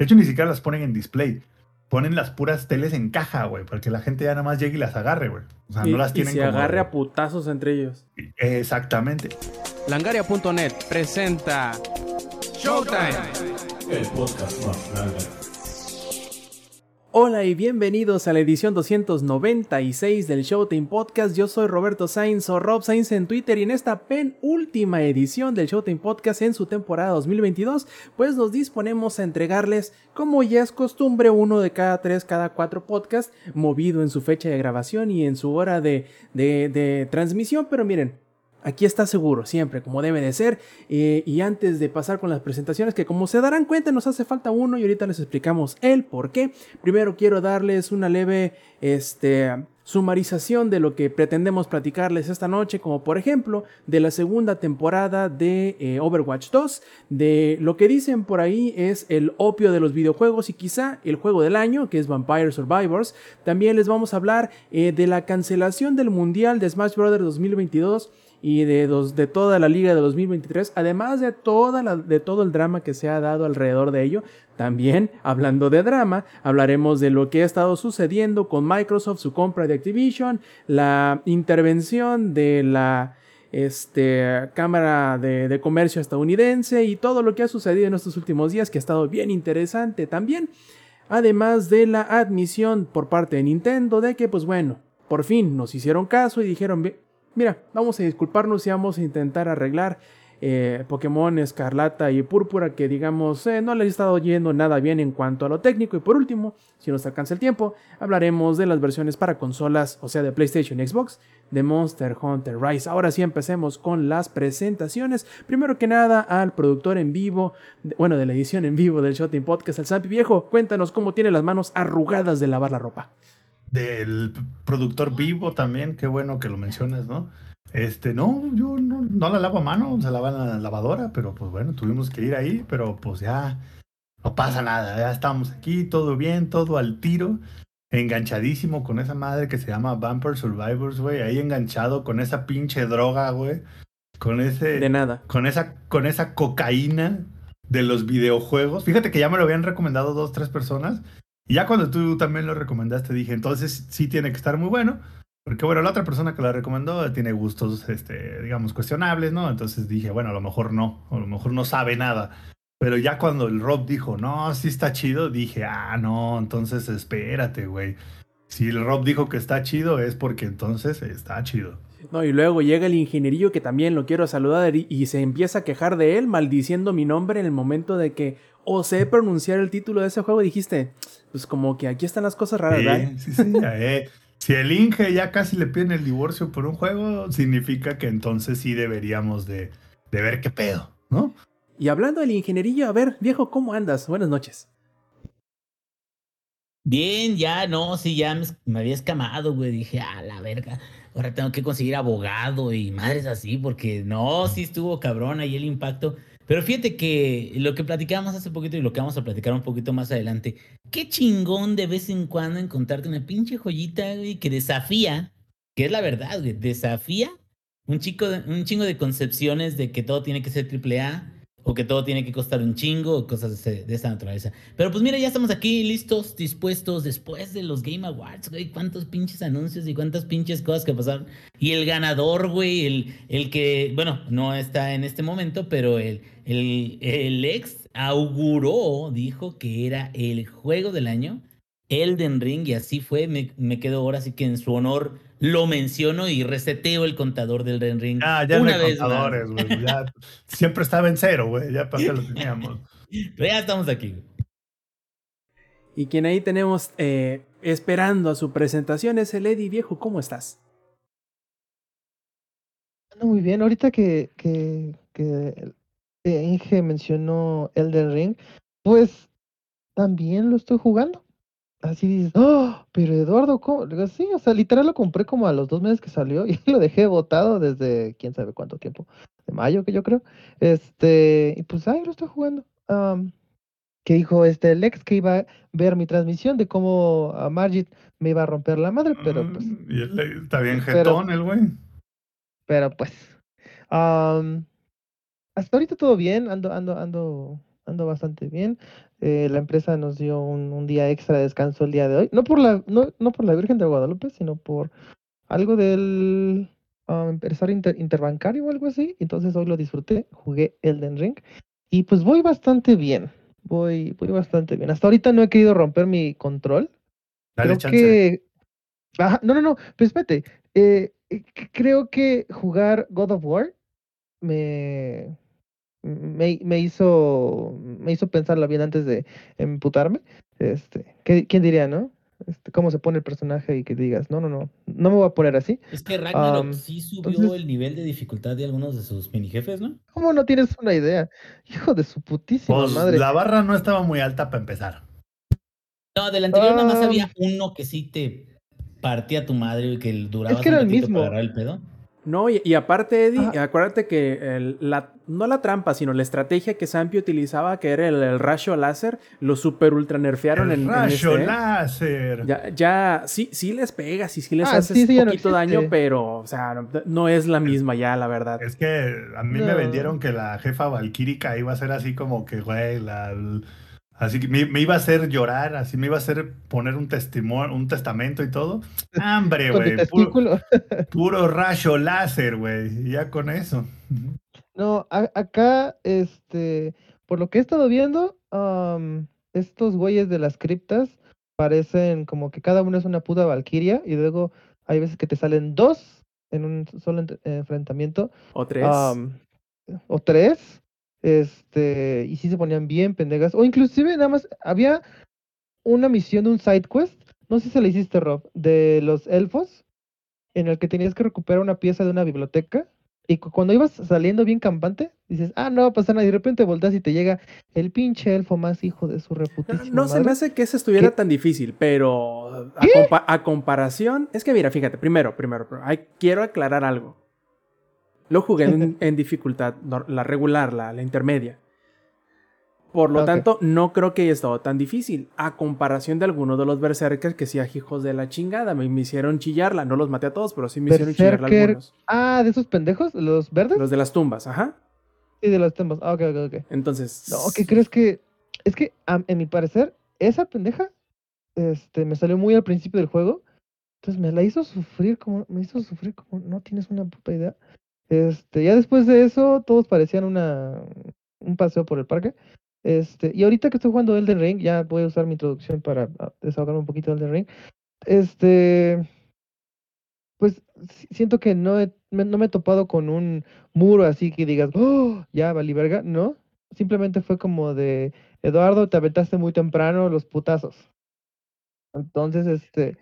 De hecho, ni siquiera las ponen en display. Ponen las puras teles en caja, güey, para que la gente ya nada más llegue y las agarre, güey. O sea, y, no las tienen y se como agarre a putazos entre ellos. Exactamente. Langaria.net presenta Showtime. El podcast más grande. Hola y bienvenidos a la edición 296 del Showtime Podcast. Yo soy Roberto Sainz o Rob Sainz en Twitter y en esta penúltima edición del Showtime Podcast en su temporada 2022, pues nos disponemos a entregarles, como ya es costumbre, uno de cada tres, cada cuatro podcasts, movido en su fecha de grabación y en su hora de, de, de transmisión. Pero miren, Aquí está seguro, siempre, como debe de ser. Eh, y antes de pasar con las presentaciones, que como se darán cuenta, nos hace falta uno y ahorita les explicamos el por qué. Primero quiero darles una leve este, sumarización de lo que pretendemos platicarles esta noche, como por ejemplo de la segunda temporada de eh, Overwatch 2, de lo que dicen por ahí es el opio de los videojuegos y quizá el juego del año, que es Vampire Survivors. También les vamos a hablar eh, de la cancelación del Mundial de Smash Bros. 2022 y de, dos, de toda la liga de 2023, además de, toda la, de todo el drama que se ha dado alrededor de ello. También, hablando de drama, hablaremos de lo que ha estado sucediendo con Microsoft, su compra de Activision, la intervención de la este, Cámara de, de Comercio estadounidense y todo lo que ha sucedido en estos últimos días, que ha estado bien interesante también. Además de la admisión por parte de Nintendo de que, pues bueno, por fin nos hicieron caso y dijeron, Mira, vamos a disculparnos y vamos a intentar arreglar eh, Pokémon Escarlata y Púrpura que digamos eh, no les ha estado yendo nada bien en cuanto a lo técnico. Y por último, si nos alcanza el tiempo, hablaremos de las versiones para consolas, o sea, de PlayStation Xbox, de Monster Hunter Rise. Ahora sí empecemos con las presentaciones. Primero que nada, al productor en vivo, bueno, de la edición en vivo del Shotting Podcast, el Zampi Viejo, cuéntanos cómo tiene las manos arrugadas de lavar la ropa del productor vivo también, qué bueno que lo mencionas, ¿no? Este, no, yo no, no la lavo a mano, se lava en la lavadora, pero pues bueno, tuvimos que ir ahí, pero pues ya no pasa nada, ya estamos aquí, todo bien, todo al tiro, enganchadísimo con esa madre que se llama Vampire Survivors, güey, ahí enganchado con esa pinche droga, güey, con ese... De nada. Con esa, con esa cocaína de los videojuegos. Fíjate que ya me lo habían recomendado dos, tres personas. Y ya cuando tú también lo recomendaste, dije, entonces sí tiene que estar muy bueno. Porque bueno, la otra persona que lo recomendó tiene gustos, este, digamos, cuestionables, ¿no? Entonces dije, bueno, a lo mejor no, a lo mejor no sabe nada. Pero ya cuando el Rob dijo, no, sí está chido, dije, ah, no, entonces espérate, güey. Si el Rob dijo que está chido, es porque entonces está chido. No, y luego llega el ingenierillo que también lo quiero saludar y, se empieza a quejar de él, maldiciendo mi nombre en el momento de que osé pronunciar el título de ese juego. Dijiste, pues como que aquí están las cosas raras, sí, ¿verdad? Sí, sí, eh. Si el Inge ya casi le piden el divorcio por un juego, significa que entonces sí deberíamos de, de ver qué pedo, ¿no? Y hablando del ingenierillo, a ver, viejo, ¿cómo andas? Buenas noches. Bien, ya, no, sí, ya me, me había escamado, güey. Dije, a la verga, ahora tengo que conseguir abogado y madres así, porque no, sí estuvo cabrón ahí el impacto. Pero fíjate que lo que platicábamos hace poquito y lo que vamos a platicar un poquito más adelante, qué chingón de vez en cuando encontrarte una pinche joyita, güey, que desafía, que es la verdad, güey, desafía un, chico de, un chingo de concepciones de que todo tiene que ser triple A o que todo tiene que costar un chingo o cosas de, de, esta naturaleza. Pero pues mira, ya estamos aquí listos, dispuestos después de los Game Awards, güey, cuántos pinches anuncios y cuántas pinches cosas que pasaron. Y el ganador, güey, el, el que, bueno, no está en este momento, pero el, el, el ex auguró, dijo que era el juego del año, Elden Ring, y así fue, me, me quedo ahora sí que en su honor lo menciono y reseteo el contador del Elden Ring. Ya, ya una no hay vez contadores, güey. Ya siempre estaba en cero, güey. Ya para que lo teníamos. Pero ya estamos aquí. Y quien ahí tenemos eh, esperando a su presentación es el Eddie Viejo. ¿Cómo estás? Muy bien, ahorita que, que, que Inge mencionó Elden Ring, pues también lo estoy jugando así dices, oh, pero Eduardo, ¿cómo? Digo, sí, o sea, literal lo compré como a los dos meses que salió y lo dejé botado desde quién sabe cuánto tiempo, de mayo que yo creo. Este, y pues ahí lo estoy jugando. Um, que dijo este Lex que iba a ver mi transmisión de cómo a Margit me iba a romper la madre, pero pues. Mm, y está bien jetón el güey. Pero pues. Um, hasta ahorita todo bien, ando, ando, ando, ando bastante bien. Eh, la empresa nos dio un, un día extra de descanso el día de hoy. No por la, no, no por la Virgen de Guadalupe, sino por algo del ah, empresario inter- interbancario o algo así. Entonces hoy lo disfruté, jugué Elden Ring. Y pues voy bastante bien. Voy, voy bastante bien. Hasta ahorita no he querido romper mi control. Dale creo chance. que. Ajá, no, no, no. Pero espérate. eh, eh, creo que jugar God of War me, me, me hizo me hizo pensarla bien antes de emputarme. Este, ¿qué- ¿quién diría, no? Este, cómo se pone el personaje y que digas, no, no, no, no me voy a poner así. Es que Ragnarok sí subió entonces- el nivel de dificultad de algunos de sus mini jefes, ¿no? ¿Cómo no tienes una idea? Hijo de su putísima Pues madre. la barra no estaba muy alta para empezar. No, del anterior nada más había uno que sí te partía tu madre y que duraba que era el para mismo. agarrar el pedo. No, y, y aparte, Eddie, Ajá. acuérdate que el- la, no la trampa, sino la estrategia que Zampi utilizaba, que era el, el rayo láser, lo super ultra nerfearon El en, en rayo este, ¿eh? láser. Ya, ya, sí, sí les pegas y sí les Ah, haces sí, sí, no poquito daño, pero, o sea, no, no es la misma ya, la verdad. Es que a mí me vendieron que la jefa valquírica iba a ser así como que, güey, la, así que me, me iba a hacer llorar, así me iba a hacer poner un testimonio, un testamento y todo. Hambre, güey, puro, puro rayo láser, güey, ya con eso. No, a- acá, este, por lo que he estado viendo, am, estos güeyes de las criptas parecen como que cada uno es una puta valquiria y luego hay veces que te salen dos en un solo ent- enfrentamiento O tres. o tres, este, y sí se ponían bien pendejas, o inclusive nada más había una misión de un side quest, no sé si se la hiciste Rob, de los elfos, en el que tenías que recuperar una pieza de una biblioteca, y cu- cuando ibas saliendo bien campante, dices, ah, no va a pasar nada, y de repente volteas y te llega el pinche elfo más hijo de su No, reputísima no se me hace que ese estuviera ¿Qué? tan difícil, pero a, ¿Qué? compa- a comparación, es que mira, fíjate, primero, primero, primero, hay- quiero aclarar algo. Lo jugué en, en dificultad, la regular, la, la intermedia. Por lo tanto, no creo que haya estado tan difícil. A comparación de algunos de los berserkers que sí, hijos de la chingada, me, me hicieron chillarla. No los maté a todos, pero sí me hicieron chillarla algunos. Ah, de esos pendejos, los verdes, Los de las tumbas, ajá. sí, de los temas, ah, ok, ok, ok. Entonces. No, ¿qué crees que? Es que, a- en mi parecer, esa pendeja este, me salió muy al principio del juego. Entonces me la hizo sufrir como. Me hizo sufrir como. No tienes una puta idea. Este, ya después de eso, todos parecían una, un paseo por el parque. Este, y ahorita que estoy jugando Elden Ring, ya voy a usar mi introducción para ah, desahogarme un poquito de Elden Ring. Este. Pues si- siento que no, he- me- no me he topado con un muro así que digas, oh, ya valí verga. No, simplemente fue como de Eduardo, te aventaste muy temprano los putazos. Entonces, este,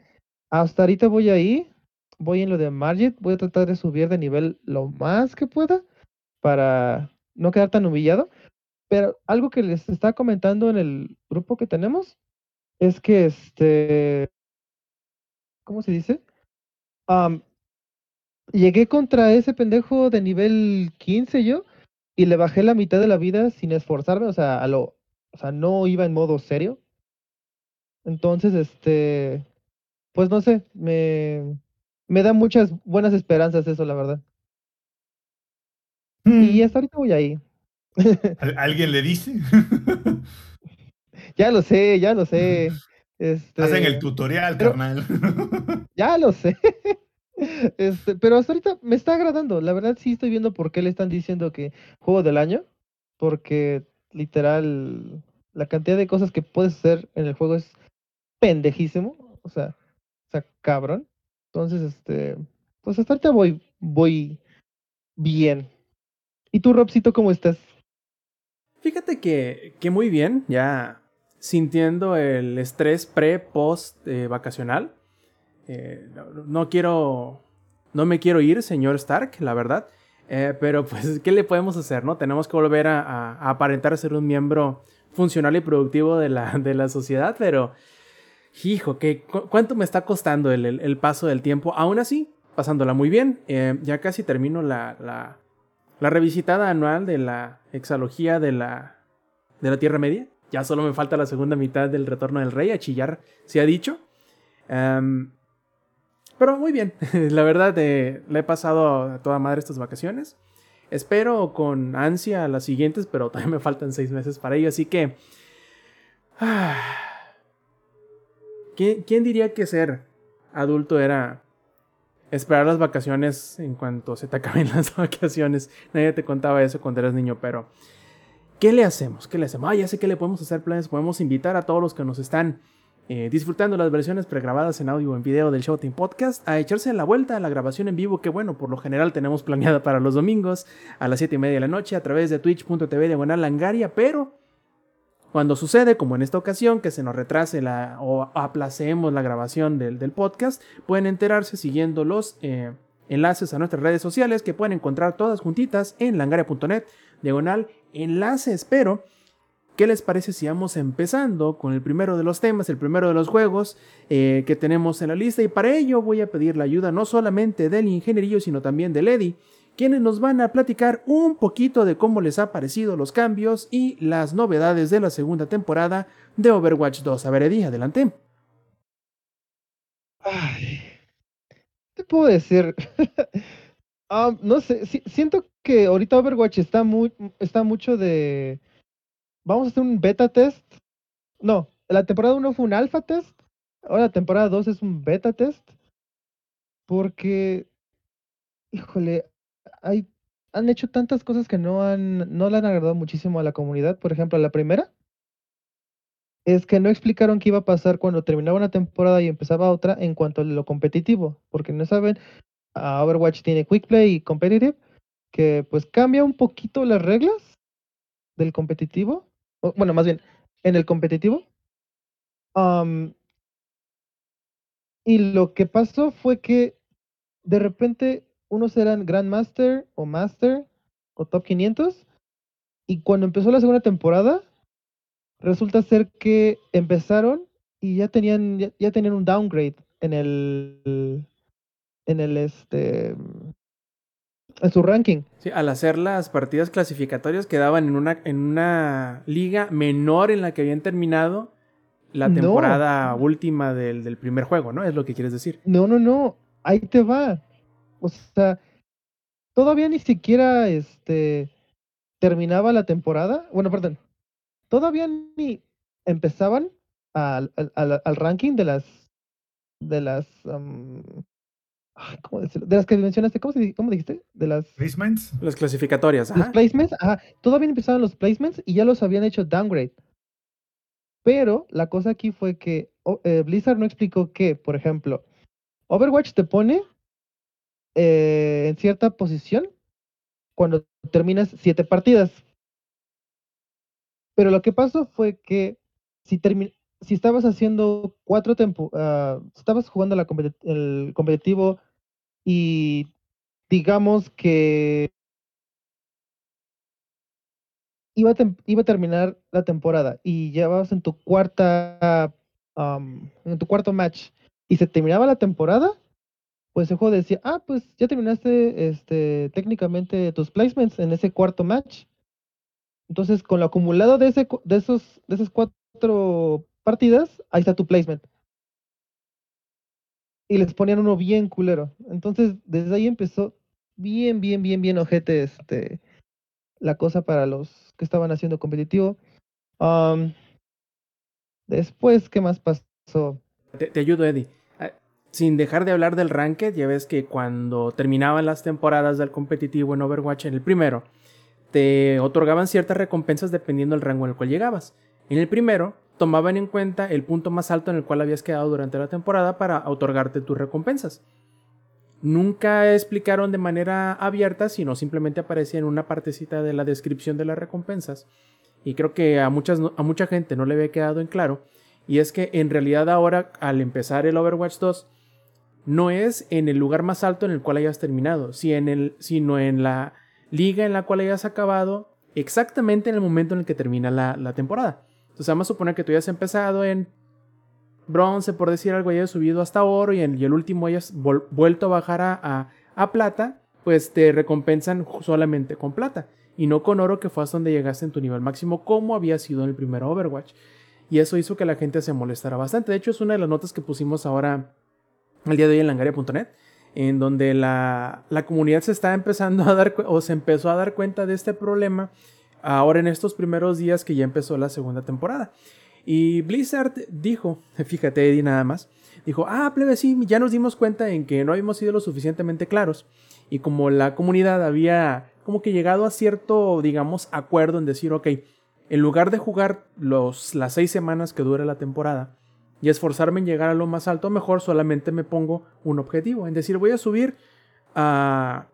hasta ahorita voy ahí, voy en lo de Margit, voy a tratar de subir de nivel lo más que pueda para no quedar tan humillado. Pero algo que les está comentando en el grupo que tenemos es que este, ¿cómo se dice? Llegué contra ese pendejo de nivel 15 yo y le bajé la mitad de la vida sin esforzarme, o sea, a lo, o sea, no iba en modo serio. Entonces, este, pues no sé, me, me da muchas buenas esperanzas eso, la verdad. Y hasta ahorita voy ahí. ¿Al- ¿Alguien le dice? Ya lo sé, ya lo sé. Este, Hacen el tutorial, pero- carnal. Ya lo sé. Este, pero hasta ahorita me está agradando. La verdad sí estoy viendo por qué le están diciendo que juego del año. Porque literal la cantidad de cosas que puedes hacer en el juego es pendejísimo. O sea, o sea, cabrón. Entonces, este, pues hasta ahorita voy, voy bien. ¿Y tú, Robcito, cómo estás? Fíjate que, que muy bien, ya sintiendo el estrés pre-post eh, vacacional. Eh, no, quiero, no me quiero ir, señor Stark, la verdad. Eh, pero pues, ¿qué le podemos hacer, no? Tenemos que volver a, a- a aparentar ser un miembro funcional y productivo de la, de la sociedad, pero, hijo, ¿qué, cu- ¿cuánto me está costando el, el- el paso del tiempo? Aún así, pasándola muy bien. Eh, ya casi termino la, la, la revisitada anual de la exalogía de la, de la Tierra Media. Ya solo me falta la segunda mitad del Retorno del Rey, a chillar, se ha dicho. Em, pero muy bien, la verdad, eh, le he pasado a toda madre estas vacaciones. Espero con ansia las siguientes, pero todavía me faltan seis meses para ello, así que... ¿Quién, diría que ser adulto era esperar las vacaciones en cuanto se te acaben las vacaciones? Nadie te contaba eso cuando eras niño, pero ¿qué le hacemos? ¿Qué le hacemos? Ah, ya sé que le podemos hacer planes. Podemos invitar a todos los que nos están eh, disfrutando las versiones pregrabadas en audio o en video del Showtime Podcast, a echarse la vuelta a la grabación en vivo que bueno, por lo general tenemos planeada para los domingos a las 7 y media de la noche a través de twitch.tv diagonal langaria, pero cuando sucede, como en esta ocasión, que se nos retrase la, o aplacemos la grabación del, del podcast, pueden enterarse siguiendo los eh, enlaces a nuestras redes sociales que pueden encontrar todas juntitas en langaria.net diagonal enlaces, pero ¿Qué les parece si vamos empezando con el primero de los temas, el primero de los juegos eh, que tenemos en la lista? Y para ello voy a pedir la ayuda no solamente del ingenierillo, sino también de Lady, quienes nos van a platicar un poquito de cómo les ha parecido los cambios y las novedades de la segunda temporada de Overwatch 2. A ver, Eddie, adelante. Ay, ¿qué puedo decir? Ah, no sé, si- siento que ahorita Overwatch está, está mucho de... Vamos a hacer un beta test. No, la temporada 1 fue un alpha test. Ahora la temporada 2 es un beta test. Porque, híjole, hay, han hecho tantas cosas que no han, no le han agradado muchísimo a la comunidad. Por ejemplo, la primera es que no explicaron qué iba a pasar cuando terminaba una temporada y empezaba otra en cuanto a lo competitivo. Porque no saben, ah, Overwatch tiene Quick Play y Competitive, que pues cambia un poquito las reglas del competitivo. bueno, más bien, en el competitivo. Y lo que pasó fue que de repente unos eran Grandmaster o Master o Top 500. Y cuando empezó la segunda temporada, resulta ser que empezaron y ya tenían, ya, ya tenían un downgrade en el, en el, este, en su ranking. Sí, al hacer las partidas clasificatorias quedaban en una, en una liga menor en la que habían terminado la No. temporada última del, del primer juego, ¿no? Es lo que quieres decir. No, no, no, ahí te va. O sea, todavía ni siquiera este terminaba la temporada. Bueno, perdón. Todavía ni empezaban al, al, al- ranking de las de las ¿cómo decirlo? De las que mencionaste, ¿cómo, se, cómo dijiste? De las Placements. Las clasificatorias, los ajá. placements, ajá, todavía empezaban los placements y ya los habían hecho downgrade. Pero la cosa aquí fue que oh, eh, Blizzard no explicó que, por ejemplo, Overwatch te pone eh, en cierta posición cuando terminas siete partidas. Pero lo que pasó fue que si, si estabas haciendo cuatro tempo, si estabas jugando la el competitivo y digamos que iba a, iba a terminar la temporada y vas en tu cuarta am, en tu cuarto match y se terminaba la temporada, pues el juego decía, ah, pues ya terminaste este técnicamente tus placements en ese cuarto match. Entonces, con lo acumulado de ese de esos de esas cuatro partidas, ahí está tu placement. Y les ponían uno bien culero. Entonces, desde ahí empezó bien, bien, bien, bien ojete este la cosa para los que estaban haciendo competitivo. Am, después, ¿qué más pasó? Te, te ayudo, Eddie. Sin dejar de hablar del ranked, ya ves que cuando terminaban las temporadas del competitivo en Overwatch en el primero, te otorgaban ciertas recompensas dependiendo del rango en el cual llegabas. En el primero, tomaban en cuenta el punto más alto en el cual habías quedado durante la temporada para otorgarte tus recompensas. Nunca explicaron de manera abierta, sino simplemente aparecía en una partecita de la descripción de las recompensas. Y creo que a, muchas, a mucha gente no le había quedado en claro. Y es que en realidad ahora, al empezar el Overwatch 2, no es en el lugar más alto en el cual hayas terminado, si sino en la liga en la cual hayas acabado exactamente en el momento en el que termina la, la temporada. Entonces vamos a suponer que tú hayas empezado en bronce, por decir algo, hayas subido hasta oro y en el último hayas vuelto a bajar a, a- a plata, pues te recompensan solamente con plata y no con oro que fue hasta donde llegaste en tu nivel máximo como había sido en el primer Overwatch. Y eso hizo que la gente se molestara bastante. De hecho, es una de las notas que pusimos ahora el día de hoy en langaria.net, en donde la, la comunidad se está empezando a dar o se empezó a dar cuenta de este problema ahora en estos primeros días que ya empezó la segunda temporada. Y Blizzard dijo, fíjate Eddie nada más, dijo, ah, plebe, sí, ya nos dimos cuenta en que no habíamos sido lo suficientemente claros. Y como la comunidad había como que llegado a cierto, digamos, acuerdo en decir, ok, en lugar de jugar los, las seis semanas que dura la temporada y esforzarme en llegar a lo más alto, mejor solamente me pongo un objetivo. En decir, voy a subir a,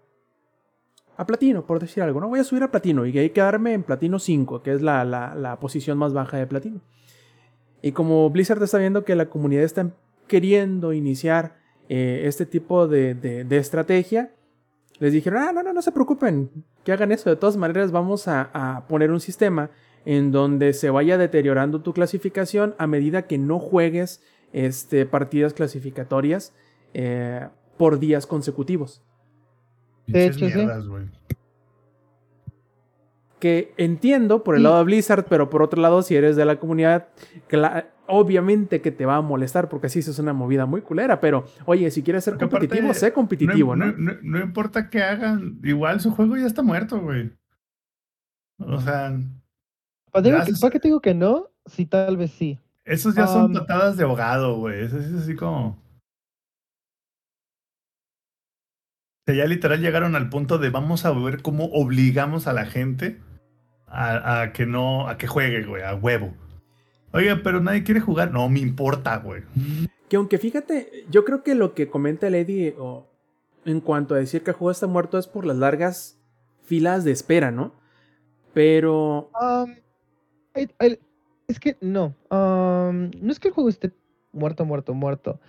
a platino, por decir algo, ¿no? Voy a subir a platino y hay que quedarme en platino 5, que es la, la, posición más baja de platino. Y como Blizzard está viendo que la comunidad está queriendo iniciar eh, este tipo de, de, de, estrategia, les dijeron, ah, no, no, no se preocupen, que hagan eso. De todas maneras, vamos a, a poner un sistema en donde se vaya deteriorando tu clasificación a medida que no juegues este, partidas clasificatorias eh, por días consecutivos. De hecho, mierdas, sí. güey. Que entiendo por el Sí. lado de Blizzard, pero por otro lado, si eres de la comunidad, obviamente que te va a molestar, porque así es una movida muy culera. Pero, oye, si quieres ser Porque aparte, competitivo, sé competitivo, ¿no? No, no- no importa qué hagan, igual su juego ya está muerto, güey. O sea, ¿Para, digo Ya que- se- ¿para qué te digo que no? Sí, tal vez sí. esos ya son patadas de ahogado, güey. Eso es así como. O sea, ya literal llegaron al punto de vamos a ver cómo obligamos a la gente a, a que no, a que juegue, güey, a huevo. Oiga, pero nadie quiere jugar. No me importa, güey. Que aunque fíjate, yo creo que lo que comenta Lady o, en cuanto a decir que el juego está muerto es por las largas filas de espera, ¿no? Pero Um, es que no. no es que el juego esté muerto, muerto, muerto.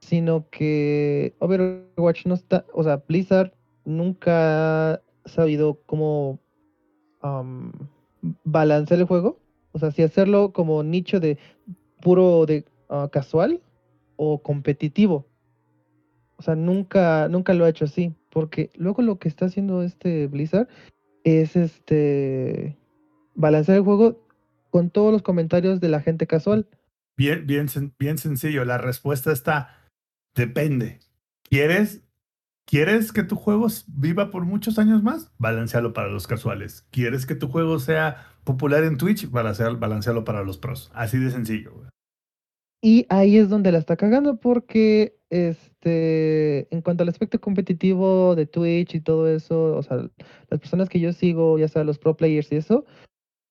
Sino que Overwatch no está. O sea, Blizzard nunca ha sabido cómo um, balancear el juego. O sea, si hacerlo como nicho de puro de ah, casual o competitivo. O sea, nunca, nunca lo ha hecho así. Porque luego lo que está haciendo este Blizzard es este balancear el juego con todos los comentarios de la gente casual. Bien, bien, bien sencillo. La respuesta está. Depende. ¿Quieres, ¿Quieres que tu juego viva por muchos años más? Balancealo para los casuales. ¿Quieres que tu juego sea popular en Twitch? Balancealo, balancealo para los pros. Así de sencillo, güey. Y ahí es donde la está cagando porque este en cuanto al aspecto competitivo de Twitch y todo eso, o sea, las personas que yo sigo, ya sea los pro players y eso,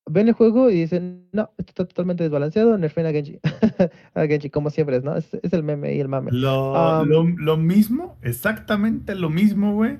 ven el juego y dicen, no, esto está totalmente desbalanceado, nerfen a Genji. a Genji, como siempre es, ¿no? Es, es el meme y el mame. Lo, Um, lo, lo mismo, exactamente lo mismo, güey.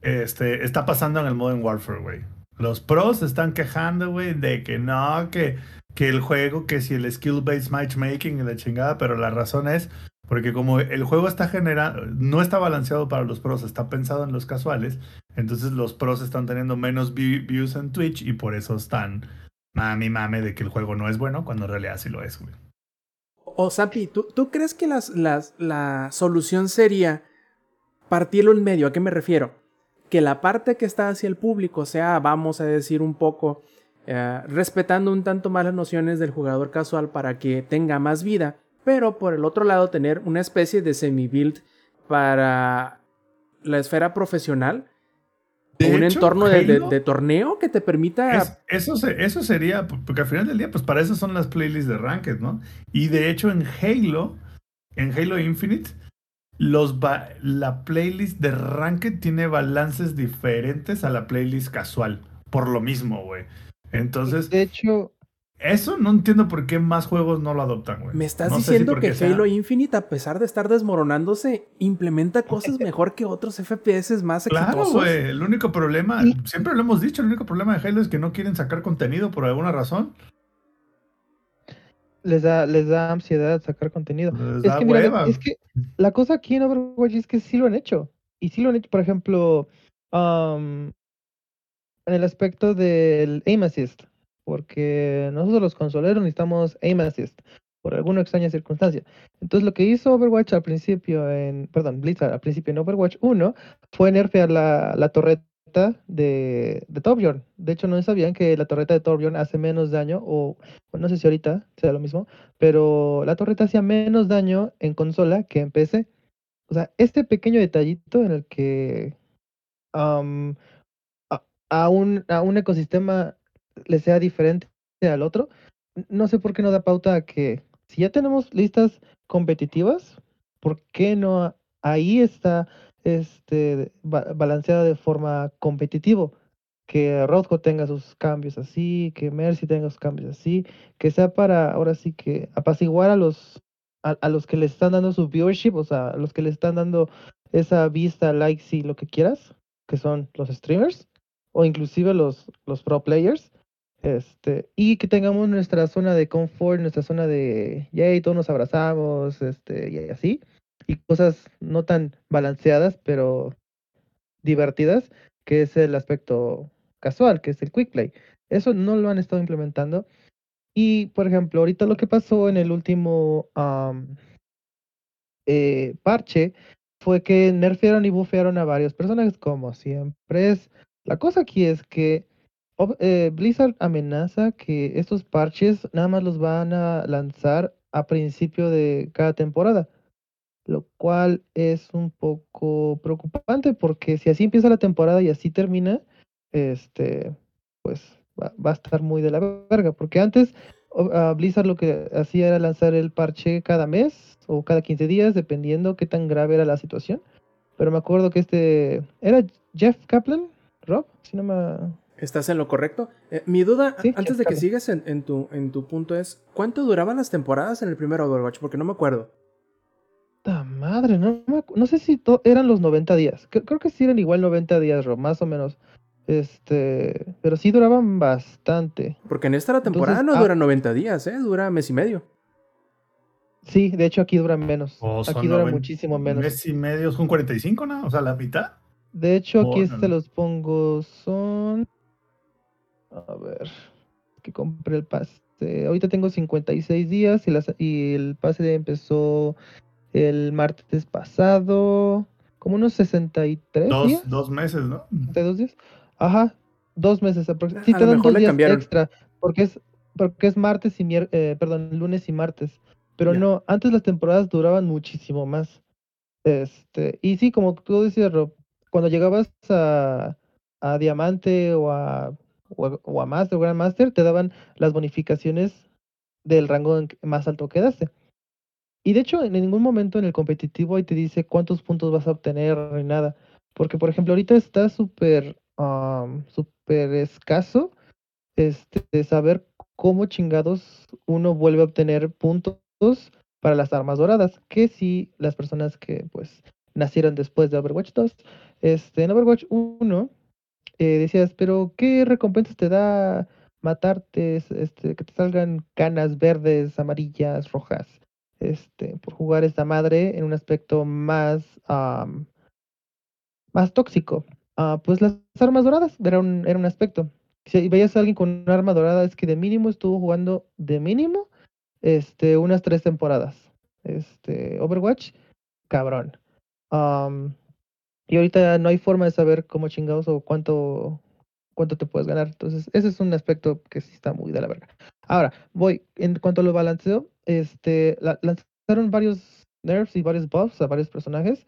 Este, está pasando en el Modern Warfare, güey. Los pros se están quejando, güey, de que no, que, que el juego, que si el skill-based matchmaking y la chingada, pero la razón es porque como el juego está generando, no está balanceado para los pros, está pensado en los casuales, entonces los pros están teniendo menos vi- views en Twitch y por eso están mami mame de que el juego no es bueno, cuando en realidad sí lo es, güey. O Zampi, ¿tú, crees que la solución sería partirlo en medio? ¿A qué me refiero? Que la parte que está hacia el público sea, vamos a decir, un poco eh, respetando un tanto más las nociones del jugador casual para que tenga más vida, pero por el otro lado tener una especie de semi-build para la esfera profesional, De un hecho, entorno de, de- torneo que te permita... Es- eso, se- eso sería, porque al final del día, pues para eso son las playlists de Ranked, ¿no? Y de hecho en Halo, en Halo Infinite, los la playlist de Ranked tiene balances diferentes a la playlist casual, por lo mismo, güey. Entonces, de hecho, eso no entiendo por qué más juegos no lo adoptan, güey. Me estás No sé si diciendo que sea- Halo Infinite, a pesar de estar desmoronándose, implementa cosas mejor que otros FPS más Claro, exitosos. güey. El único problema, Y- siempre lo hemos dicho, el único problema de Halo es que no quieren sacar contenido por alguna razón. les da, les da ansiedad sacar contenido. Les Es da que, mira, es que la cosa aquí en Overwatch es que sí lo han hecho. Y sí lo han hecho, por ejemplo, en el aspecto del aim assist. Porque nosotros los consoleros necesitamos aim assist por alguna extraña circunstancia. Entonces lo que hizo Overwatch al principio en, perdón, Blizzard al principio en Overwatch 1 fue nerfear la, la torreta de, de Torbjorn. De hecho, no sabían que la torreta de Torbjorn hace menos daño, o no sé si ahorita sea lo mismo, pero la torreta hacía menos daño en consola que en PC. O sea, este pequeño detallito en el que a, a un, a un ecosistema le sea diferente al otro, no sé por qué no da pauta a que si ya tenemos listas competitivas, ¿por qué no ahí está este ba- balanceada de forma competitivo? Que Rothko tenga sus cambios así, que Mercy tenga sus cambios así, que sea para ahora sí que apaciguar a los a los que le están dando su viewership, o sea, a los que le están dando esa vista, likes y lo que quieras, que son los streamers o inclusive los, los pro players. Este, y que tengamos nuestra zona de confort, nuestra zona de yay, todos nos abrazamos, este, y así, y cosas no tan balanceadas, pero divertidas, que es el aspecto casual, que es el quick play. Eso no lo han estado implementando. Y, por ejemplo, ahorita lo que pasó en el último am, eh, parche fue que nerfearon y bufearon a varios personajes, como siempre es. La cosa aquí es que eh, Blizzard amenaza que estos parches nada más los van a lanzar a principio de cada temporada, lo cual es un poco preocupante porque si así empieza la temporada y así termina, este, pues va, a estar muy de la verga, porque antes Blizzard lo que hacía era lanzar el parche cada mes o cada 15 días, dependiendo qué tan grave era la situación. Pero me acuerdo que este era Jeff Kaplan, Rob, si no me ¿Estás en lo correcto? Eh, mi duda, Sí, antes de que sigas en, en tu, en tu punto, es: ¿cuánto duraban las temporadas en el primer Overwatch? Porque no me acuerdo. ¡Ta madre! No, me no sé si to- eran los 90 días. Cre- Creo que sí eran igual 90 días, Rob, más o menos. Este, pero sí duraban bastante. Porque en esta la temporada Entonces, no ah- dura 90 días, ¿eh? Dura mes y medio. Sí, de hecho aquí duran menos. O son Aquí dura muchísimo menos. Mes y medio son 45, ¿no? O sea, la mitad. De hecho, aquí Oh, no. los pongo son. A ver. Que compré el pase. Ahorita tengo 56 días y, las- y el pase empezó el martes pasado. Como unos 63 días. Dos, dos meses, ¿no? 62 días. Ajá, dos meses aproximadamente. Sí, te dan dos le días cambiaron. extra. Porque es, porque es martes y miércoles, perdón, lunes y martes. Pero no, antes las temporadas duraban muchísimo más. Este, y sí, como tú decías, Rob, cuando llegabas a, a Diamante o a, o a, o Master o Grand Master, te daban las bonificaciones del rango más alto que quedaste. Y de hecho, en ningún momento en el competitivo ahí te dice cuántos puntos vas a obtener ni nada. Porque, por ejemplo, ahorita está súper am, súper escaso este, saber cómo chingados uno vuelve a obtener puntos para las armas doradas. Que si las personas que pues nacieron después de Overwatch 2, este, en Overwatch 1 eh, decías, pero ¿qué recompensas te da matarte, es- este, que te salgan canas verdes, amarillas, rojas? Este, por jugar esta madre en un aspecto más am, más tóxico. Ah, pues las armas doradas era un, era un aspecto. Si veías a alguien con un arma dorada, es que de mínimo estuvo jugando de mínimo este, unas tres temporadas. Este, Overwatch, cabrón. Y ahorita no hay forma de saber cómo chingados o cuánto, cuánto te puedes ganar. Entonces, ese es un aspecto que sí está muy de la verga. Ahora, voy, en cuanto a lo balanceo, este, la- lanzaron varios nerfs y varios buffs a varios personajes.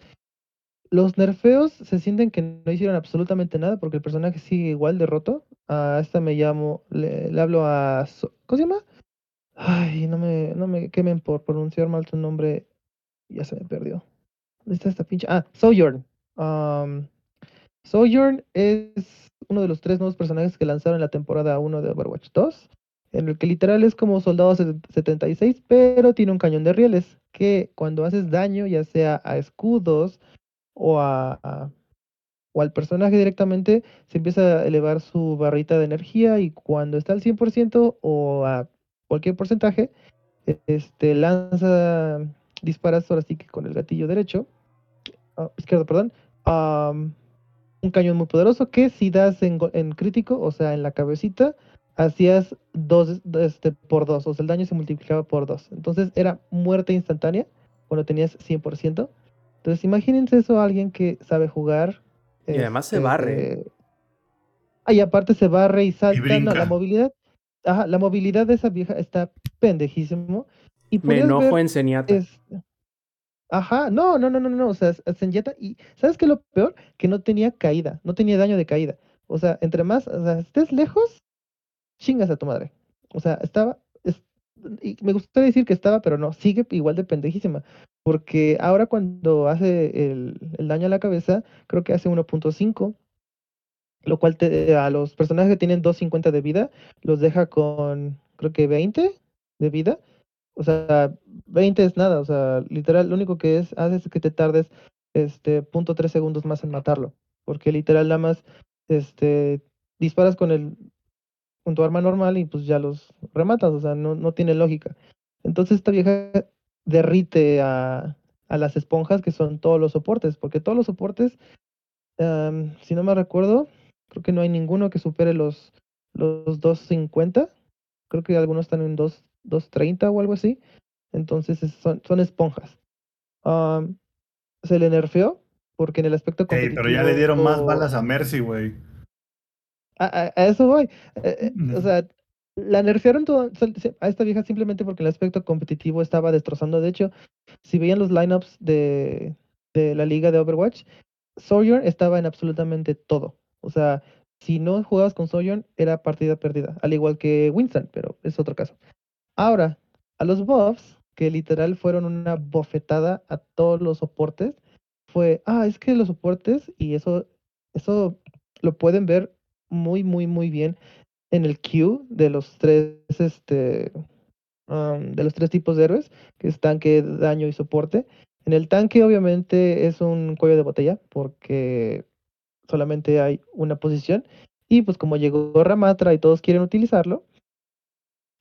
Los nerfeos se sienten que no hicieron absolutamente nada porque el personaje sigue igual de roto. A esta me llamo, le, hablo a... ¿Cómo se llama? Ay, no me, no me quemen por pronunciar mal su nombre. Ya se me perdió. ¿Dónde está esta pinche? Ah, Sojourn. Am, Sojourn es uno de los tres nuevos personajes que lanzaron en la temporada 1 de Overwatch 2. En el que literal es como soldado set- 76, pero tiene un cañón de rieles. Que cuando haces daño, ya sea a escudos o a, o al personaje directamente, se empieza a elevar su barrita de energía y cuando está al 100% o a cualquier porcentaje, este lanza disparas ahora sí que con el gatillo derecho, ah, izquierdo, perdón, un cañón muy poderoso que si das en, go- en crítico, o sea, en la cabecita, hacías dos este, por dos, o sea, el daño se multiplicaba por dos. Entonces era muerte instantánea cuando tenías 100%. Entonces imagínense eso a alguien que sabe jugar. Y además se barre. este, Ah, y aparte se barre y salta. no, la movilidad. Ajá, la movilidad de esa vieja está pendejísimo. Y Me enojo ver en Zenyatta. es- Ajá, no, no, no, no, no, o sea, Zenyatta, y ¿sabes qué es lo peor? Que no tenía caída, no tenía daño de caída. O sea, entre más, o sea, estés lejos, chingas a tu madre. O sea, estaba, es- y me gustaría decir que estaba, pero no, sigue igual de pendejísima. Porque ahora cuando hace el, el daño a la cabeza, creo que hace 1.5, lo cual te, a los personajes que tienen 250 de vida, los deja con, creo que 20 de vida. O sea, 20 es nada, o sea, literal, lo único que es, hace es que te tardes este, punto .3 segundos más en matarlo. Porque literal nada más, este, disparas con el, con tu arma normal y pues ya los rematas, o sea, no, no tiene lógica. Entonces esta vieja derrite a, a las esponjas que son todos los soportes, porque todos los soportes, si no me recuerdo, creo que no hay ninguno que supere los, los 250, creo que algunos están en 2, 230 o algo así, entonces es- son, son esponjas. Am, se le nerfeó porque en el aspecto competitivo... pero ya le dieron más balas a Mercy, güey. A, a- a eso voy. Eh, eh, o sea, la nerfearon todo- a esta vieja simplemente porque el aspecto competitivo estaba destrozando. De hecho, si veían los lineups de, de la liga de Overwatch, Sojourn estaba en absolutamente todo. O sea, si no jugabas con Sojourn, era partida perdida. Al igual que Winston, pero es otro caso. Ahora, a los buffs, que literal fueron una bofetada a todos los soportes, fue, ah, es que los soportes, y eso, eso lo pueden ver muy, muy, muy bien en el queue de los tres, este, am, de los tres tipos de héroes, que es tanque, daño y soporte. En el tanque, obviamente, es un cuello de botella, porque solamente hay una posición. Y pues como llegó Ramatra y todos quieren utilizarlo,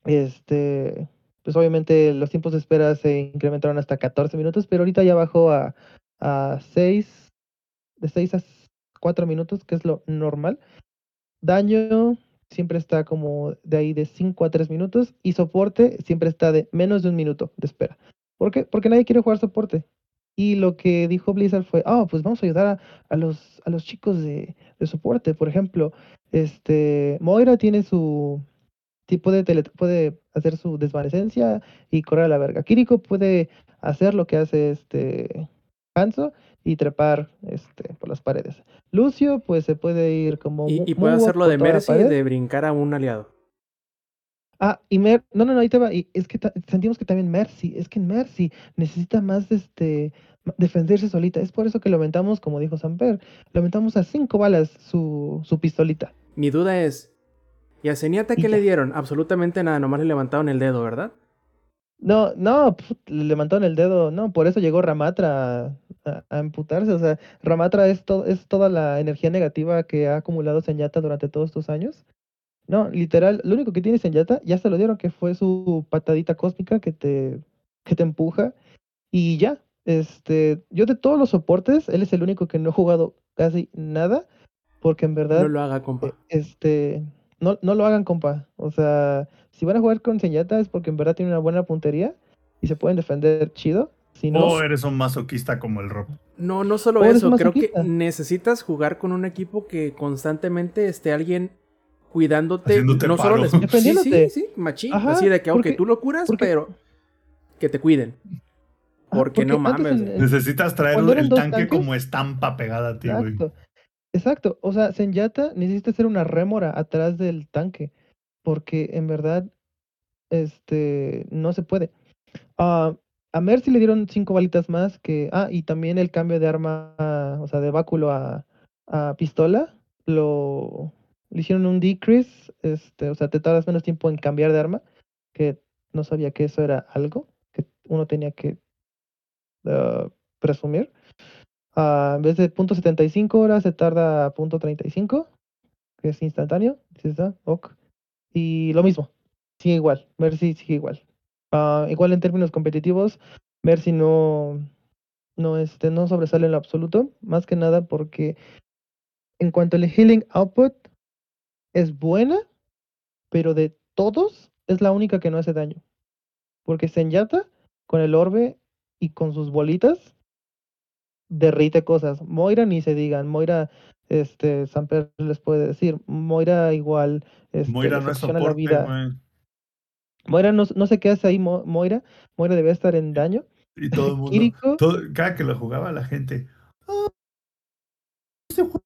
este, pues obviamente los tiempos de espera se incrementaron hasta 14 minutos, pero ahorita ya bajó a, a 6, de 6 a 4 minutos, que es lo normal. Daño siempre está como de ahí de 5 a 3 minutos y soporte siempre está de menos de un minuto de espera. ¿Por qué? Porque nadie quiere jugar soporte. Y lo que dijo Blizzard fue, ah, pues vamos a ayudar a, a los, a los chicos de, de soporte. Por ejemplo, este Moira tiene su tipo de tele, puede hacer su desvanecencia y correr a la verga. Kiriko puede hacer lo que hace este Hanzo y trepar este por las paredes. Lucio pues se puede ir como Y, y puede hacerlo por de Mercy de brincar a un aliado. Ah, y Mer, no, no, no, ahí te va. Y es que sentimos que también Mercy, es que Mercy necesita más este defenderse solita. Es por eso que lo aumentamos, como dijo Samper, lo aumentamos a cinco balas su, su pistolita. Mi duda es, ¿y a Zenyatta qué le dieron? Absolutamente nada, nomás le levantaron el dedo, ¿verdad? No, no, le levantaron el dedo, no, por eso llegó Ramatra a, a, a emputarse. O sea, Ramatra es, to- es toda la energía negativa que ha acumulado Zenyatta durante todos estos años. No, literal, lo único que tiene Zenyatta, ya se lo dieron, que fue su patadita cósmica que te, que te empuja. Y ya, este, yo de todos los soportes, él es el único que no he jugado casi nada, porque en verdad, No lo haga, compa. eh, este, no, no lo hagan, compa. O sea, si van a jugar con Zenyatta es porque en verdad tiene una buena puntería y se pueden defender chido. Si no, O eres un masoquista como el Rob. No, no solo eso, creo que necesitas jugar con un equipo que constantemente esté alguien cuidándote, Haciéndote no solo les... Sí, sí, sí, machín, Ajá, así de que, ok, porque- tú lo curas, porque- pero que te cuiden. Ah, Porque no mames, en- güey. en- Necesitas traer el tanque tanques- como estampa pegada a ti, güey. Exacto. O sea, Zenyatta necesita hacer una rémora atrás del tanque. Porque en verdad, este, no se puede. Ah, a Mercy le dieron cinco balitas más que. Ah, y también el cambio de arma, o sea, de báculo a, a pistola, lo le hicieron un decrease. Este, o sea, te tardas menos tiempo en cambiar de arma. Que no sabía que eso era algo que uno tenía que ah, presumir. Ah, en vez de punto .75 horas se tarda punto .35, que es instantáneo. ¿sí está? Ok. Y lo mismo, sigue igual. Mercy sigue igual. Ah, igual en términos competitivos, Mercy no, no, este, no sobresale en lo absoluto. Más que nada porque en cuanto al healing output es buena, pero de todos es la única que no hace daño. Porque Zenyatta con el orbe y con sus bolitas derrite cosas. Moira ni se digan, Moira, este, Samper les puede decir, Moira igual, este, Moira no es secciona la soporte, vida. Moira no, no sé qué hace ahí Mo- Moira, Moira debe estar en daño. Y todo el mundo, Kiriko. todo- cada que lo jugaba la gente, "Ah, este juego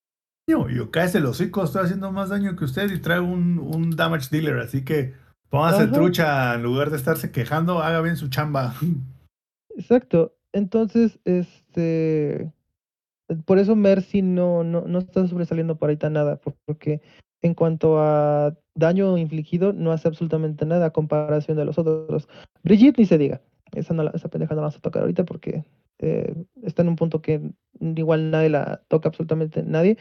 es daño". Y yo, cállese el hocico, estoy haciendo más daño que usted y traigo un, un damage dealer, así que Póngase trucha en lugar de estarse quejando, haga bien su chamba. Exacto. Entonces, este, por eso Mercy no, no, no está sobresaliendo por ahorita nada, por- porque en cuanto a daño infligido, no hace absolutamente nada a comparación de los otros. Brigitte ni se diga. Esa, esa pendeja no la vamos a tocar ahorita porque eh, está en un punto que igual nadie la toca absolutamente nadie.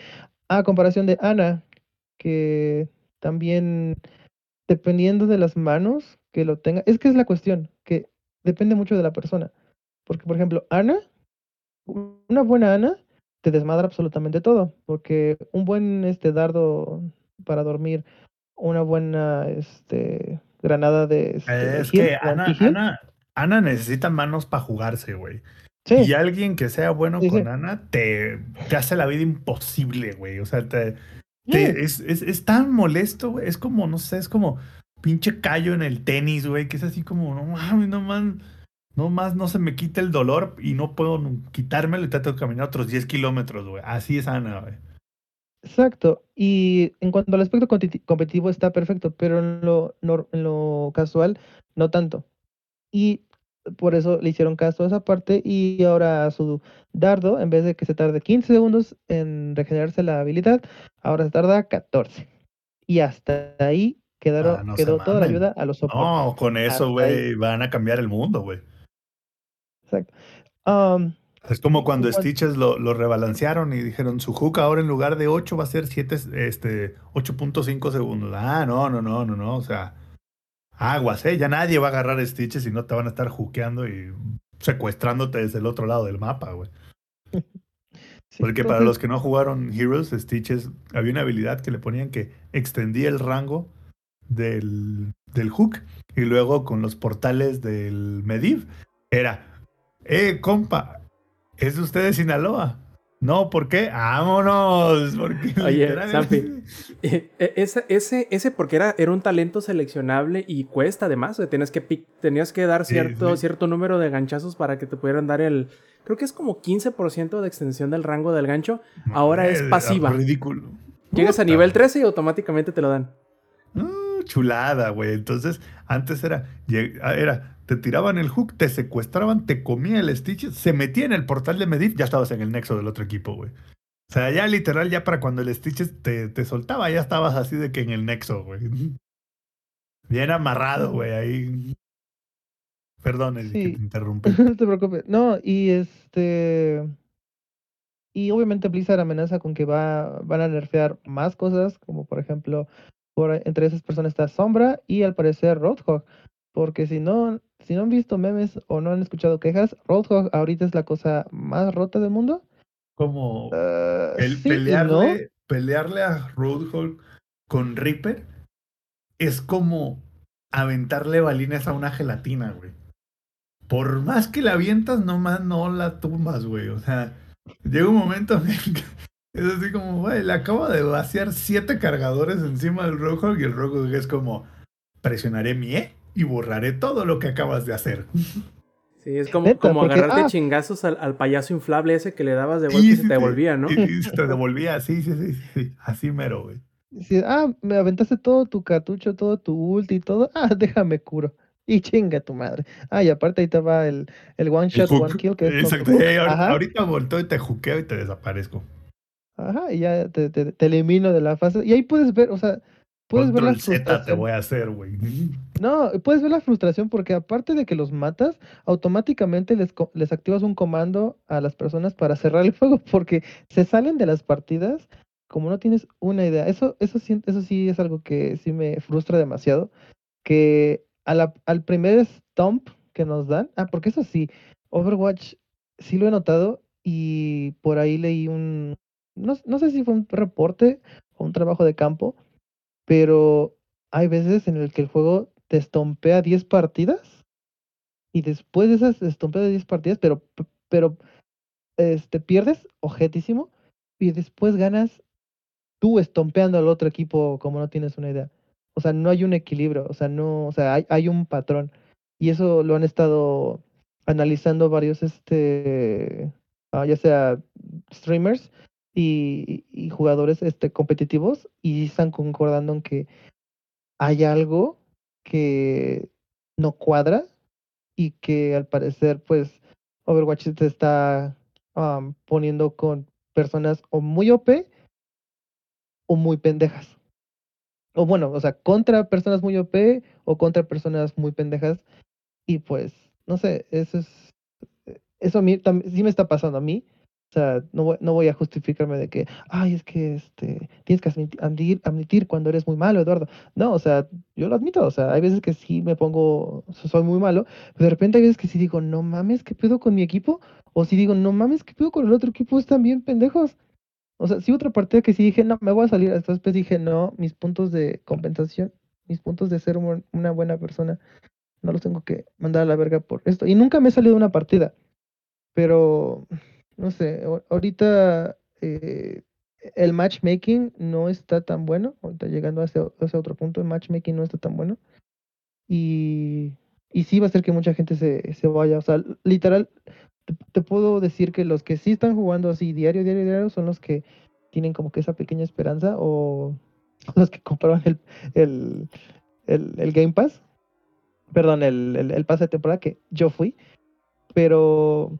A comparación de Ana, que también dependiendo de las manos que lo tenga, es que es la cuestión, que depende mucho de la persona. Porque, por ejemplo, Ana, una buena Ana te desmadra absolutamente todo. Porque un buen este dardo para dormir, una buena este granada de este, Es que Ana. Ana, Ana necesita manos para jugarse, güey. Sí, Y alguien que sea bueno Sí, con sí. Ana te, te hace la vida imposible, güey. O sea, te, es, es, es tan molesto, güey. Es como, no sé, es como pinche callo en el tenis, güey. Que es así como, no mames, no más, no más, no se me quita el dolor y no puedo quitármelo y trato de caminar otros 10 kilómetros, güey. Así es Ana, güey. Exacto. Y en cuanto al aspecto competi- competitivo está perfecto, pero en lo, en lo casual no tanto. Y por eso le hicieron caso a esa parte y ahora a su dardo, en vez de que se tarde 15 segundos en regenerarse la habilidad, ahora se tarda 14. Y hasta ahí quedaron, Ah, no quedó toda la ayuda a los soportes. No, con eso, güey, van a cambiar el mundo, güey. Exacto. Am, Es como cuando Stitches lo, lo rebalancearon y dijeron su hook ahora en lugar de 8 va a ser 7, este, 8.5 segundos. Ah, no, no, no, no, no. O sea, aguas, ¿eh? Ya nadie va a agarrar Stitches y no te van a estar juqueando y secuestrándote desde el otro lado del mapa, güey. sí, Porque para los que no jugaron Heroes, Stitches había una habilidad que le ponían que extendía el rango del, del hook y luego con los portales del Mediv era, eh, compa, es usted de Sinaloa. No, ¿por qué? ¡Vámonos! Porque Oye, literal- Zampi. Eh, eh, ese, ese, ese porque era, era un talento seleccionable y cuesta además, güey, tenías que, tenías que dar cierto, sí. cierto número de ganchazos para que te pudieran dar el, creo que es como 15% de extensión del rango del gancho. Ahora es pasiva. Ridículo. Llegas a nivel 13 y automáticamente te lo dan. Ah, chulada, güey. Entonces, antes era, ah, era, te tiraban el hook, te secuestraban, te comía el Stitch, se metía en el portal de Medivh, ya estabas en el nexo del otro equipo, güey. O sea, ya literal, ya para cuando el Stitch te, te soltaba, ya estabas así de que en el nexo, güey. Bien amarrado, güey, ahí. Perdón, Eddie, que te interrumpí. No te preocupes. No, y este. Y obviamente Blizzard amenaza con que va, van a nerfear más cosas, como por ejemplo, por, entre esas personas está Sombra y al parecer Roadhog. Porque si no, si no han visto memes o no han escuchado quejas, Roadhog ahorita es la cosa más rota del mundo. Como Ah, el sí pelearle, pelearle a Roadhog con Reaper es como aventarle balines a una gelatina, güey. Por más que la avientas, nomás no la tumbas, güey. O sea, llega un momento en el que es así como, güey, le acabo de vaciar siete cargadores encima del Roadhog y el Roadhog es como, presionaré mi E y borraré todo lo que acabas de hacer. Sí, es como, Neta, como porque- agarrarte ah. chingazos al, al payaso inflable ese que le dabas de vuelta y se te devolvía, ¿no? Y, y se te devolvía, sí, sí, sí, sí, sí. Así mero, güey. Ah, me aventaste todo tu cartucho, todo tu ulti y todo. Ah, déjame curo. Y chinga tu madre. Ah, y aparte ahí te va el, el one shot, one kill, que es Exacto. Ajá. ahorita volteo y te juqueo y te desaparezco. Ajá, y ya te, te- te elimino de la fase. Y ahí puedes ver, o sea, puedes ver la Z te voy a hacer, güey. No, puedes ver la frustración porque aparte de que los matas, automáticamente les, les activas un comando a las personas para cerrar el juego porque se salen de las partidas como no tienes una idea. Eso, eso, sí, eso sí es algo que sí me frustra demasiado. Que a la- al primer stomp que nos dan, ah, porque eso sí, Overwatch sí lo he notado y por ahí leí un, no, no sé si fue un reporte o un trabajo de campo, pero hay veces en el que el juego te estompea 10 partidas y después de esas estompeas de 10 partidas, pero, pero este, pierdes objetísimo y después ganas tú estompeando al otro equipo como no tienes una idea. O sea, no hay un equilibrio, o sea, no, o sea, hay, hay un patrón. Y eso lo han estado analizando varios, este, ah, ya sea streamers y, jugadores este, competitivos y están concordando en que hay algo que no cuadra y que al parecer, pues, Overwatch te está poniendo con personas o muy OP o muy pendejas. O bueno, o sea, contra personas muy OP o contra personas muy pendejas. Y pues, no sé, eso es. Eso a mí también sí me está pasando a mí. O sea, no voy, no voy a justificarme de que, ay, es que este, tienes que admiti- admitir, admitir cuando eres muy malo, Eduardo. No, o sea, yo lo admito. O sea, hay veces que sí me pongo, so- soy muy malo, pero de repente hay veces que sí digo, no mames, ¿qué pedo con mi equipo? O si digo, no mames, ¿qué pedo con el otro equipo? Están bien pendejos. O sea, sí otra partida que sí dije, no, me voy a salir. Hasta después dije, no, mis puntos de compensación, mis puntos de ser un- una buena persona, no los tengo que mandar a la verga por esto. Y nunca me he salido de una partida. Pero, no sé, ahor- ahorita eh, el matchmaking no está tan bueno. Ahorita llegando a ese, otro punto, el matchmaking no está tan bueno. Y, y sí va a hacer que mucha gente se, se vaya. O sea, literal, te, puedo decir que los que sí están jugando así diario, diario, diario, son los que tienen como que esa pequeña esperanza o los que compraron el, el, el, el Game Pass. Perdón, el, el, el pase de temporada que yo fui. Pero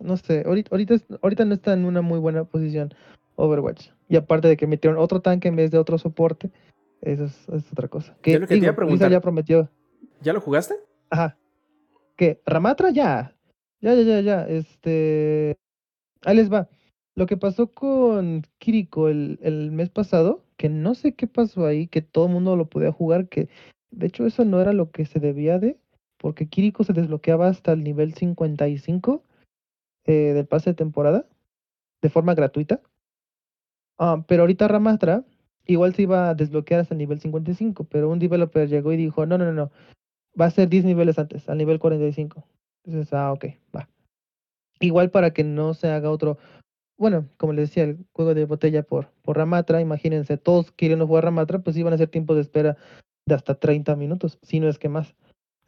no sé, ahorita, ahorita, ahorita no está en una muy buena posición Overwatch. Y aparte de que metieron otro tanque en vez de otro soporte, eso es, es otra cosa. Que, Es lo que te iba a preguntar. Ya prometió. ¿Ya lo jugaste? Ajá. ¿Qué? ¿Ramatra? Ya. Ya, ya, ya, ya. Este. Ahí les va. Lo que pasó con Kiriko el, el mes pasado, que no sé qué pasó ahí, que todo el mundo lo podía jugar, que de hecho eso no era lo que se debía de, porque Kiriko se desbloqueaba hasta el nivel 55 eh, del pase de temporada, de forma gratuita. Ah, pero ahorita Ramatra igual se iba a desbloquear hasta el nivel 55, pero un developer llegó y dijo, no, no, no, no, va a ser 10 niveles antes, al nivel 45. Entonces, ah, ok, va. Igual para que no se haga otro, bueno, como les decía, el juego de botella por, por Ramatra, imagínense, todos queriendo jugar Ramatra, pues iban a ser tiempos de espera de hasta 30 minutos, si no es que más.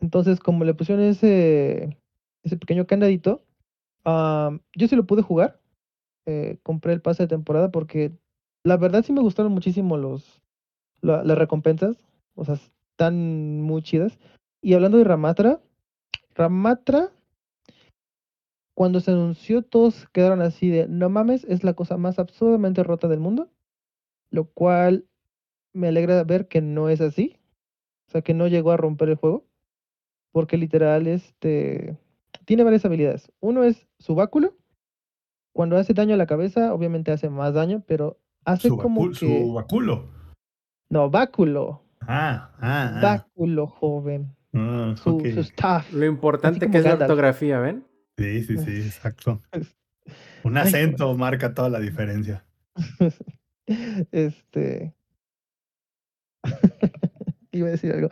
Entonces, como le pusieron ese, ese pequeño candadito, ah, yo sí lo pude jugar. eh, compré el pase de temporada porque la verdad sí me gustaron muchísimo los la- las recompensas. O sea, están muy chidas. Y hablando de Ramatra, Ramatra, cuando se anunció, todos quedaron así de, no mames, es la cosa más absurdamente rota del mundo. Lo cual me alegra ver que no es así. O sea, que no llegó a romper el juego. Porque literal, este, tiene varias habilidades. Uno es su báculo. Cuando hace daño a la cabeza, obviamente hace más daño, pero hace Su, como que... su báculo. No, báculo. Ah, ah, ah. Báculo, joven. Ah, Su, staff. Lo importante que es la ortografía, ¿ven? Sí, sí, sí, exacto. Un Ay, acento marca toda la diferencia. este. Iba a decir algo.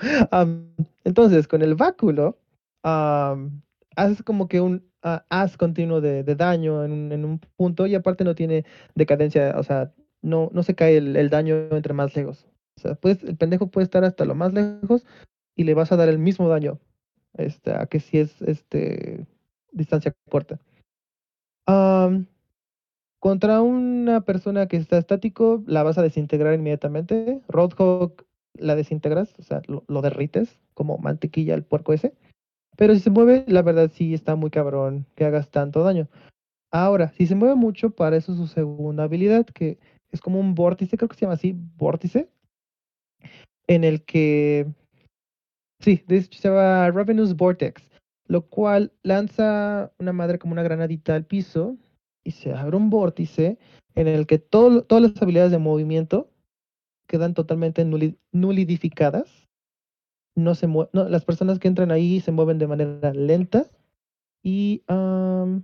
Entonces, con el báculo, haces como que un ah, haz continuo de, daño en un, punto y aparte no tiene decadencia, o sea, no, no se cae el, daño entre más lejos. O sea, el pendejo puede estar hasta lo más lejos y le vas a dar el mismo daño este, a que si es este, distancia corta. Am, contra una persona que está estático, la vas a desintegrar inmediatamente. Roadhog la desintegras, o sea, lo, lo derrites como mantequilla el puerco ese. Pero si se mueve, la verdad sí está muy cabrón que hagas tanto daño. Ahora, si se mueve mucho, para eso su segunda habilidad, que es como un vórtice, creo que se llama así, vórtice, en el que, sí, de se llama Ravenous Vortex, lo cual lanza una madre como una granadita al piso y se abre un vórtice en el que todo- todas las habilidades de movimiento quedan totalmente nuli- nulidificadas. No se no, las personas que entran ahí se mueven de manera lenta y, am,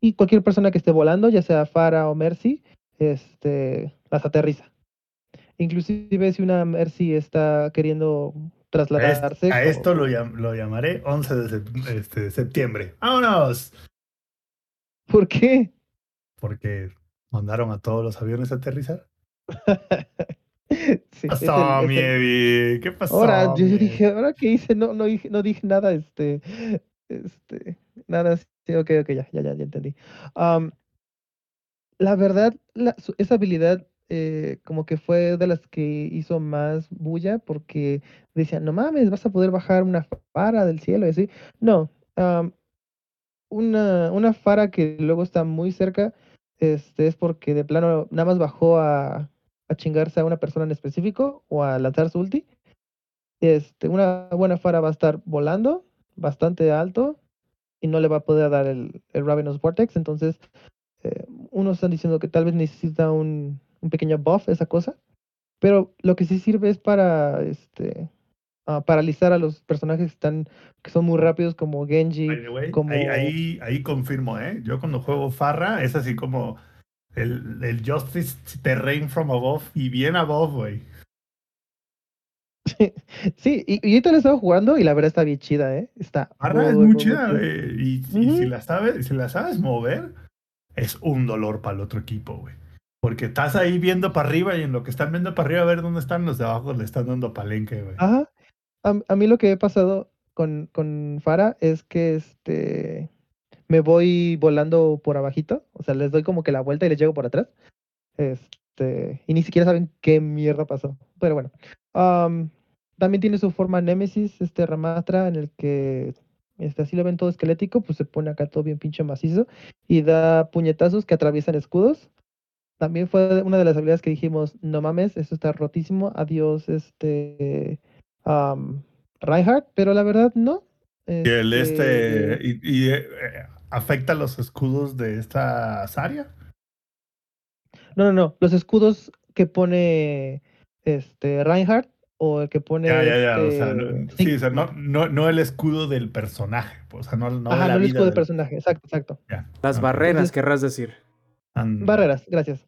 y cualquier persona que esté volando, ya sea Farah o Mercy, este, las aterriza. Inclusive si una Mercy está queriendo trasladarse. a esto lo, llam- lo llamaré 11 de sep- este, septiembre. ¡Vámonos! ¿Por qué? Porque mandaron a todos los aviones a aterrizar. Sí, ¿Qué es pasó, el- es mi el- Evi? ¿Qué pasó? Ahora, yo, dije, ¿ahora qué hice? No, no, dije, no dije nada, este, este, nada, sí, ok, ok, ya, ya, ya, ya entendí. La verdad, la- su- esa habilidad eh, como que fue de las que hizo más bulla porque decían, no mames, vas a poder bajar una fara del cielo y así. No, una, una fara que luego está muy cerca, este, es porque de plano nada más bajó a, a chingarse a una persona en específico o a lanzar su ulti. Este, una buena fara va a estar volando bastante alto y no le va a poder dar el, el Ravenous Vortex. Entonces, eh, unos están diciendo que tal vez necesita un, un pequeño buff esa cosa. Pero lo que sí sirve es para este, ah, paralizar a los personajes que, están, que son muy rápidos como Genji. Way, como- ahí, ahí, ahí confirmo, ¿eh? Yo cuando juego Farra es así como el, el Justice Terrain from above y bien above, güey. Sí, y, y ahorita lo he estado jugando y la verdad está bien chida, ¿eh? Está Farra es muy, chida, güey. Y, y si, la sabes, si la sabes mover, es un dolor para el otro equipo, güey. Porque estás ahí viendo para arriba y en lo que están viendo para arriba a ver dónde están los de abajo le están dando palenque, güey. Ajá. A, a mí lo que he pasado con, con Fara es que este me voy volando por abajito. O sea, les doy como que la vuelta y les llego por atrás. Este, y ni siquiera saben qué mierda pasó. Pero bueno. Am, también tiene su forma Némesis, este Ramatra, en el que este, así lo ven todo esquelético, pues se pone acá todo bien pinche macizo y da puñetazos que atraviesan escudos. También fue una de las habilidades que dijimos, no mames, eso está rotísimo, adiós, este, am, Reinhardt, pero la verdad no. Y el Este, este. Y, y, eh, afecta los escudos de esta Zarya. No, no, no, los escudos que pone este Reinhardt o el que pone Ya, ya, ya. O sea, este, no, sí, o sea, no, no, no el escudo del personaje. pues, O sea, no, no de ajá, la no el vida escudo de del- personaje, exacto, exacto. ya. Las barreras, Entonces- querrás decir. And- Barreras, gracias.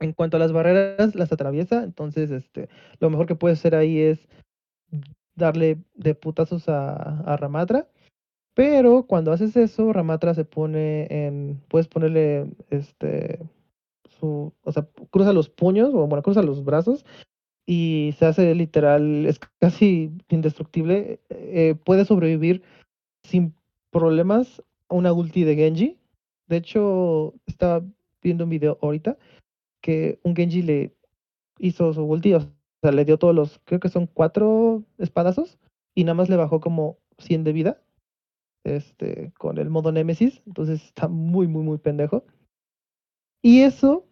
En cuanto a las barreras, las atraviesa, entonces este, lo mejor que puedes hacer ahí es darle de putazos a, a Ramatra. Pero cuando haces eso, Ramatra se pone en. Puedes ponerle este. Su, o sea, cruza los puños, o bueno, cruza los brazos. Y se hace literal, es casi indestructible. eh, puede sobrevivir sin problemas a una ulti de Genji. De hecho, estaba viendo un video ahorita que un Genji le hizo su ulti, o sea, le dio todos los, creo que son cuatro espadazos y nada más le bajó como 100 de vida este, con el modo Nemesis. Entonces está muy, muy, muy pendejo. Y eso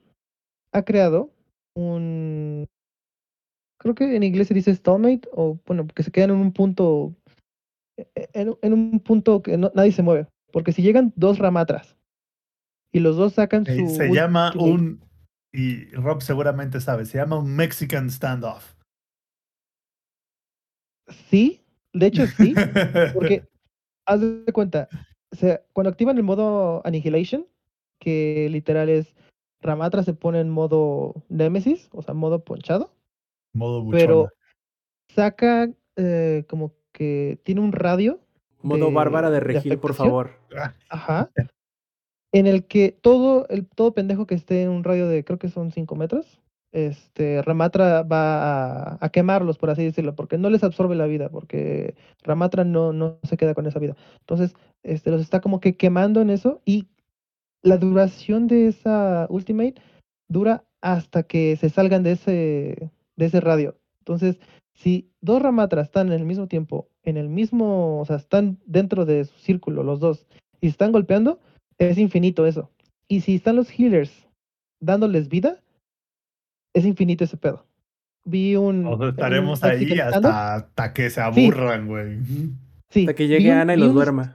ha creado un. Creo que en inglés se dice stalemate, o bueno, que se quedan en un punto. e- En, en un punto que no- nadie se mueve. Porque si llegan dos ramatras y los dos sacan su. se llama ultimate- un. Y Rob seguramente sabe, se llama un Mexican standoff. Sí, de hecho sí. Porque, haz de cuenta, o sea, cuando activan el modo Annihilation, que literal es Ramatra se pone en modo Nemesis, o sea, modo ponchado, Modo buchona. pero saca eh, como que tiene un radio, Modo de- Bárbara de de Regil, por favor. Ah, ajá, en el que todo, el, todo pendejo que esté en un radio de creo que son 5 metros, este, Ramatra va a, quemarlos, por así decirlo, porque no les absorbe la vida, porque Ramatra no, no se queda con esa vida. Entonces, este, los está como que quemando en eso y la duración de esa Ultimate dura hasta que se salgan de ese, de ese radio. Entonces, si dos Ramatras están en el mismo tiempo, en el mismo, o sea, están dentro de su círculo los dos y están golpeando, es infinito eso. Y si están los healers dándoles vida, es infinito ese pedo. Vi un. Nosotros un estaremos ahí hasta, hasta que se aburran, güey. Sí, Hasta que vi llegue un- Ana y los un duerma.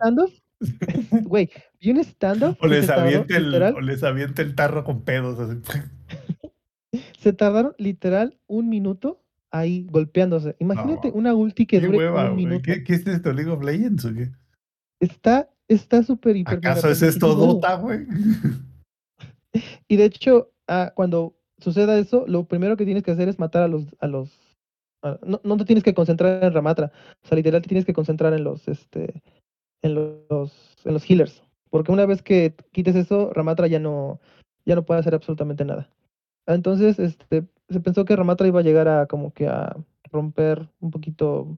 Güey, vi un stand-up. O les aviente el, literal- o les aviente el tarro con pedos. Así. Se tardaron literal un minuto ahí golpeándose. Imagínate No, una ulti que dure hueva, un minuto. ¿Qué, ¿Qué es esto? ¿League of Legends o qué? Está, está súper hiper. ¿Acaso es esto. Dota, güey? Y de hecho, ah, cuando suceda eso, lo primero que tienes que hacer es matar a los, a los, no, no te tienes que concentrar en Ramatra, o sea, literal te tienes que concentrar en los, este, en los, en los healers, porque una vez que quites eso, Ramatra ya no, ya no puede hacer absolutamente nada. Entonces, este, se pensó que Ramatra iba a llegar a como que a romper un poquito,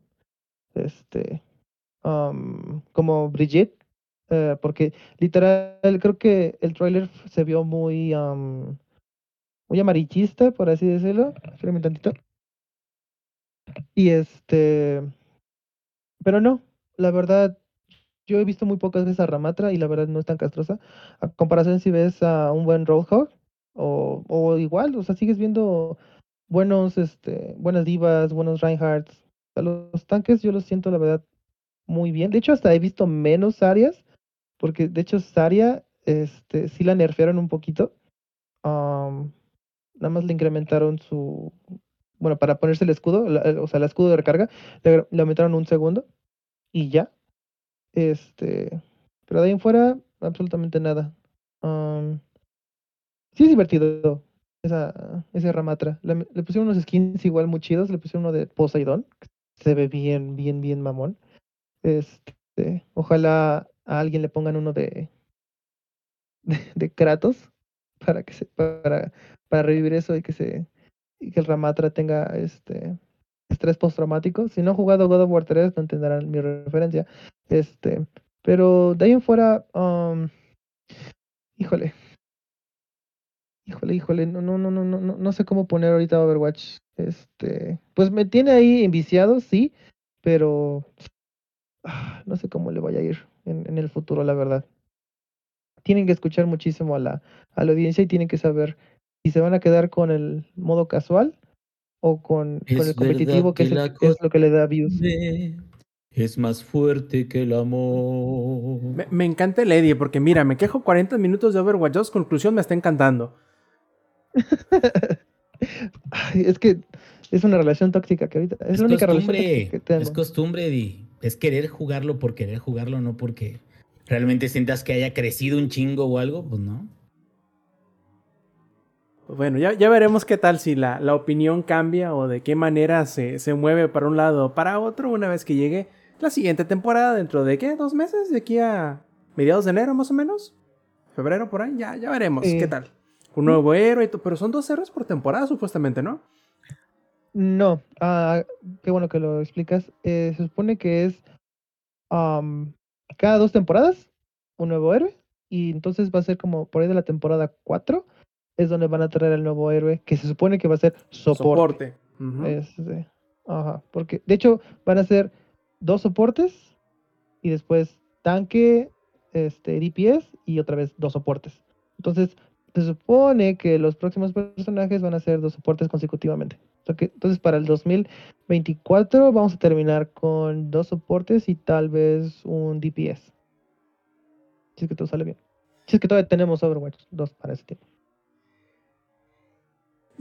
este, am, como Brigitte, eh, porque literal creo que el tráiler se vio muy muy amarillista, por así decirlo. Espérame un tantito. Y este, pero no, la verdad, yo he visto muy pocas veces a Ramatra y la verdad no es tan castrosa. A comparación si ves a un buen Roadhog o, o igual, o sea, sigues viendo buenos, este, buenas divas, buenos Reinhardts. A los tanques yo los siento la verdad muy bien. De hecho, hasta he visto menos áreas, porque de hecho Saria, este, sí la nerfearon un poquito. Am, nada más le incrementaron su, bueno, para ponerse el escudo, el- o sea, el escudo de recarga, le, aumentaron un segundo y ya. Este, pero de ahí en fuera, absolutamente nada. Sí es divertido esa, ese Ramatra. Le, pusieron unos skins igual muy chidos, le pusieron uno de Poseidón, se ve bien, bien, bien mamón. Este, ojalá a alguien le pongan uno de, de, de Kratos para que se, para, para revivir eso y que se y que el Ramatra tenga este estrés postraumático. Si no han jugado God of War 3, no entenderán mi referencia. Este, pero de ahí en fuera, um, híjole. Híjole, híjole, no, no, no, no, no, no, sé cómo poner ahorita Overwatch. Este, pues me tiene ahí enviciado, sí, pero ah, no sé cómo le vaya a ir en, el futuro, la verdad. Tienen que escuchar muchísimo a la audiencia y tienen que saber si se van a quedar con el modo casual o con, el competitivo, que, que es, el- lo que le da views. Es más fuerte que el amor. Me, me encanta el Eddie, porque mira, me quejo 40 minutos de Overwatch 2, conclusión me está encantando. Ay, es que es una relación tóxica que ahorita es, Es la única relación que tengo. es costumbre, Eddie. Es querer jugarlo por querer jugarlo, no porque realmente sientas que haya crecido un chingo o algo, pues no. Bueno, ya, ya veremos qué tal si la, la opinión cambia o de qué manera se, se mueve para un lado o para otro una vez que llegue la siguiente temporada dentro de qué, dos meses, de aquí a mediados de enero más o menos, febrero por ahí, ya, ya veremos qué tal. Un nuevo héroe, pero son dos héroes por temporada supuestamente, ¿no? No, ah, qué bueno que lo explicas. Eh, se supone que es cada dos temporadas un nuevo héroe y entonces va a ser como por ahí de la temporada 4 es donde van a traer el nuevo héroe que se supone que va a ser soporte. Este, ajá, porque de hecho van a ser dos soportes y después tanque, este, DPS y otra vez dos soportes. Entonces, se supone que los próximos personajes van a ser dos soportes consecutivamente. Entonces, para el 2024 vamos a terminar con dos soportes y tal vez un DPS. Si es que todo sale bien. Si es que todavía tenemos Overwatch 2 para ese tiempo.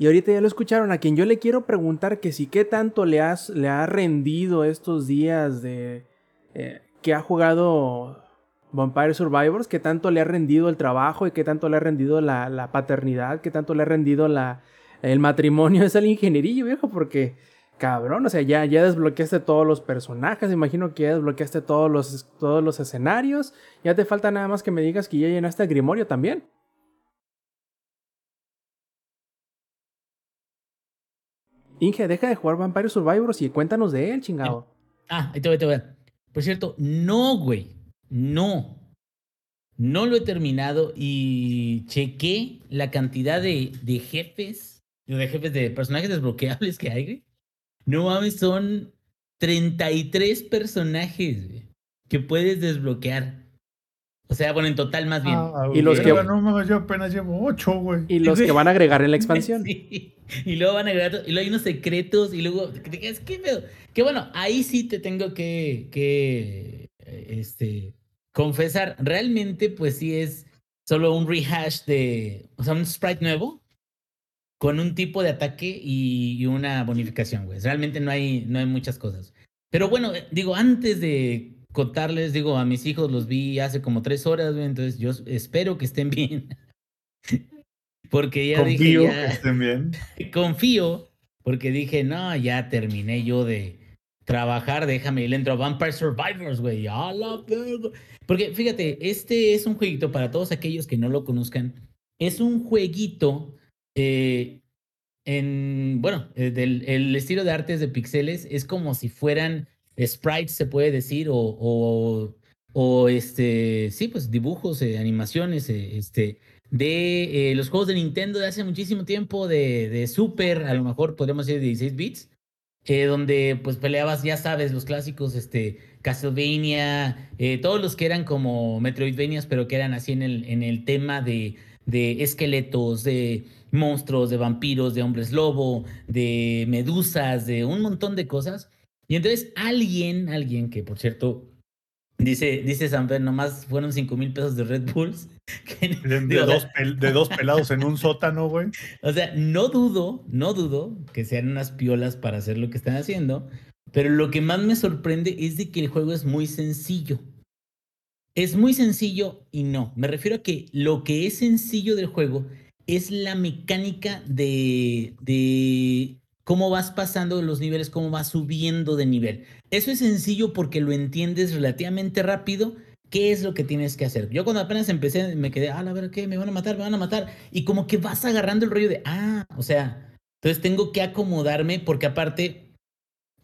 Y ahorita ya lo escucharon a quien yo le quiero preguntar que si qué tanto le, has, le ha rendido estos días de eh, que ha jugado Vampire Survivors, qué tanto le ha rendido el trabajo y qué tanto le ha rendido la, la paternidad, qué tanto le ha rendido la, el matrimonio, es el ingenierillo, viejo, porque cabrón, o sea, ya, ya desbloqueaste todos los personajes, imagino que ya desbloqueaste todos los, todos los escenarios, ya te falta nada más que me digas que ya llenaste el Grimorio también. Inge, deja de jugar Vampire Survivors y cuéntanos de él, chingado. Ah, ahí te voy, te voy. Por cierto, no, güey. No. No lo he terminado y chequé la cantidad de, de jefes, de jefes de personajes desbloqueables que hay, güey. No mames, son 33 personajes güey, que puedes desbloquear. O sea, bueno, en total más bien. Ah, Y los que- No mames, yo apenas llevo ocho, güey. Y los que van a agregar en la expansión. Sí. Y luego van a agregar, y luego hay unos secretos, y luego, ¿qué pedo? Que bueno, ahí sí te tengo que, que este, confesar, realmente pues sí es solo un rehash de, o sea, un sprite nuevo con un tipo de ataque y, y una bonificación, güey. Realmente no hay, no hay muchas cosas. Pero bueno, digo, antes de contarles, digo, a mis hijos los vi hace como tres horas, güey, entonces yo espero que estén bien. Porque ya Confío dije, que ya, estén bien. confío, porque dije, no, ya terminé yo de trabajar, déjame, y le entro a Vampire Survivors, güey, a la verga. Porque fíjate, este es un jueguito para todos aquellos que no lo conozcan. Es un jueguito eh, en, bueno, eh, del el estilo de artes de pixeles es como si fueran sprites, se puede decir, o, o, este, sí, pues dibujos, eh, animaciones, eh, este, de eh, los juegos de Nintendo de hace muchísimo tiempo, de, de Super, a lo mejor podríamos decir de 16 bits, eh, donde pues peleabas, ya sabes, los clásicos, este, Castlevania, todos los que eran como Metroidvanias, pero que eran así en el, en el tema de, de esqueletos, de monstruos, de vampiros, de hombres lobo, de medusas, de un montón de cosas. Y entonces alguien, alguien que por cierto, dice, dice Samper, nomás fueron 5 mil pesos de Red Bulls. que- De, digo, dos, pel- de dos pelados en un sótano, güey. o sea, no dudo, no dudo que sean unas piolas para hacer lo que están haciendo, pero lo que más me sorprende es de que el juego es muy sencillo. Es muy sencillo y no. Me refiero a que lo que es sencillo del juego es la mecánica de, de cómo vas pasando los niveles, cómo vas subiendo de nivel. Eso es sencillo porque lo entiendes relativamente rápido. ¿Qué es lo que tienes que hacer? Yo cuando apenas empecé me quedé, ah, a ver, ¿qué? Me van a matar, me van a matar. Y como que vas agarrando el rollo de, ah, o sea, entonces tengo que acomodarme porque aparte,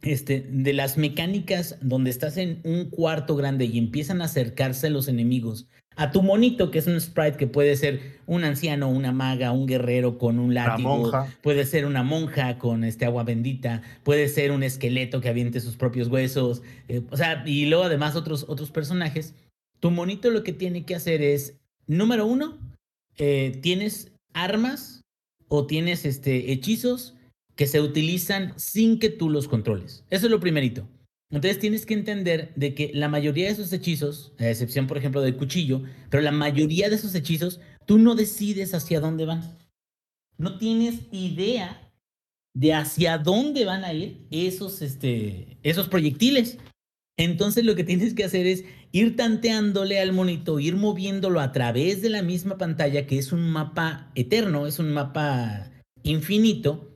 este, de las mecánicas donde estás en un cuarto grande y empiezan a acercarse los enemigos a tu monito, que es un sprite que puede ser un anciano, una maga, un guerrero con un látigo, monja. puede ser una monja con este agua bendita, puede ser un esqueleto que aviente sus propios huesos, eh, o sea, y luego además otros, otros personajes. Tu monito lo que tiene que hacer es, número uno, eh, tienes armas o tienes este, hechizos que se utilizan sin que tú los controles. Eso es lo primerito. Entonces tienes que entender de que la mayoría de esos hechizos, a excepción por ejemplo del cuchillo, pero la mayoría de esos hechizos, tú no decides hacia dónde van. No tienes idea de hacia dónde van a ir esos, este, esos proyectiles. Entonces lo que tienes que hacer es ir tanteándole al monito, ir moviéndolo a través de la misma pantalla, que es un mapa eterno, es un mapa infinito,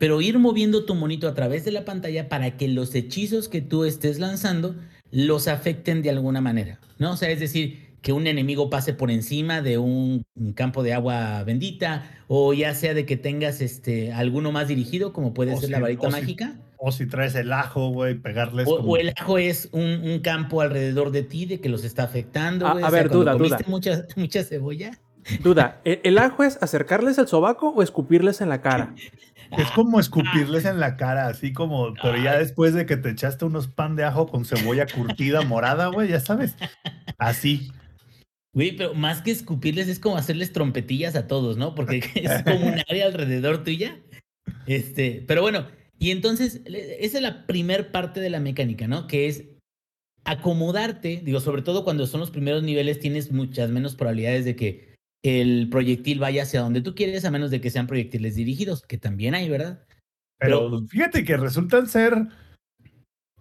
pero ir moviendo tu monito a través de la pantalla para que los hechizos que tú estés lanzando los afecten de alguna manera, ¿no? O sea, es decir, que un enemigo pase por encima de un, un campo de agua bendita, o ya sea de que tengas este alguno más dirigido, como puede O ser si- la varita o si- mágica. O si traes el ajo, güey, pegarles O, como... o el ajo es un, un campo alrededor de ti de que los está afectando. A- güey. a O sea, ver, cuando duda, comiste duda. Mucha, mucha cebolla. Duda, ¿el, el ajo es acercarles el sobaco o escupirles en la cara? Es como escupirles en la cara, así como, pero ya después de que te echaste unos pan de ajo con cebolla curtida morada, güey, ya sabes. Así. Güey, pero más que escupirles es como hacerles trompetillas a todos, ¿no? Porque es como un área alrededor tuya. Este, pero bueno, y entonces esa es la primer parte de la mecánica, ¿no? Que es acomodarte, digo, sobre todo cuando son los primeros niveles tienes muchas menos probabilidades de que el proyectil vaya hacia donde tú quieres, a menos de que sean proyectiles dirigidos, que también hay, ¿verdad? Pero fíjate que resultan ser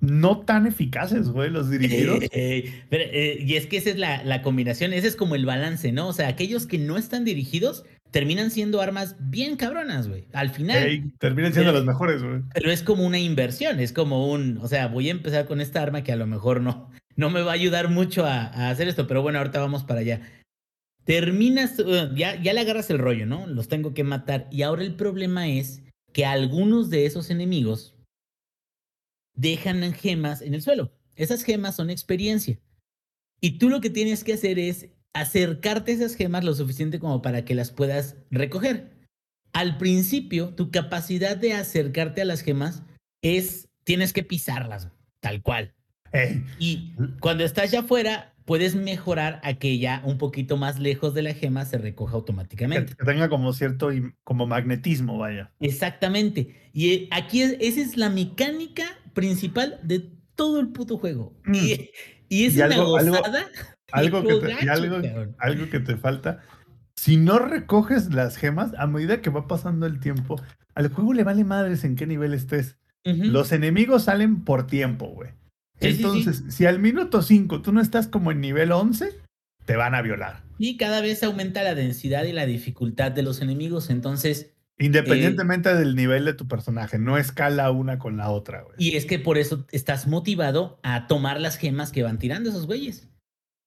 no tan eficaces, güey, los dirigidos. Eh, pero, eh, y es que esa es la, la combinación, ese es como el balance, ¿no? O sea, aquellos que no están dirigidos terminan siendo armas bien cabronas, güey. Al final. Ey, terminan siendo Eh, los mejores, güey. Pero es como una inversión, es como un, o sea, voy a empezar con esta arma que a lo mejor no, no me va a ayudar mucho a, a hacer esto, pero bueno, ahorita vamos para allá. Terminas, uh, ya, ya le agarras el rollo, ¿no? Los tengo que matar. Y ahora el problema es que algunos de esos enemigos dejan gemas en el suelo. Esas gemas son experiencia. Y tú lo que tienes que hacer es acercarte a esas gemas lo suficiente como para que las puedas recoger. Al principio, tu capacidad de acercarte a las gemas es, tienes que pisarlas, tal cual. Ey, Y cuando estás ya afuera, puedes mejorar a que ya un poquito más lejos de la gema se recoja automáticamente. que tenga como cierto como magnetismo, vaya. Exactamente. Y eh, aquí es- esa es la mecánica principal de todo el puto juego. Mm. Y, y es Y una algo- gozada. Algo que, te, y gacho, algo, cabrón. algo que te falta. Si no recoges las gemas, a medida que va pasando el tiempo, al juego le vale madres en qué nivel estés. Los enemigos salen por tiempo, güey. Sí, sí, sí. Entonces, si al minuto 5 tú no estás como en nivel 11, te van a violar. Y cada vez aumenta la densidad y la dificultad de los enemigos. Entonces, Independientemente del nivel de tu personaje, no escala una con la otra, güey. y es que por eso estás motivado a tomar las gemas que van tirando esos güeyes.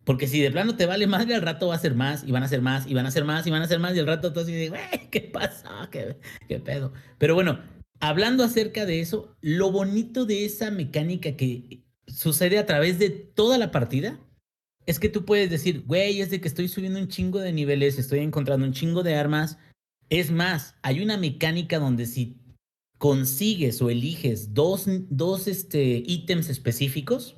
Porque si de plano te vale madre, al rato va a ser más, y van a ser más, y van a ser más, y van a ser más, y al rato tú así de, güey, ¿qué pasó? ¿Qué, ¿Qué pedo? Pero bueno, hablando acerca de eso, lo bonito de esa mecánica que sucede a través de toda la partida es que tú puedes decir, güey, es de que estoy subiendo un chingo de niveles, estoy encontrando un chingo de armas. Es más, hay una mecánica donde si consigues o eliges dos, dos este, ítems específicos,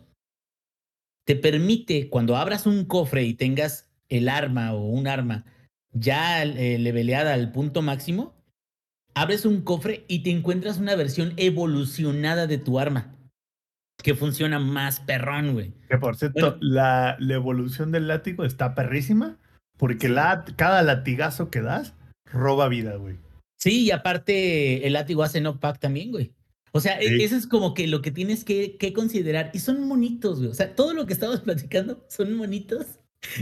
te permite, cuando abras un cofre y tengas el arma o un arma ya eh, leveleada al punto máximo, abres un cofre y te encuentras una versión evolucionada de tu arma que funciona más perrón, güey. Que por cierto, Bueno. la, la evolución del látigo está perrísima porque la, cada latigazo que das roba vida, güey. Sí, y aparte el látigo hace knockback también, güey. O sea, e- Sí. eso es como que lo que tienes que, que considerar. Y son monitos, güey. O sea, todo lo que estamos platicando son monitos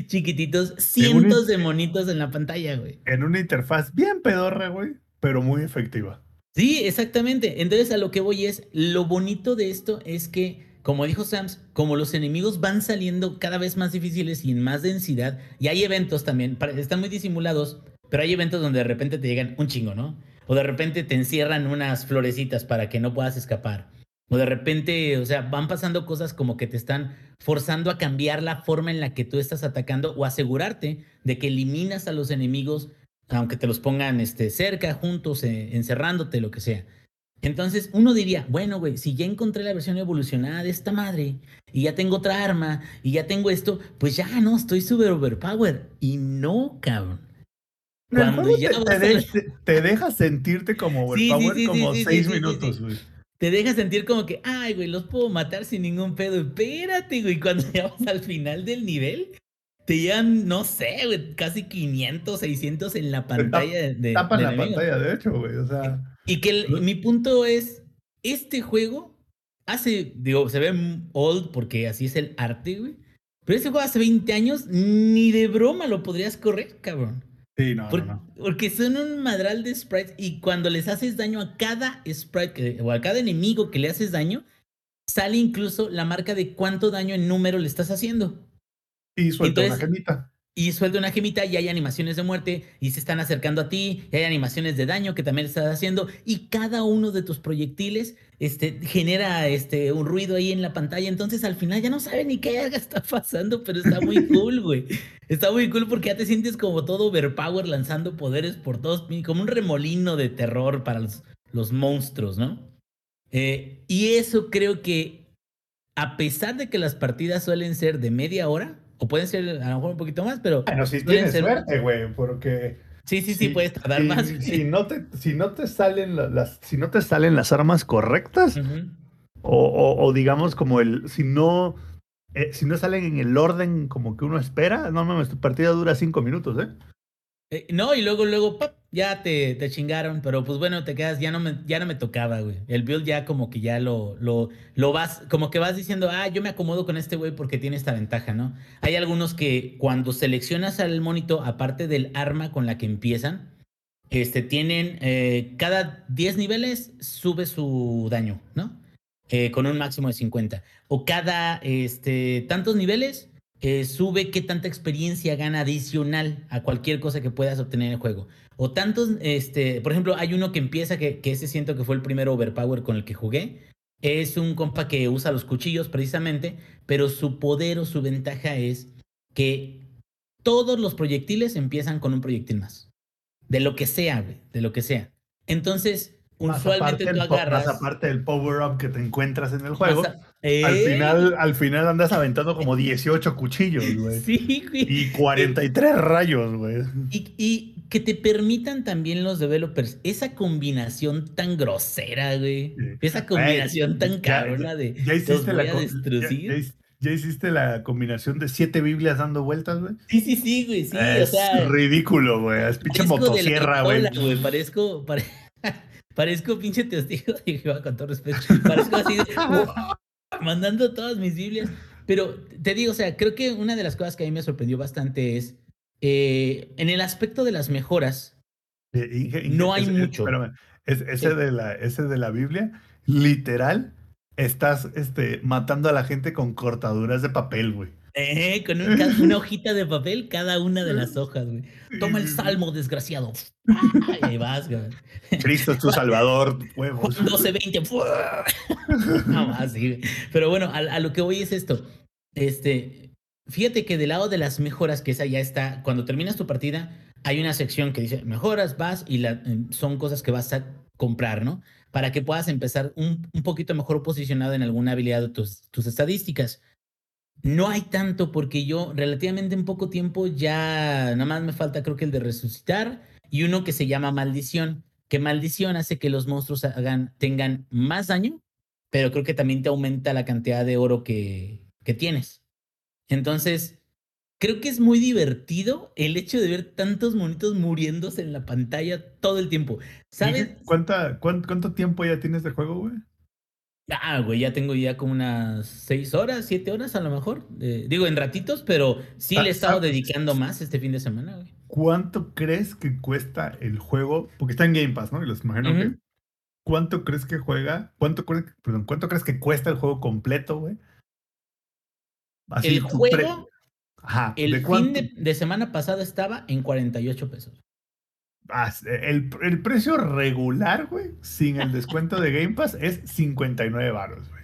chiquititos, cientos de monitos en la pantalla, güey. En una interfaz bien pedorra, güey, pero muy efectiva. Sí, exactamente. Entonces a lo que voy es, lo bonito de esto es que, como dijo Sams, como los enemigos van saliendo cada vez más difíciles y en más densidad, y hay eventos también, están muy disimulados, pero hay eventos donde de repente te llegan un chingo, ¿no? O de repente te encierran unas florecitas para que no puedas escapar. O de repente, o sea, van pasando cosas como que te están forzando a cambiar la forma en la que tú estás atacando o asegurarte de que eliminas a los enemigos aunque te los pongan este, cerca, juntos, eh, encerrándote, lo que sea. Entonces uno diría, bueno, güey, si ya encontré la versión evolucionada de esta madre y ya tengo otra arma y ya tengo esto, pues ya no, estoy super overpowered. Y no, cabrón. Cuando ya te, te a de- la- te- te deja sentirte como sí, sí, sí, como seis minutos, güey. Te deja sentir como que, ay, güey, los puedo matar sin ningún pedo. Espérate, güey, cuando vas al final del nivel, te llegan, no sé, güey, casi 500, 600 en la pantalla de, de- Tapan de la enemigos. pantalla, de hecho, güey. O sea, Y que el- mi punto es, este juego hace, digo, se ve old porque así es el arte, güey. Pero este juego hace 20 años, ni de broma lo podrías correr, cabrón. sí, no, Por- no, no. Porque son un madral de sprites y cuando les haces daño a cada sprite que- o a cada enemigo que le haces daño, sale incluso la marca de cuánto daño en número le estás haciendo. Y suelta una gemita. Y suelta una gemita y hay animaciones de muerte y se están acercando a ti y hay animaciones de daño que también estás haciendo y cada uno de tus proyectiles este, genera este, un ruido ahí en la pantalla. Entonces al final ya no sabe ni qué está pasando, pero está muy cool, güey. Está muy cool porque ya te sientes como todo overpower lanzando poderes por todos, como un remolino de terror para los, los monstruos, ¿no? Eh, y eso creo que a pesar de que las partidas suelen ser de media hora, o pueden ser a lo mejor un poquito más, pero Bueno, si tienes ser- suerte, güey, porque sí, sí, sí, puedes tardar si, más. Si no te, si no te salen la- las, si no te salen las armas correctas, Ujú. o, o- o digamos como el, si no, eh, si no salen en el orden como que uno espera, no mames, tu partida dura cinco minutos, ¿eh? Eh, no, y luego, luego, ¡pap! ya te, te chingaron, pero pues bueno, te quedas, ya no me, ya no me tocaba, güey. El build ya como que ya lo, lo, lo vas, como que vas diciendo, ah, yo me acomodo con este güey porque tiene esta ventaja, ¿no? Hay algunos que cuando seleccionas al monito, aparte del arma con la que empiezan, este, tienen, eh, cada 10 niveles sube su daño, ¿no? Eh, con un máximo de 50. O cada, este, tantos niveles, eh, sube qué tanta experiencia gana adicional a cualquier cosa que puedas obtener en el juego. O tantos, este, por ejemplo, hay uno que empieza, que, que ese siento que fue el primero overpower con el que jugué. Es un compa que usa los cuchillos precisamente, pero su poder o su ventaja es que todos los proyectiles empiezan con un proyectil más. De lo que sea, güey, de lo que sea. Entonces, usualmente tú agarras... más aparte del power-up que te encuentras en el juego, al, ¡Ey! final, al final andas aventando como 18 cuchillos, güey. Sí, güey. Y 43 rayos, güey. Y, y que te permitan también los developers esa combinación tan grosera, güey. Sí. Esa combinación Eh, tan cabrona de Ya hiciste, la, destruir. ya- hiciste la combinación de siete Biblias dando vueltas, güey. Sí, sí, sí, güey. Sí, es o sea. ridículo, güey. Es pinche motosierra, güey. Parezco, pare- parezco pinche testigo Jehová, con todo respeto. Parezco así de, mandando todas mis Biblias. Pero te digo, o sea, creo que una de las cosas que a mí me sorprendió bastante es eh, en el aspecto de las mejoras. Inge- Inge, No hay mucho. espérame, es- ese, de la, ese de la Biblia, literal, estás este, matando a la gente con cortaduras de papel, güey. Eh, con un una hojita de papel cada una de las hojas, güey. Toma el salmo, desgraciado. Ahí vas, güey. Cristo es tu salvador, huevos. 12, 20. No más, sí. Pero bueno, a, a lo que voy es esto. Este, fíjate que del lado de las mejoras, que esa ya está, cuando terminas tu partida, hay una sección que dice mejoras, vas y la, eh, son cosas que vas a comprar, ¿no? Para que puedas empezar un, un poquito mejor posicionado en alguna habilidad de tus, tus estadísticas. No hay tanto porque yo relativamente en poco tiempo ya nada más me falta creo que el de resucitar y uno que se llama maldición, que maldición hace que los monstruos hagan, tengan más daño, pero creo que también te aumenta la cantidad de oro que, que tienes. Entonces, creo que es muy divertido el hecho de ver tantos monitos muriéndose en la pantalla todo el tiempo. ¿Sabes? Inge, ¿Cuánta, cuánto, cuánto tiempo ya tienes de juego, güey? Ah, güey, ya tengo ya como unas seis horas, siete horas a lo mejor. Eh, digo, en ratitos, pero sí le he estado ¿Sabes? dedicando más este fin de semana, güey. ¿Cuánto crees que cuesta el juego? Porque está en Game Pass, ¿no? Y los imagino que. Ujú. ¿Cuánto crees que juega? ¿Cuánto, perdón, ¿Cuánto crees que cuesta el juego completo, güey? Así, El juego, Ajá. el ¿de fin de, de semana pasado estaba en 48 pesos. El, el precio regular, güey, sin el descuento de Game Pass, es 59 baros, güey.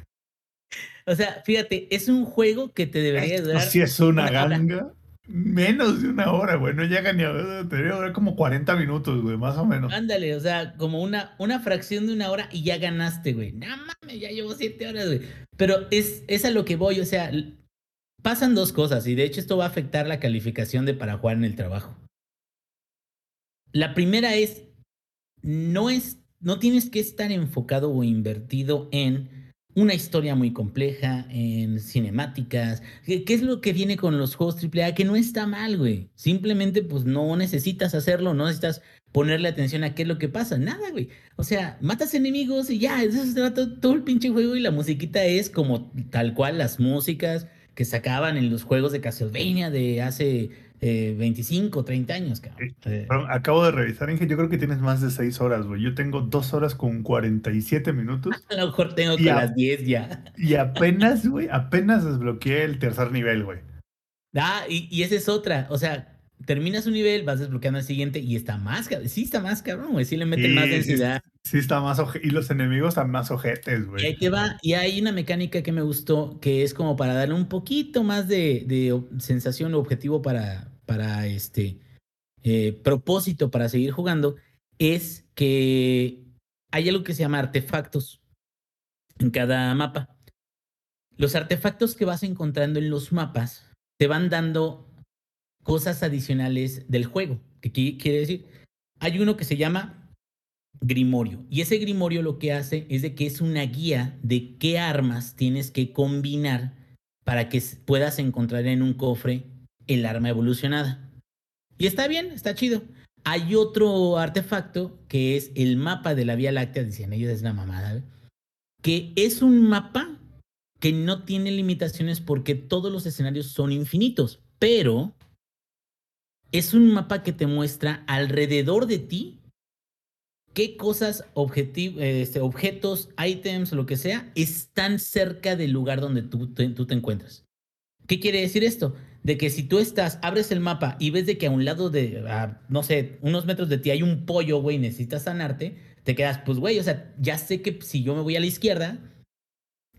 O sea, fíjate, es un juego que te debería Esto durar. sí es una una hora. ganga. Menos de una hora, güey. No llega ni a. Debería durar como 40 minutos, güey, más o menos. Ándale, o sea, como una, una fracción de una hora y ya ganaste, güey. No mames, ya llevo siete horas, güey. Pero es, es a lo que voy, o sea, pasan dos cosas y de hecho esto va a afectar la calificación de para jugar en el trabajo. La primera es, no es, no tienes que estar enfocado o invertido en una historia muy compleja, en cinemáticas. ¿Qué, es lo que viene con los juegos AAA? Que no está mal, güey. Simplemente, pues no necesitas hacerlo, no necesitas ponerle atención a qué es lo que pasa. Nada, güey. O sea, matas enemigos y ya, eso se todo el pinche juego y la musiquita es como tal cual las músicas que sacaban en los juegos de Castlevania de hace eh, 25, 30 años, cabrón. Eh, acabo de revisar, Inge. Yo creo que tienes más de 6 horas, güey. Yo tengo 2 horas con 47 minutos. a lo mejor tengo que a- las 10 ya. Y apenas, güey, apenas desbloqueé el tercer nivel, güey. Ah, y, y esa es otra. O sea, terminas un nivel, vas desbloqueando el siguiente y está más, cabrón. Sí, está más cabrón, güey. Sí le meten más Sí, densidad. Sí, está más Y los enemigos están más ojetes, Y ahí güey. te va. Y hay una mecánica que me gustó que es como para darle un poquito más de, de sensación o objetivo para, para este eh, propósito para seguir jugando. Es que hay algo que se llama artefactos en cada mapa. Los artefactos que vas encontrando en los mapas te van dando cosas adicionales del juego. ¿Qué qui- quiere decir? Hay uno que se llama Grimorio. Y ese Grimorio lo que hace es de que es una guía de qué armas tienes que combinar para que puedas encontrar en un cofre el arma evolucionada. Y está bien, está chido. Hay otro artefacto que es el mapa de la Vía Láctea, decían ellos, es una mamada, ¿eh? que es un mapa que no tiene limitaciones porque todos los escenarios son infinitos, pero es un mapa que te muestra alrededor de ti qué cosas, este, objetos, ítems, lo que sea, están cerca del lugar donde tú te, tú te encuentras. ¿Qué quiere decir esto? De que si tú estás, abres el mapa y ves de que a un lado de, no sé, unos metros de ti hay un pollo, güey, necesitas sanarte, te quedas, pues, güey, o sea, ya sé que si yo me voy a la izquierda,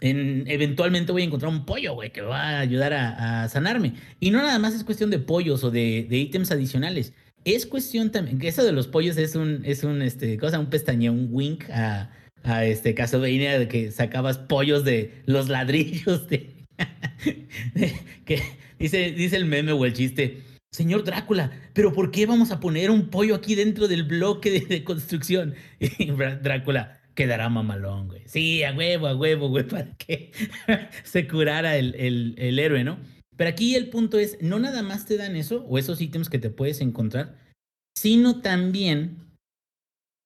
en- eventualmente voy a encontrar un pollo, güey, que va a ayudar a, sanarme. Y no nada más es cuestión de pollos o de, ítems adicionales. Es cuestión también, eso de los pollos es un, es un, este, cosa, un pestañeo, un wink a, a este Castlevania de que sacabas pollos de los ladrillos de, dice, dice el meme o el chiste. Señor Drácula, ¿pero por qué vamos a poner un pollo aquí dentro del bloque de, de construcción? Y Drácula, quedará mamalón, güey. Sí, a huevo, a huevo, güey, para que se curara el, el, el héroe, ¿no? Pero aquí el punto es, no nada más te dan eso o esos ítems que te puedes encontrar, sino también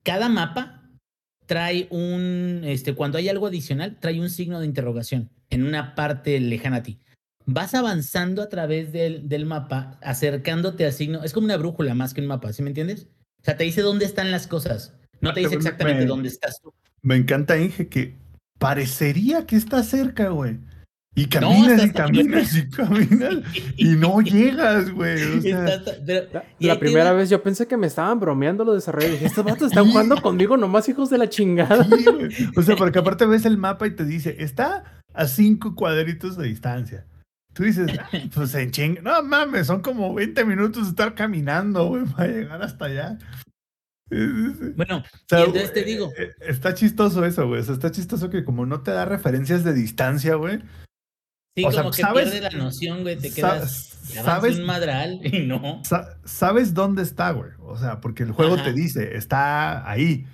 cada mapa trae un, este, cuando hay algo adicional, trae un signo de interrogación en una parte lejana a ti. Vas avanzando a través del, del mapa, acercándote al signo. Es como una brújula más que un mapa, ¿sí me entiendes? O sea, te dice dónde están las cosas. No te dice Me- exactamente me- dónde estás tú. Me encanta, Inge, que parecería que está cerca, güey. Y caminas y caminas y caminas y no llegas, güey. O sea, La, primera vez yo pensé que me estaban bromeando los desarrolladores. Dije, estos vatos están jugando conmigo nomás, hijos de la chingada. sí. O sea, porque aparte ves el mapa y te dice, está a cinco cuadritos de distancia. Tú dices, "Ah, pues en ching. No mames, son como 20 minutos de estar caminando, güey, para llegar hasta allá. Bueno, o sea, y entonces te eh, digo, eh, Está chistoso eso, güey. O sea, está chistoso que como no te da referencias de distancia, güey. sí, o sea, como que ¿sabes? pierde la noción, güey, te quedas, ¿Sabes? un madral y no. sa- sabes dónde está, güey. O sea, porque el juego Ajá. te dice, está ahí.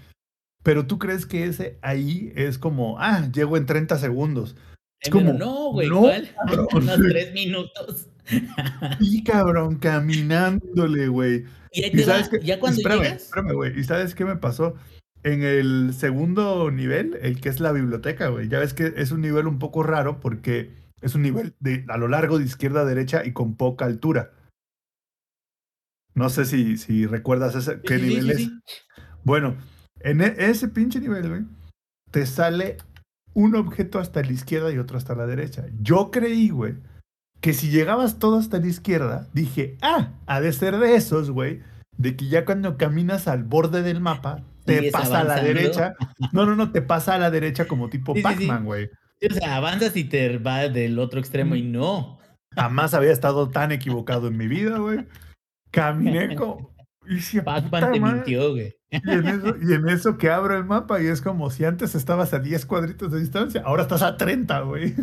Pero tú crees que ese ahí es como, ah, llego en 30 segundos. Es Eh, como, no, güey, no, ¿cuál? cabrón. Unos tres minutos. Y cabrón, caminándole, güey. Y ahí te va, qué? ya cuando espérame, llegas, espérame, güey. ¿Y sabes qué me pasó? En el segundo nivel, el que es la biblioteca, güey. Ya ves que es un nivel un poco raro porque es un nivel de, a lo largo de izquierda a derecha y con poca altura. No sé si, si recuerdas ese, qué Sí, nivel sí, es. sí. Bueno, en e- ese pinche nivel, güey, te sale un objeto hasta la izquierda y otro hasta la derecha. Yo creí, güey, que si llegabas todo hasta la izquierda, dije, ah, ha de ser de esos, güey, de que ya cuando caminas al borde del mapa, te pasa a la derecha. No, no, no, te pasa a la derecha como tipo Sí. Pac-Man, güey. Sí, O sea, avanzas y te vas del otro extremo y no. Jamás había estado tan equivocado en mi vida, güey. Caminé como... Pac-Man "Puta te madre". mintió, güey. Y en, eso, y en eso que abro el mapa y es como si antes estabas a 10 cuadritos de distancia, ahora estás a 30, güey.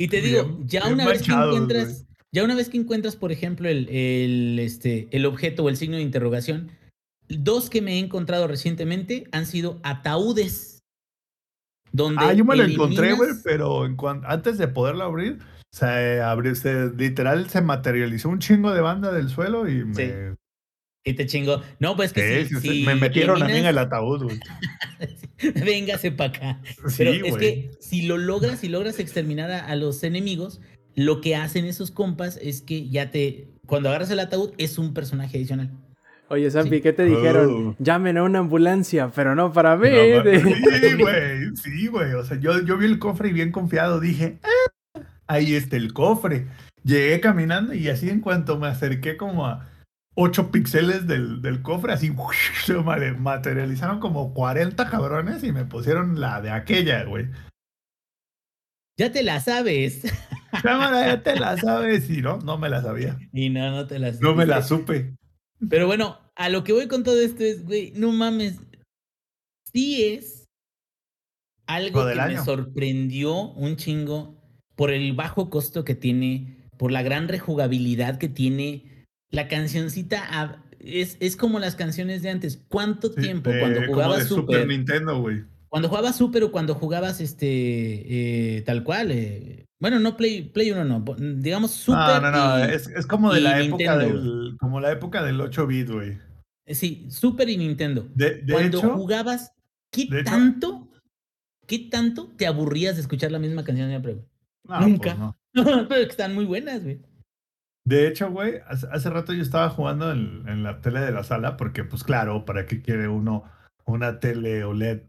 Y te digo, Bien- ya bien una vez que encuentras, ya una vez que encuentras, por ejemplo, el, el, este, el objeto o el signo de interrogación, dos que me he encontrado recientemente han sido ataúdes. Donde Ah, yo me lo encontré, güey, eliminas- pero en antes de poderlo abrir, se abrió, se, literal se materializó un chingo de banda del suelo y me, Sí. Y te chingo. No, pues que Sí, si, sí, sí, si me metieron a mí en el ataúd, güey. Véngase para acá. Sí, Pero es güey. que si lo logras, si logras exterminar a, a los enemigos, lo que hacen esos compas es que ya te. Cuando agarras el ataúd, es un personaje adicional. Oye, Zampi, Sí. ¿qué te dijeron? Oh. Llamen a una ambulancia, pero no para mí. No, De- sí, güey, sí, güey. O sea, yo, yo vi el cofre y bien confiado dije, "Ah, ahí está el cofre. Llegué caminando y así en cuanto me acerqué como a 8 píxeles del, del cofre, así se ma- materializaron como 40 cabrones y me pusieron la de aquella, güey. Ya te la sabes. Cámara, ya te la sabes. Y no, no me la sabía. Y no, no te la No me la supe. Pero bueno, a lo que voy con todo esto es, güey, no mames. Sí es algo del que me sorprendió un chingo por el bajo costo que tiene, por la gran rejugabilidad que tiene. La cancioncita es, es como las canciones de antes. ¿Cuánto tiempo de- cuando jugabas Super? Super Nintendo, güey. Cuando jugabas Super o cuando jugabas este eh, tal cual. eh, bueno, no Play, Play 1 no. Digamos Super. No, no, no. y- es, es como de la época del, como la época del 8 bit, güey. eh, Sí, Super y Nintendo. De, de Cuando hecho, jugabas, ¿qué hecho- tanto, qué tanto te aburrías de escuchar la misma canción de prueba? no, nunca. pues no. Pero están muy buenas, güey. De hecho, güey, hace, hace rato yo estaba jugando en, en la tele de la sala, porque, pues claro, ¿para qué quiere uno una tele OLED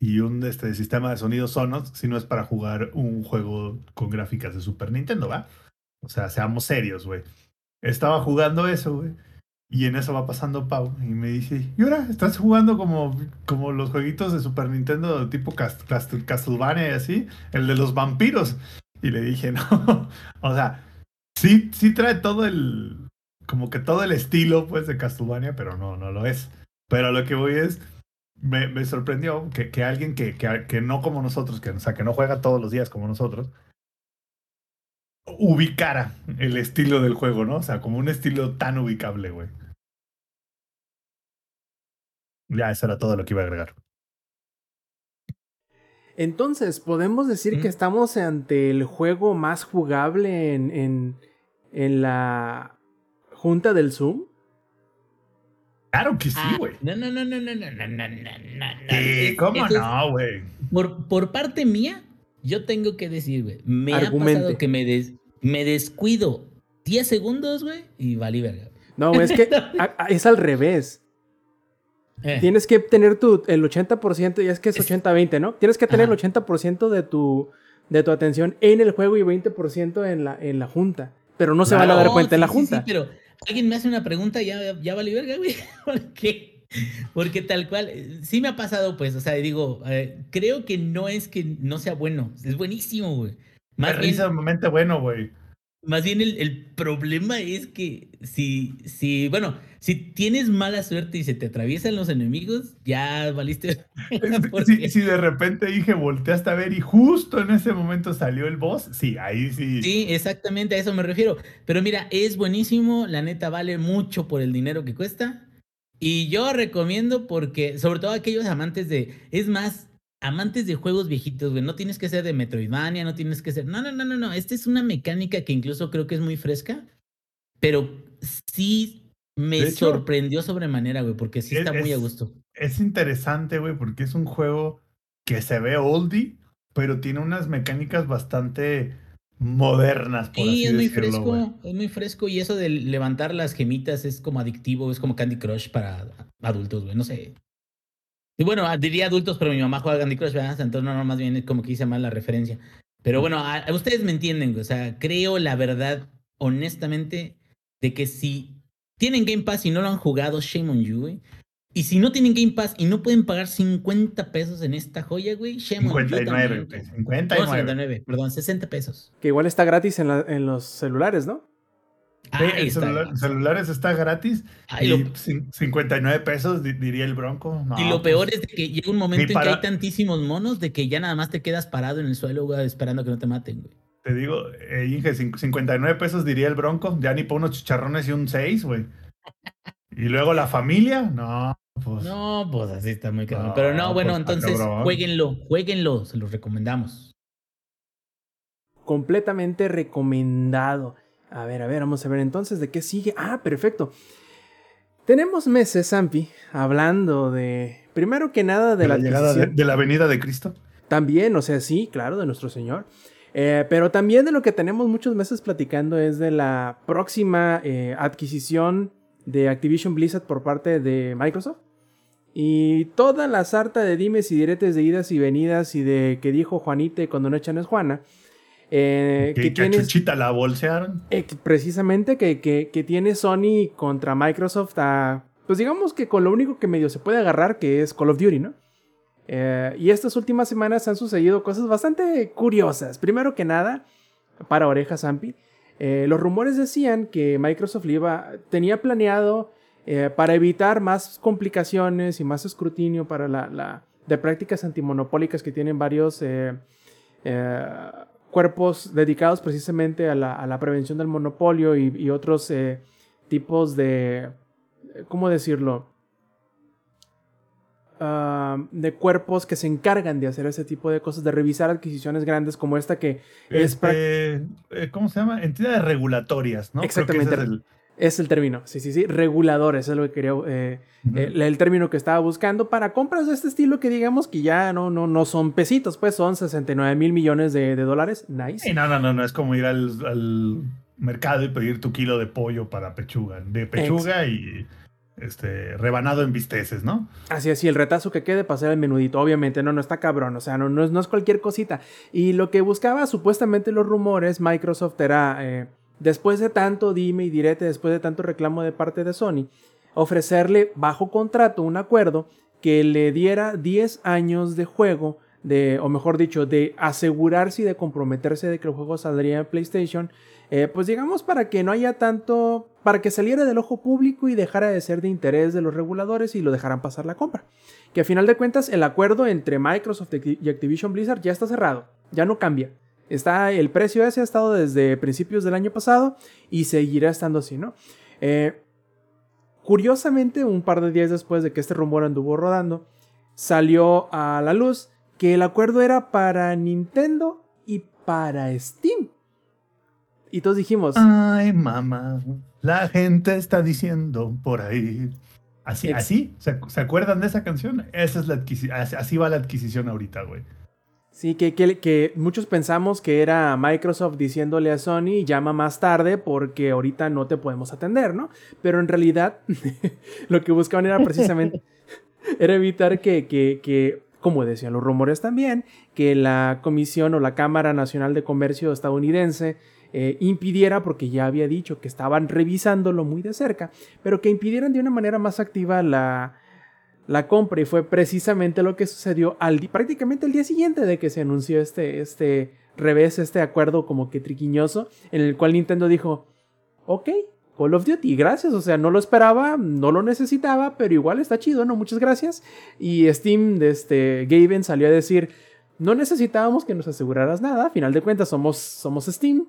y un este, sistema de sonido Sonos si no es para jugar un juego con gráficas de Super Nintendo, va? O sea, seamos serios, güey. Estaba jugando eso, güey. Y en eso va pasando Pau y me dice, ¿y ahora estás jugando como, como los jueguitos de Super Nintendo tipo Cast- Cast- Castlevania y así? El de los vampiros. Y le dije, no, o sea, sí, sí trae todo el, como que todo el estilo pues de Castlevania, pero no, no lo es. Pero lo que voy es, me, me sorprendió que, que alguien que, que, que no como nosotros, que, o sea, que no juega todos los días como nosotros, ubicara el estilo del juego, ¿no? O sea, como un estilo tan ubicable, güey. Ya, eso era todo lo que iba a agregar. Entonces, ¿podemos decir ¿Mm? que estamos ante el juego más jugable en, en, en la junta del Zoom? Claro que sí, Ah, güey. no, no, no, no, no, no, no, no, no, no. Sí, ¿Cómo no, güey? Por, por parte mía, yo tengo que decir, güey, me ha Argumente. pasado que me, des- me descuido 10 segundos, güey, y valí verga. No, es que a- a- es al revés. Eh, Tienes que tener tu, el 80%, y es que es Es- 80-20, ¿no? Tienes que tener Ajá. el 80% de tu, de tu atención en el juego y 20% en la, en la junta. Pero no se van a dar no, cuenta en la sí, sí, junta. sí, pero alguien me hace una pregunta y ya, ya valí verga, güey. ¿Por qué? Porque tal cual, sí me ha pasado, pues, o sea, digo, eh, creo que no es que no sea bueno, es buenísimo, güey. Más bien, Precisamente bueno, güey. Más bien el, el problema es que si, si, bueno, si tienes mala suerte y se te atraviesan los enemigos, ya valiste. porque- Si, si de repente dije, volteaste a ver y justo en ese momento salió el boss, sí, ahí sí. Sí, exactamente a eso me refiero. Pero mira, es buenísimo, la neta vale mucho por el dinero que cuesta. Y yo recomiendo porque, sobre todo aquellos amantes de, es más, amantes de juegos viejitos, güey, no tienes que ser de Metroidvania, no tienes que ser, no, no, no, no, no, esta es una mecánica que incluso creo que es muy fresca, pero sí me hecho, sorprendió sobremanera, güey, porque sí es- está muy a gusto. Es interesante, güey, porque es un juego que se ve oldie, pero tiene unas mecánicas bastante modernas, por Sí, así es muy decirlo, fresco, es muy fresco y eso de levantar las gemitas es como adictivo, es como Candy Crush para adultos, güey, no sé. Y bueno, ah, diría adultos, pero mi mamá juega Candy Crush, ¿verdad? Entonces no, no, más bien es como que hice mal la referencia. Pero bueno, a- a ustedes me entienden, o sea, creo la verdad, honestamente, de que si tienen Game Pass y no lo han jugado, shame on you, güey. Y si no tienen Game Pass y no pueden pagar 50 pesos en esta joya, güey, shame on you 59, también. güey, No, 59. 59, perdón, 60 pesos. Que igual está gratis en, la- en los celulares, ¿no? Ahí está. celular- celulares está gratis Ay, y lo- cin- 59 pesos di- diría el Bronco. No, Y lo peor pues, es de que llega un momento en que hay tantísimos monos de que ya nada más te quedas parado en el suelo, güey, esperando que no te maten, güey. Te digo, eh, Inge, cin- 59 pesos diría el Bronco, ya ni por unos chicharrones y un 6, güey. Y luego la familia, no, pues. No, pues así está muy cabrón. No, Pero no, bueno, pues, entonces jueguenlo, jueguenlo, se los recomendamos. Completamente recomendado. A ver, a ver, vamos a ver entonces de qué sigue. Ah, perfecto. Tenemos meses, Zampi, hablando de. Primero que nada de, de la, la llegada de, la venida de Cristo. También, o sea, sí, claro, de nuestro Señor. Eh, pero también de lo que tenemos muchos meses platicando es de la próxima eh, adquisición de Activision Blizzard por parte de Microsoft. Y toda la sarta de dimes y diretes de idas y venidas y de que dijo Juanita y cuando no echan es Juana. Eh, Que, tienes- Chuchita la bolsearon. eh, precisamente que, que- que tiene Sony contra Microsoft a, pues digamos que con lo único que medio se puede agarrar que es Call of Duty, ¿no? Eh, y estas últimas semanas han sucedido cosas bastante curiosas. Primero que nada, para orejas Zampi, eh, los rumores decían que Microsoft le iba, tenía planeado para evitar más complicaciones y más escrutinio para la, la- de prácticas antimonopólicas que tienen varios eh, eh, cuerpos dedicados precisamente a la, a la prevención del monopolio y, y otros eh, tipos de, ¿cómo decirlo? Ah, de cuerpos que se encargan de hacer ese tipo de cosas, de revisar adquisiciones grandes como esta que es Este, eh, ¿Cómo se llama? Entidades regulatorias, ¿no? Creo que Exactamente. ese es el- Es el término, sí, sí, sí, reguladores, es lo que quería, eh, Ujú. el, el término que estaba buscando para compras de este estilo que digamos que ya no, no, no son pesitos, pues son 69 mil millones de, de dólares, nice. No, no, no, no, es como ir al, al mercado y pedir tu kilo de pollo para pechuga, de pechuga y este rebanado en bisteces, ¿no? Así así, el retazo que quede para hacer el menudito, obviamente, no, no está cabrón, o sea, no, no, es, no es cualquier cosita. Y lo que buscaba supuestamente los rumores, Microsoft era, eh, después de tanto dime y direte, después de tanto reclamo de parte de Sony, ofrecerle bajo contrato un acuerdo que le diera 10 años de juego, de, o mejor dicho, de asegurarse y de comprometerse de que el juego saldría en PlayStation, eh, pues digamos para que no haya tanto, para que saliera del ojo público y dejara de ser de interés de los reguladores y lo dejaran pasar la compra. Que a final de cuentas el acuerdo entre Microsoft y Activision Blizzard ya está cerrado, ya no cambia. Está, el precio ese ha estado desde principios del año pasado y seguirá estando así, ¿no? Eh, curiosamente, un par de días después de que este rumor anduvo rodando, salió a la luz que el acuerdo era para Nintendo y para Steam. Y todos dijimos, Ay, mamá, la gente está diciendo por ahí. Así, así, ¿se, acuerdan de esa canción? Esa es la así va la adquisición ahorita, güey. Sí, que, que, que muchos pensamos que era Microsoft diciéndole a Sony llama más tarde porque ahorita no te podemos atender, ¿no? Pero en realidad lo que buscaban era precisamente era evitar que, que, que, como decían los rumores también, que la Comisión o la Cámara Nacional de Comercio estadounidense eh, impidiera, porque ya había dicho que estaban revisándolo muy de cerca, pero que impidieran de una manera más activa la, la compra y fue precisamente lo que sucedió al prácticamente el día siguiente de que se anunció este, este revés, este acuerdo como que triquiñoso, en el cual Nintendo dijo, ok, Call of Duty, gracias, o sea, no lo esperaba, no lo necesitaba, pero igual está chido, ¿no? Muchas gracias. Y Steam, de este, Gaben salió a decir, no necesitábamos que nos aseguraras nada, a final de cuentas somos, somos Steam,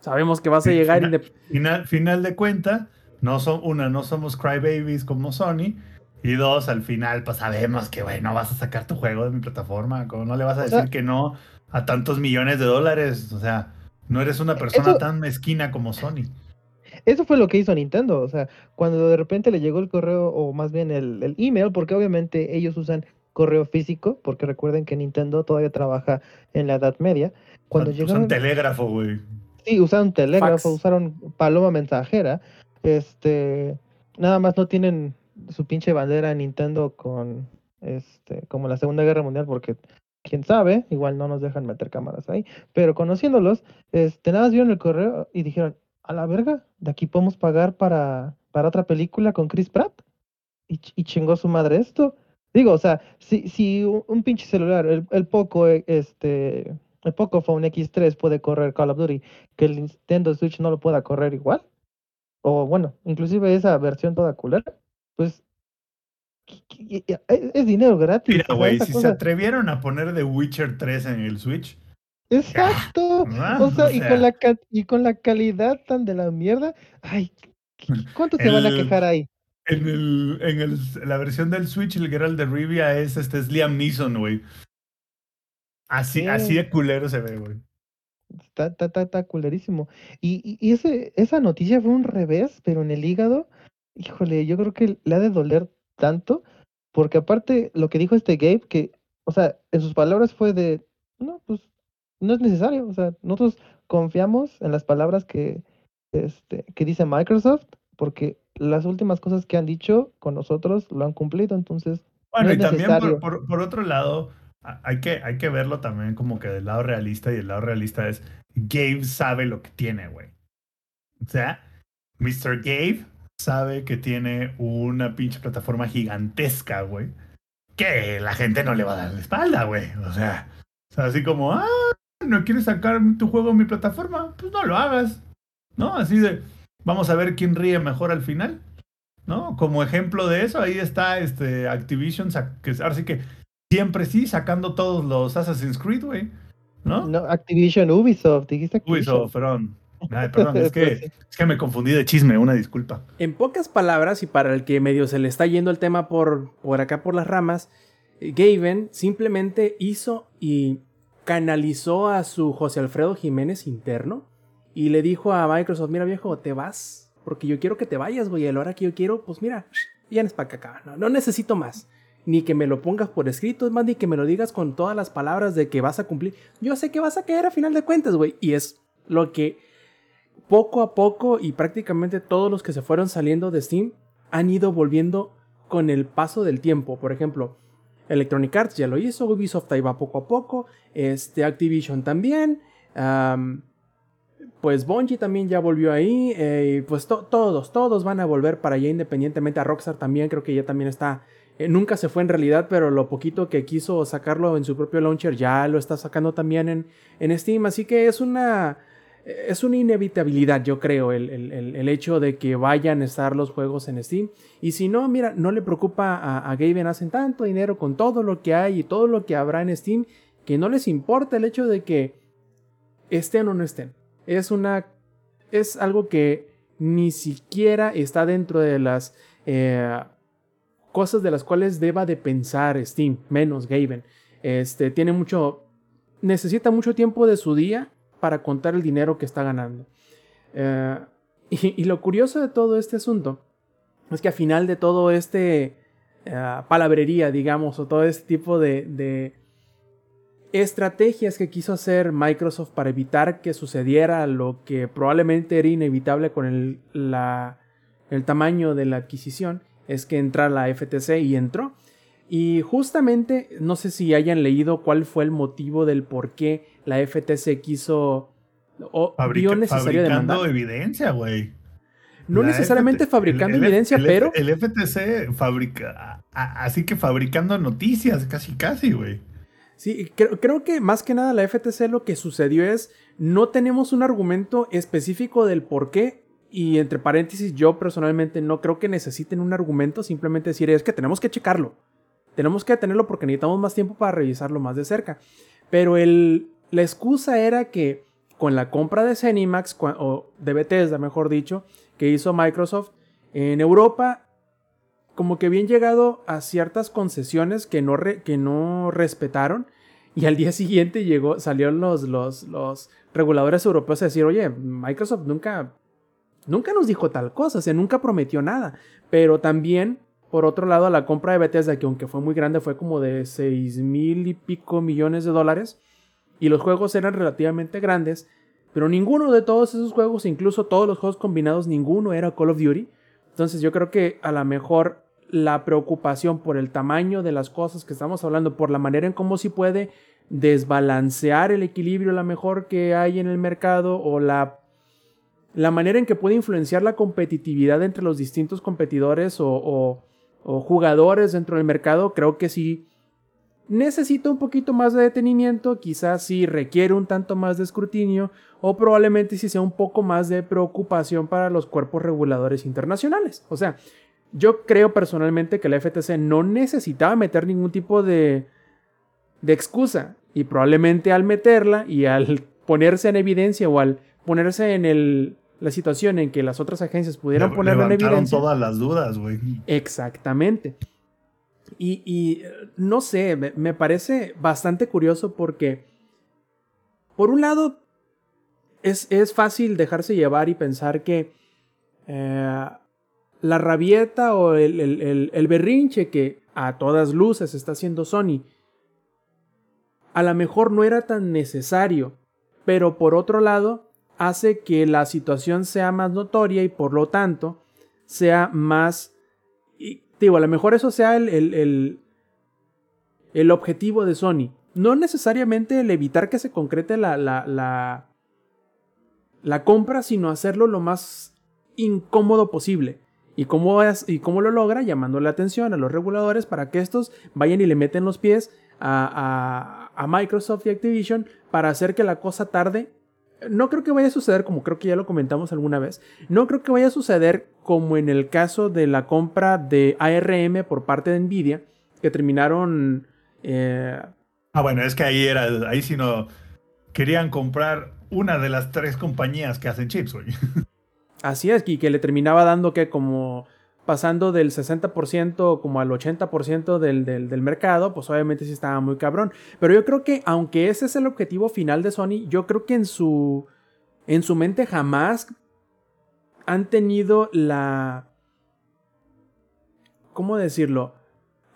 sabemos que vas a llegar... Final, final, final de cuentas, no son, una, no somos crybabies como Sony, y dos, al final, pues sabemos que, güey, no vas a sacar tu juego de mi plataforma, como no le vas a decir que no a tantos millones de dólares, o sea, no eres una persona tan mezquina como Sony. Eso fue lo que hizo Nintendo, o sea, cuando de repente le llegó el correo, o más bien el, el email, porque obviamente ellos usan correo físico, porque recuerden que Nintendo todavía trabaja en la Edad Media. Cuando usan, llegaron, telégrafo, güey. Sí, usaron telégrafo, usaron paloma mensajera. Este, nada más no tienen su pinche bandera Nintendo con este como la Segunda Guerra Mundial porque quién sabe, igual no nos dejan meter cámaras ahí, pero conociéndolos, este nada más vieron el correo y dijeron, "A la verga, de aquí podemos pagar para para otra película con Chris Pratt." Y, y chingó su madre esto. Digo, o sea, si, si un, pinche celular, el, el Poco, este, el Poco Phone X3 puede correr Call of Duty, que el Nintendo Switch no lo pueda correr igual, o bueno, inclusive esa versión toda culera, pues es dinero gratis. Mira, güey, si cosa... se atrevieron a poner The Witcher 3 en el Switch. Exacto. Ah, o, sea, o, sea, y con la y con la calidad tan de la mierda, ay, ¿cuánto se van a quejar ahí? En, el, en el, la versión del Switch, el Geralt de Rivia es, este, es Liam Neeson, güey. Así, sí. así de culero se ve, güey. Está, está, está, está culerísimo. Y, y, ese, esa noticia fue un revés, pero en el hígado, híjole, yo creo que le ha de doler tanto, porque aparte lo que dijo este Gabe, que, o sea, en sus palabras fue de, no, pues no es necesario, o sea, nosotros confiamos en las palabras que, este, que dice Microsoft, porque las últimas cosas que han dicho con nosotros lo han cumplido, entonces... Bueno, no y también por, por, por, otro lado, hay que, hay que verlo también como que del lado realista, y el lado realista es, Gabe sabe lo que tiene, güey. O sea, Mr. Gabe sabe que tiene una pinche plataforma gigantesca, güey. Que la gente no le va a dar la espalda, güey. O sea, así como, ah, no quieres sacar tu juego en mi plataforma, pues no lo hagas. ¿No? Así de, vamos a ver quién ríe mejor al final. ¿No? Como ejemplo de eso, ahí está este Activision, que ahora sí que siempre sí, sacando todos los Assassin's Creed, güey. ¿No? No, Activision, Ubisoft, dijiste Activision. Ubisoft, perdón. Ay, perdón, es que, es que me confundí de chisme, una disculpa. En pocas palabras, y para el que medio se le está yendo el tema por, por acá por las ramas, Gaben simplemente hizo y canalizó a su José Alfredo Jiménez interno y le dijo a Microsoft, mira viejo, te vas, porque yo quiero que te vayas, güey, a la hora que yo quiero, pues mira, ya no es para acá, no, no necesito más. Ni que me lo pongas por escrito, es más, ni que me lo digas con todas las palabras de que vas a cumplir. Yo sé que vas a caer a final de cuentas, güey. Y es lo que poco a poco y prácticamente todos los que se fueron saliendo de Steam han ido volviendo con el paso del tiempo. Por ejemplo, Electronic Arts ya lo hizo, Ubisoft ahí va poco a poco, este, Activision también, pues Bungie también ya volvió ahí, eh, pues to todos, todos van a volver para allá independientemente a Rockstar también, creo que ya también está, eh, nunca se fue en realidad, pero lo poquito que quiso sacarlo en su propio launcher ya lo está sacando también en, en Steam, así que es una es una inevitabilidad, yo creo, el, el, el, hecho de que vayan a estar los juegos en Steam. Y si no, mira, no le preocupa a, a Gaben, hacen tanto dinero con todo lo que hay y todo lo que habrá en Steam, que no les importa el hecho de que estén o no estén. Es una. Es algo que ni siquiera está dentro de las eh, cosas de las cuales deba de pensar Steam, menos Gaben. Este, tiene mucho. Necesita mucho tiempo de su día para contar el dinero que está ganando. Eh, y, lo curioso de todo este asunto es que al final de todo este uh, palabrería, digamos, o todo este tipo de, de, estrategias que quiso hacer Microsoft para evitar que sucediera lo que probablemente era inevitable con el, la, el tamaño de la adquisición, es que entra la FTC y entró. Y justamente, no sé si hayan leído cuál fue el motivo del por qué la FTC quiso o Fabrica, vio necesario demandar. evidencia, güey. no La necesariamente FT fabricando el- el- evidencia, el- pero El FTC fabrica. a- Así que fabricando noticias, casi, casi, güey. Sí, creo, creo que más que nada la FTC lo que sucedió es no tenemos un argumento específico del por qué y entre paréntesis yo personalmente no creo que necesiten un argumento, simplemente decir es que tenemos que checarlo, tenemos que tenerlo porque necesitamos más tiempo para revisarlo más de cerca. Pero el, la excusa era que con la compra de Cenimax, o de Bethesda mejor dicho, que hizo Microsoft, en Europa como que habían llegado a ciertas concesiones que no, que no respetaron y al día siguiente llegó, salieron los, los, los reguladores europeos a decir, oye, Microsoft nunca, nunca nos dijo tal cosa, o sea, nunca prometió nada. Pero también, por otro lado, la compra de Bethesda, que aunque fue muy grande, fue como de 6 mil y pico millones de dólares, y los juegos eran relativamente grandes, pero ninguno de todos esos juegos, incluso todos los juegos combinados, ninguno era Call of Duty. Entonces yo creo que a lo mejor la preocupación por el tamaño de las cosas que estamos hablando, por la manera en cómo se puede desbalancear el equilibrio, la mejor que hay en el mercado, o la, la manera en que puede influenciar la competitividad entre los distintos competidores o, o- o jugadores dentro del mercado, creo que sí necesita un poquito más de detenimiento, quizás sí requiere un tanto más de escrutinio, o probablemente sí sea un poco más de preocupación para los cuerpos reguladores internacionales. O sea, yo creo personalmente que la FTC no necesitaba meter ningún tipo de, de excusa. Y probablemente al meterla y al ponerse en evidencia o al ponerse en el, la situación en que las otras agencias pudieran Le- ponerlo en evidencia. todas las dudas, güey. Exactamente. Y, eh, no sé, me, parece bastante curioso porque, por un lado, es, es fácil dejarse llevar y pensar que eh, la rabieta o el, el- el- el berrinche que a todas luces está haciendo Sony, a lo mejor no era tan necesario, pero por otro lado, hace que la situación sea más notoria y por lo tanto sea más digo, a lo mejor eso sea el, el, el, el objetivo de Sony. No necesariamente el evitar que se concrete la, la, la, la compra, sino hacerlo lo más incómodo posible. ¿Y cómo, ¿Y cómo lo logra? Llamando la atención a los reguladores para que estos vayan y le meten los pies a, a, a Microsoft y Activision para hacer que la cosa tarde no creo que vaya a suceder, como creo que ya lo comentamos alguna vez, no creo que vaya a suceder como en el caso de la compra de ARM por parte de Nvidia, que terminaron... eh, Ah, bueno, es que ahí era, ahí sí no. Querían comprar una de las tres compañías que hacen chips, güey. así es, y que le terminaba dando que como pasando del 60% como al 80% del, del, mercado, pues obviamente sí estaba muy cabrón. Pero yo creo que aunque ese es el objetivo final de Sony, yo creo que en su, en su mente jamás han tenido la... ¿Cómo decirlo?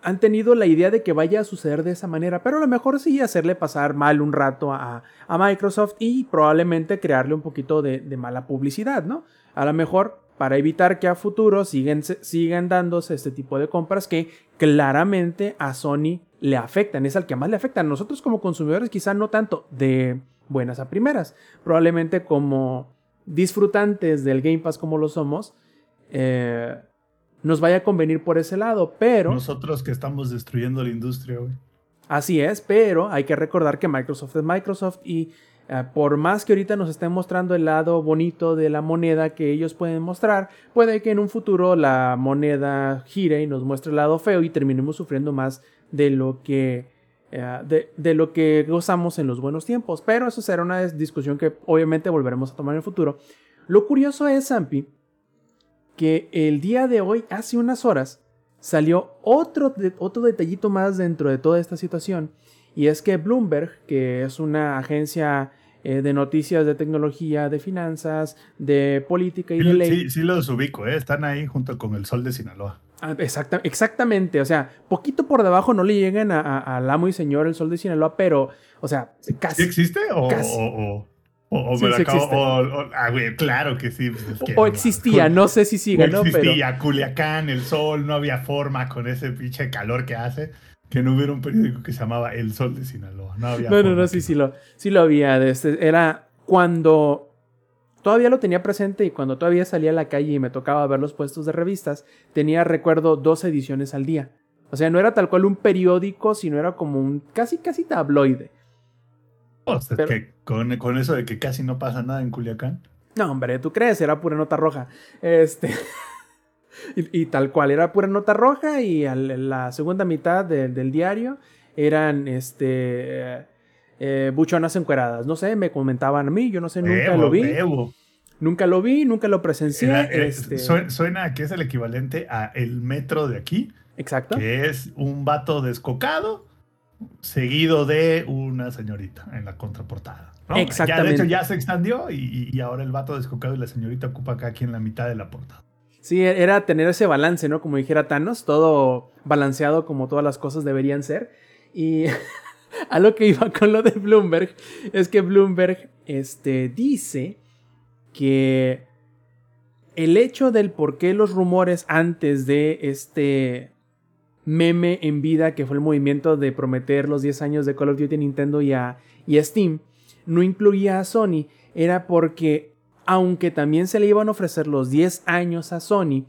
Han tenido la idea de que vaya a suceder de esa manera, pero a lo mejor sí hacerle pasar mal un rato a, a Microsoft y probablemente crearle un poquito de, de mala publicidad, ¿no? A lo mejor para evitar que a futuro siguen, sigan dándose este tipo de compras que claramente a Sony le afectan, es al que más le afectan. Nosotros como consumidores quizá no tanto de buenas a primeras, probablemente como disfrutantes del Game Pass como lo somos, eh, nos vaya a convenir por ese lado, pero... Nosotros que estamos destruyendo la industria, güey. Así es, pero hay que recordar que Microsoft es Microsoft y Uh, por más que ahorita nos estén mostrando el lado bonito de la moneda que ellos pueden mostrar, puede que en un futuro la moneda gire y nos muestre el lado feo y terminemos sufriendo más de lo que, uh, de, lo que gozamos en los buenos tiempos. Pero eso será una discusión que obviamente volveremos a tomar en el futuro. Lo curioso es, Zampi, que el día de hoy, hace unas horas, salió otro, otro detallito más dentro de toda esta situación. Y es que Bloomberg, que es una agencia eh, de noticias de tecnología, de finanzas, de política y sí, de ley. Sí, sí los ubico, ¿eh? están ahí junto con el sol de Sinaloa. Ah, exacta, exactamente, o sea, poquito por debajo no le llegan al amo y señor el sol de Sinaloa, pero, o sea, casi. ¿Sí existe? O, casi. o, o, o, o Sí, me acabo, existe. o, ah, güey, claro que sí. pues es que, o existía, no sé si siga, ¿no? Pero, existía Culiacán, el sol, no había forma con ese pinche calor que hace que no hubiera un periódico que se llamaba El Sol de Sinaloa. No había. no, no, no, sí, sí lo, sí lo había. este- era cuando todavía lo tenía presente y cuando todavía salía a la calle y me tocaba ver los puestos de revistas, tenía, recuerdo, dos ediciones al día. O sea, no era tal cual un periódico, sino era como un casi, casi tabloide. O sea, Pero- que con, con eso de que casi no pasa nada en Culiacán. No, hombre, ¿tú crees? Era pura nota roja. Este. y, y tal cual, era pura nota roja y al- la segunda mitad de- del diario eran este. eh, buchonas encueradas. No sé, me comentaban a mí, yo no sé, nunca Bebo, lo vi. bebo. Nunca lo vi, nunca lo presencié. Era- eh, este, sue- Suena a que es el equivalente a el metro de aquí, Exacto. que es un vato descocado seguido de una señorita en la contraportada. ¿no? Ya, de Exactamente. hecho, ya se extendió y, y ahora el vato descocado y la señorita ocupa acá aquí en la mitad de la portada. Sí, era tener ese balance, ¿no? Como dijera Thanos, todo balanceado como todas las cosas deberían ser. Y a lo que iba con lo de Bloomberg es que Bloomberg este, dice que el hecho del por qué los rumores antes de este meme en vida, que fue el movimiento de prometer los 10 años de Call of Duty a Nintendo y y a Steam, no incluía a Sony, era porque aunque también se le iban a ofrecer los 10 años a Sony,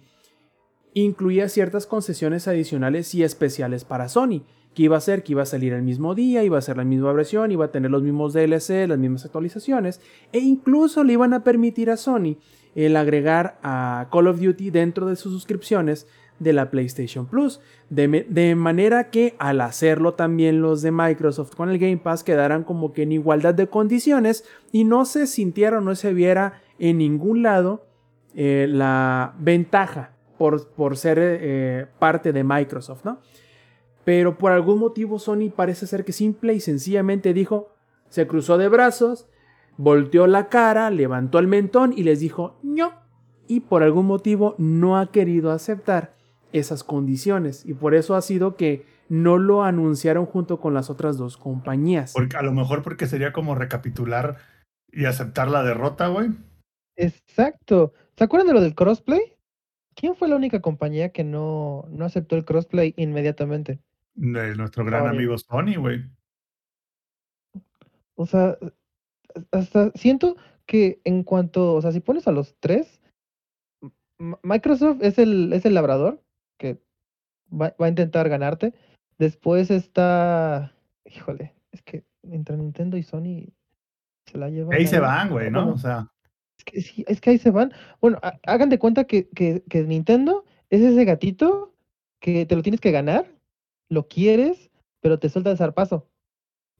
incluía ciertas concesiones adicionales y especiales para Sony. Que iba a ser que iba a salir el mismo día, iba a ser la misma versión, iba a tener los mismos DLC, las mismas actualizaciones, e incluso le iban a permitir a Sony el agregar a Call of Duty dentro de sus suscripciones de la PlayStation Plus. De, de manera que al hacerlo también los de Microsoft con el Game Pass quedaran como que en igualdad de condiciones y no se sintiera o no se viera en ningún lado eh, la ventaja por, por ser eh, parte de Microsoft, ¿no? Pero por algún motivo Sony parece ser que simple y sencillamente dijo, se cruzó de brazos, volteó la cara, levantó el mentón y les dijo, no. Y por algún motivo no ha querido aceptar esas condiciones. Y por eso ha sido que no lo anunciaron junto con las otras dos compañías. A lo mejor porque sería como recapitular y aceptar la derrota, güey. Exacto. ¿Se acuerdan de lo del crossplay? ¿Quién fue la única compañía que no, no aceptó el crossplay inmediatamente? De nuestro gran Sony. amigo Sony, güey. O sea, hasta siento que en cuanto, o sea, si pones a los tres, Microsoft es el, es el labrador que va, va a intentar ganarte. Después está, híjole, es que entre Nintendo y Sony se la llevan. Ahí se van, güey, ¿no? O sea, Es que, sí, es que ahí se van. Bueno, ha- hagan de cuenta que, que, que Nintendo es ese gatito que te lo tienes que ganar, lo quieres, pero te suelta el zarpazo.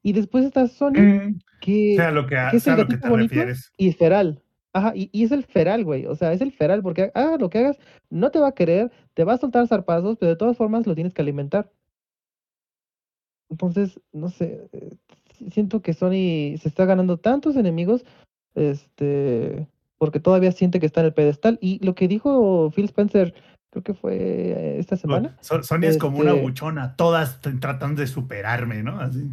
Y después está Sony, mm, que, sea lo que, es el lo que gatito te bonito refieres. y feral. Ajá, y, y es el feral, güey. O sea, es el feral, porque hagas lo que hagas, no te va a querer, te va a soltar zarpazos, pero de todas formas lo tienes que alimentar. Entonces, no sé, eh, si- siento que Sony se está ganando tantos enemigos, este, porque todavía siente que está en el pedestal. Y lo que dijo Phil Spencer, creo que fue eh, esta semana. So- Sony es como una Este- buchona, todas t- tratan de superarme, ¿no? Así.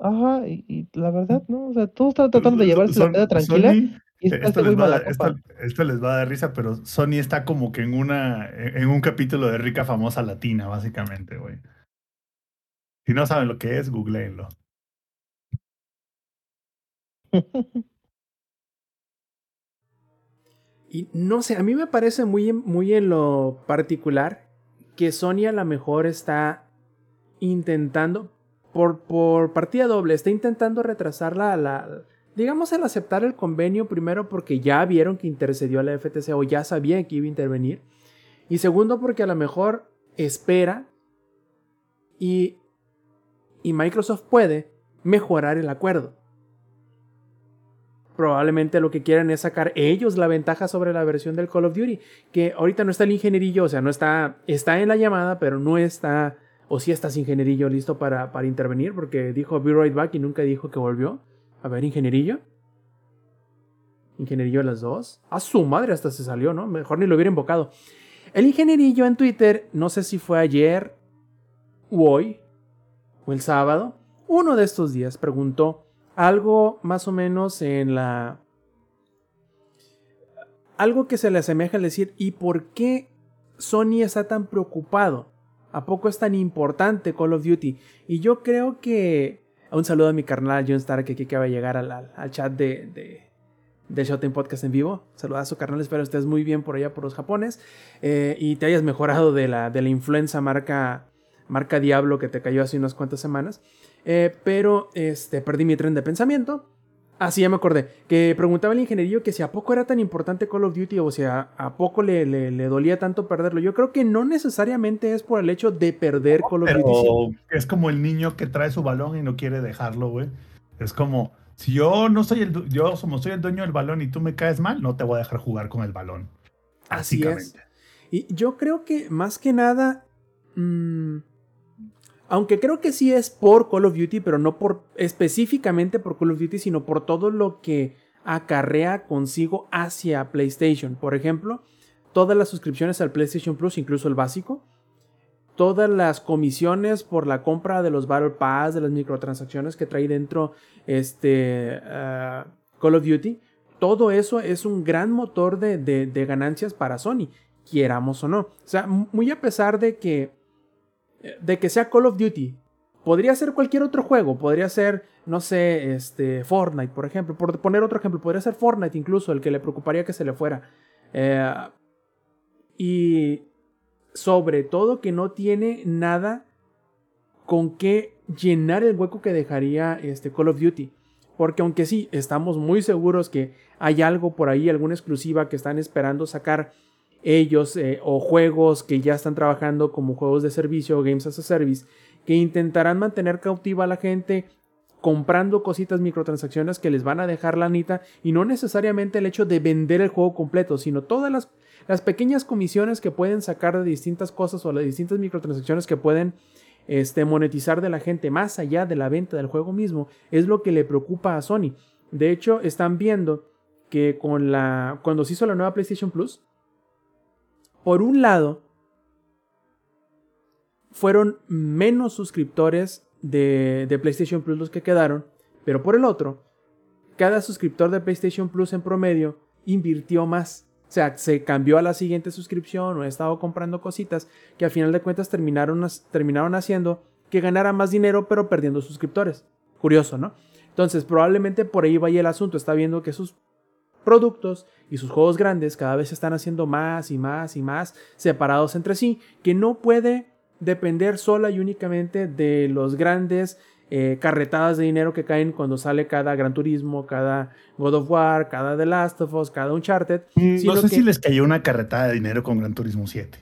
Ajá, y, y la verdad, ¿no? O sea, todos están tratando de llevarse la vida tranquila Sony- y esto, les va a dar, esto, copa. esto les va a dar risa, pero Sony está como que en una en en un capítulo de Rica Famosa Latina, básicamente, güey. Si no saben lo que es, googleenlo. Y no sé, a mí me parece muy, muy en lo particular que Sony a lo mejor está intentando, por, por partida doble, está intentando retrasar la, la- digamos, el aceptar el convenio, primero porque ya vieron que intercedió a la FTC o ya sabían que iba a intervenir, y segundo porque a lo mejor espera y, y Microsoft puede mejorar el acuerdo probablemente lo que quieran es sacar ellos la ventaja sobre la versión del Call of Duty. Que ahorita no está el ingenierillo, o sea, no está, está en la llamada, pero no está, o sí está sin ingenierillo listo para, para intervenir, porque dijo Be Right Back y nunca dijo que volvió. A ver, ingenierillo. Ingenierillo de las dos. A su madre hasta se salió, ¿no? Mejor ni lo hubiera invocado. El ingenierillo en Twitter, no sé si fue ayer o hoy, o el sábado, uno de estos días preguntó algo más o menos en la... Algo que se le asemeja al decir, ¿y por qué Sony está tan preocupado? ¿A poco es tan importante Call of Duty? Y yo creo que... Un saludo a mi carnal John Stark que aquí acaba de llegar al, al- chat de, de, de Podcast en vivo. Saludazo, carnal. Espero estés muy bien por allá por los Japones eh, y te hayas mejorado de la, de la influenza marca, marca Diablo que te cayó hace unas cuantas semanas. Eh, pero este, perdí mi tren de pensamiento. Así ya me acordé. Que preguntaba el ingenierillo que si a poco era tan importante Call of Duty o si a, a poco le, le- le dolía tanto perderlo. Yo creo que no necesariamente es por el hecho de perder Call of Duty. Es como el niño que trae su balón y no quiere dejarlo, güey. Es como, si yo no soy el, yo como soy el dueño del balón y tú me caes mal, no te voy a dejar jugar con el balón. Así es. Básicamente. Y yo creo que más que nada. mm, aunque creo que sí es por Call of Duty, pero no por específicamente por Call of Duty, sino por todo lo que acarrea consigo hacia PlayStation. Por ejemplo, todas las suscripciones al PlayStation Plus, incluso el básico. Todas las comisiones por la compra de los Battle Pass, de las microtransacciones que trae dentro este ah, Call of Duty. Todo eso es un gran motor de, de- de ganancias para Sony, quieramos o no. O sea, muy a pesar de que, de que sea Call of Duty, podría ser cualquier otro juego, podría ser, no sé, este, Fortnite, por ejemplo. Por poner otro ejemplo, podría ser Fortnite incluso, el que le preocuparía que se le fuera. Eh, y sobre todo que no tiene nada con qué llenar el hueco que dejaría este Call of Duty. Porque aunque sí, estamos muy seguros que hay algo por ahí, alguna exclusiva que están esperando sacar ellos eh, o juegos que ya están trabajando como juegos de servicio o games as a service, que intentarán mantener cautiva a la gente comprando cositas microtransacciones que les van a dejar la anita y no necesariamente el hecho de vender el juego completo, sino todas las, las pequeñas comisiones que pueden sacar de distintas cosas o las distintas microtransacciones que pueden este, monetizar de la gente más allá de la venta del juego mismo es lo que le preocupa a Sony. De hecho, están viendo que con la cuando se hizo la nueva PlayStation Plus, por un lado, fueron menos suscriptores de, PlayStation Plus los que quedaron, pero por el otro, cada suscriptor de PlayStation Plus en promedio invirtió más. O sea, se cambió a la siguiente suscripción o ha estado comprando cositas que al final de cuentas terminaron, terminaron haciendo que ganara más dinero pero perdiendo suscriptores. Curioso, ¿no? Entonces, probablemente por ahí vaya el asunto. Está viendo que sus productos y sus juegos grandes cada vez se están haciendo más y más y más separados entre sí, que no puede depender sola y únicamente de los grandes eh, carretadas de dinero que caen cuando sale cada Gran Turismo, cada God of War, cada The Last of Us, cada Uncharted. Mm, sino No sé que- si les cayó una carretada de dinero con Gran Turismo 7.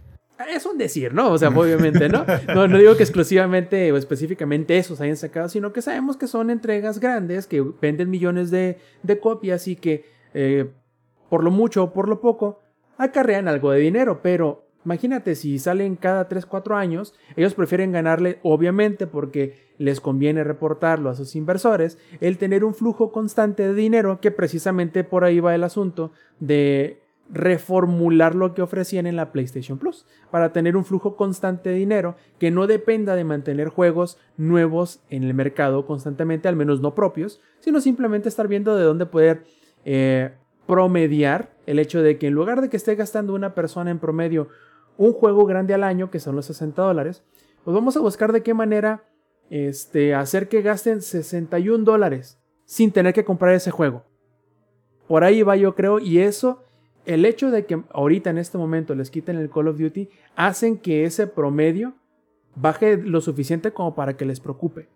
Es un decir, ¿no? O sea, obviamente, ¿no? No, no digo que exclusivamente o específicamente esos hayan sacado, sino que sabemos que son entregas grandes, que venden millones de, de copias y que eh, por lo mucho o por lo poco acarrean algo de dinero. Pero imagínate si salen cada 3, 4 años, ellos prefieren ganarle, obviamente, porque les conviene reportarlo a sus inversores, el tener un flujo constante de dinero, que precisamente por ahí va el asunto de reformular lo que ofrecían en la PlayStation Plus, para tener un flujo constante de dinero que no dependa de mantener juegos nuevos en el mercado constantemente, al menos no propios, sino simplemente estar viendo de dónde poder eh, promediar el hecho de que en lugar de que esté gastando una persona en promedio un juego grande al año, que son los 60 dólares, pues vamos a buscar de qué manera este, hacer que gasten 61 dólares sin tener que comprar ese juego. Por ahí va yo creo, y eso el hecho de que ahorita en este momento les quiten el Call of Duty hacen que ese promedio baje lo suficiente como para que les preocupe.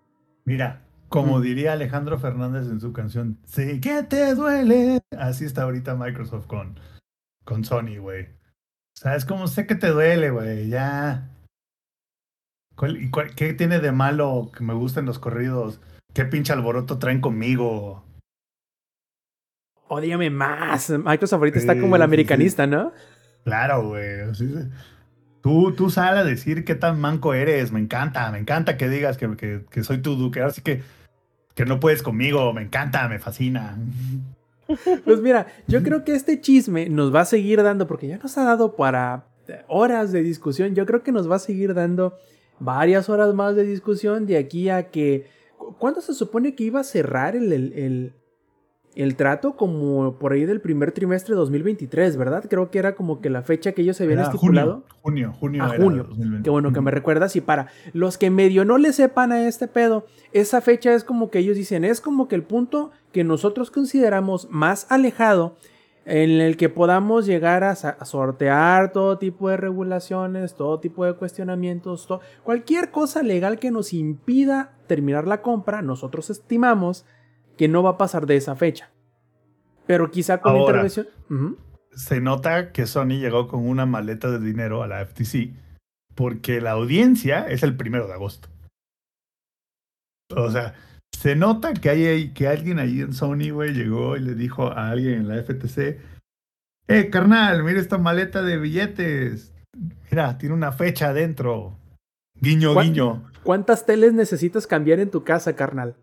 Mira, como Mm. diría Alejandro Fernández en su canción, sí que te duele. Así está ahorita Microsoft con, con Sony, güey. O sea, es como sé que te duele, güey, ya. ¿Cuál- y cuál- ¿Qué tiene de malo que me gusten los corridos? ¿Qué pinche alboroto traen conmigo? Odíame más. Microsoft ahorita está como el sí, americanista, ¿no? Claro, güey. Tú, tú sal a decir qué tan manco eres. Me encanta, me encanta que digas que, que, que soy tu duque. Así que, que no puedes conmigo. Me encanta, me fascina. Pues mira, yo creo que este chisme nos va a seguir dando, porque ya nos ha dado para horas de discusión, yo creo que nos va a seguir dando varias horas más de discusión de aquí a que... ¿Cuándo se supone que iba a cerrar el, el, el, el trato como por ahí del primer trimestre de 2023, ¿verdad? Creo que era como que la fecha que ellos habían Era estipulado. Junio, junio, junio. A junio. 2020. Qué bueno que me Ujú. recuerdas. Y para los que medio no le sepan a este pedo, esa fecha es como que ellos dicen, es como que el punto que nosotros consideramos más alejado en el que podamos llegar a, a sortear todo tipo de regulaciones, todo tipo de cuestionamientos, to- cualquier cosa legal que nos impida terminar la compra, nosotros estimamos que no va a pasar de esa fecha. Pero quizá con Ahora. intervención... Se nota que Sony llegó con una maleta de dinero a la FTC porque la audiencia es el primero de agosto. O sea, se nota que, hay, que alguien ahí en Sony, güey, llegó y le dijo a alguien en la FTC, eh, carnal, mira esta maleta de billetes. Mira, tiene una fecha adentro. Guiño, guiño. ¿Cuántas teles necesitas cambiar en tu casa, carnal?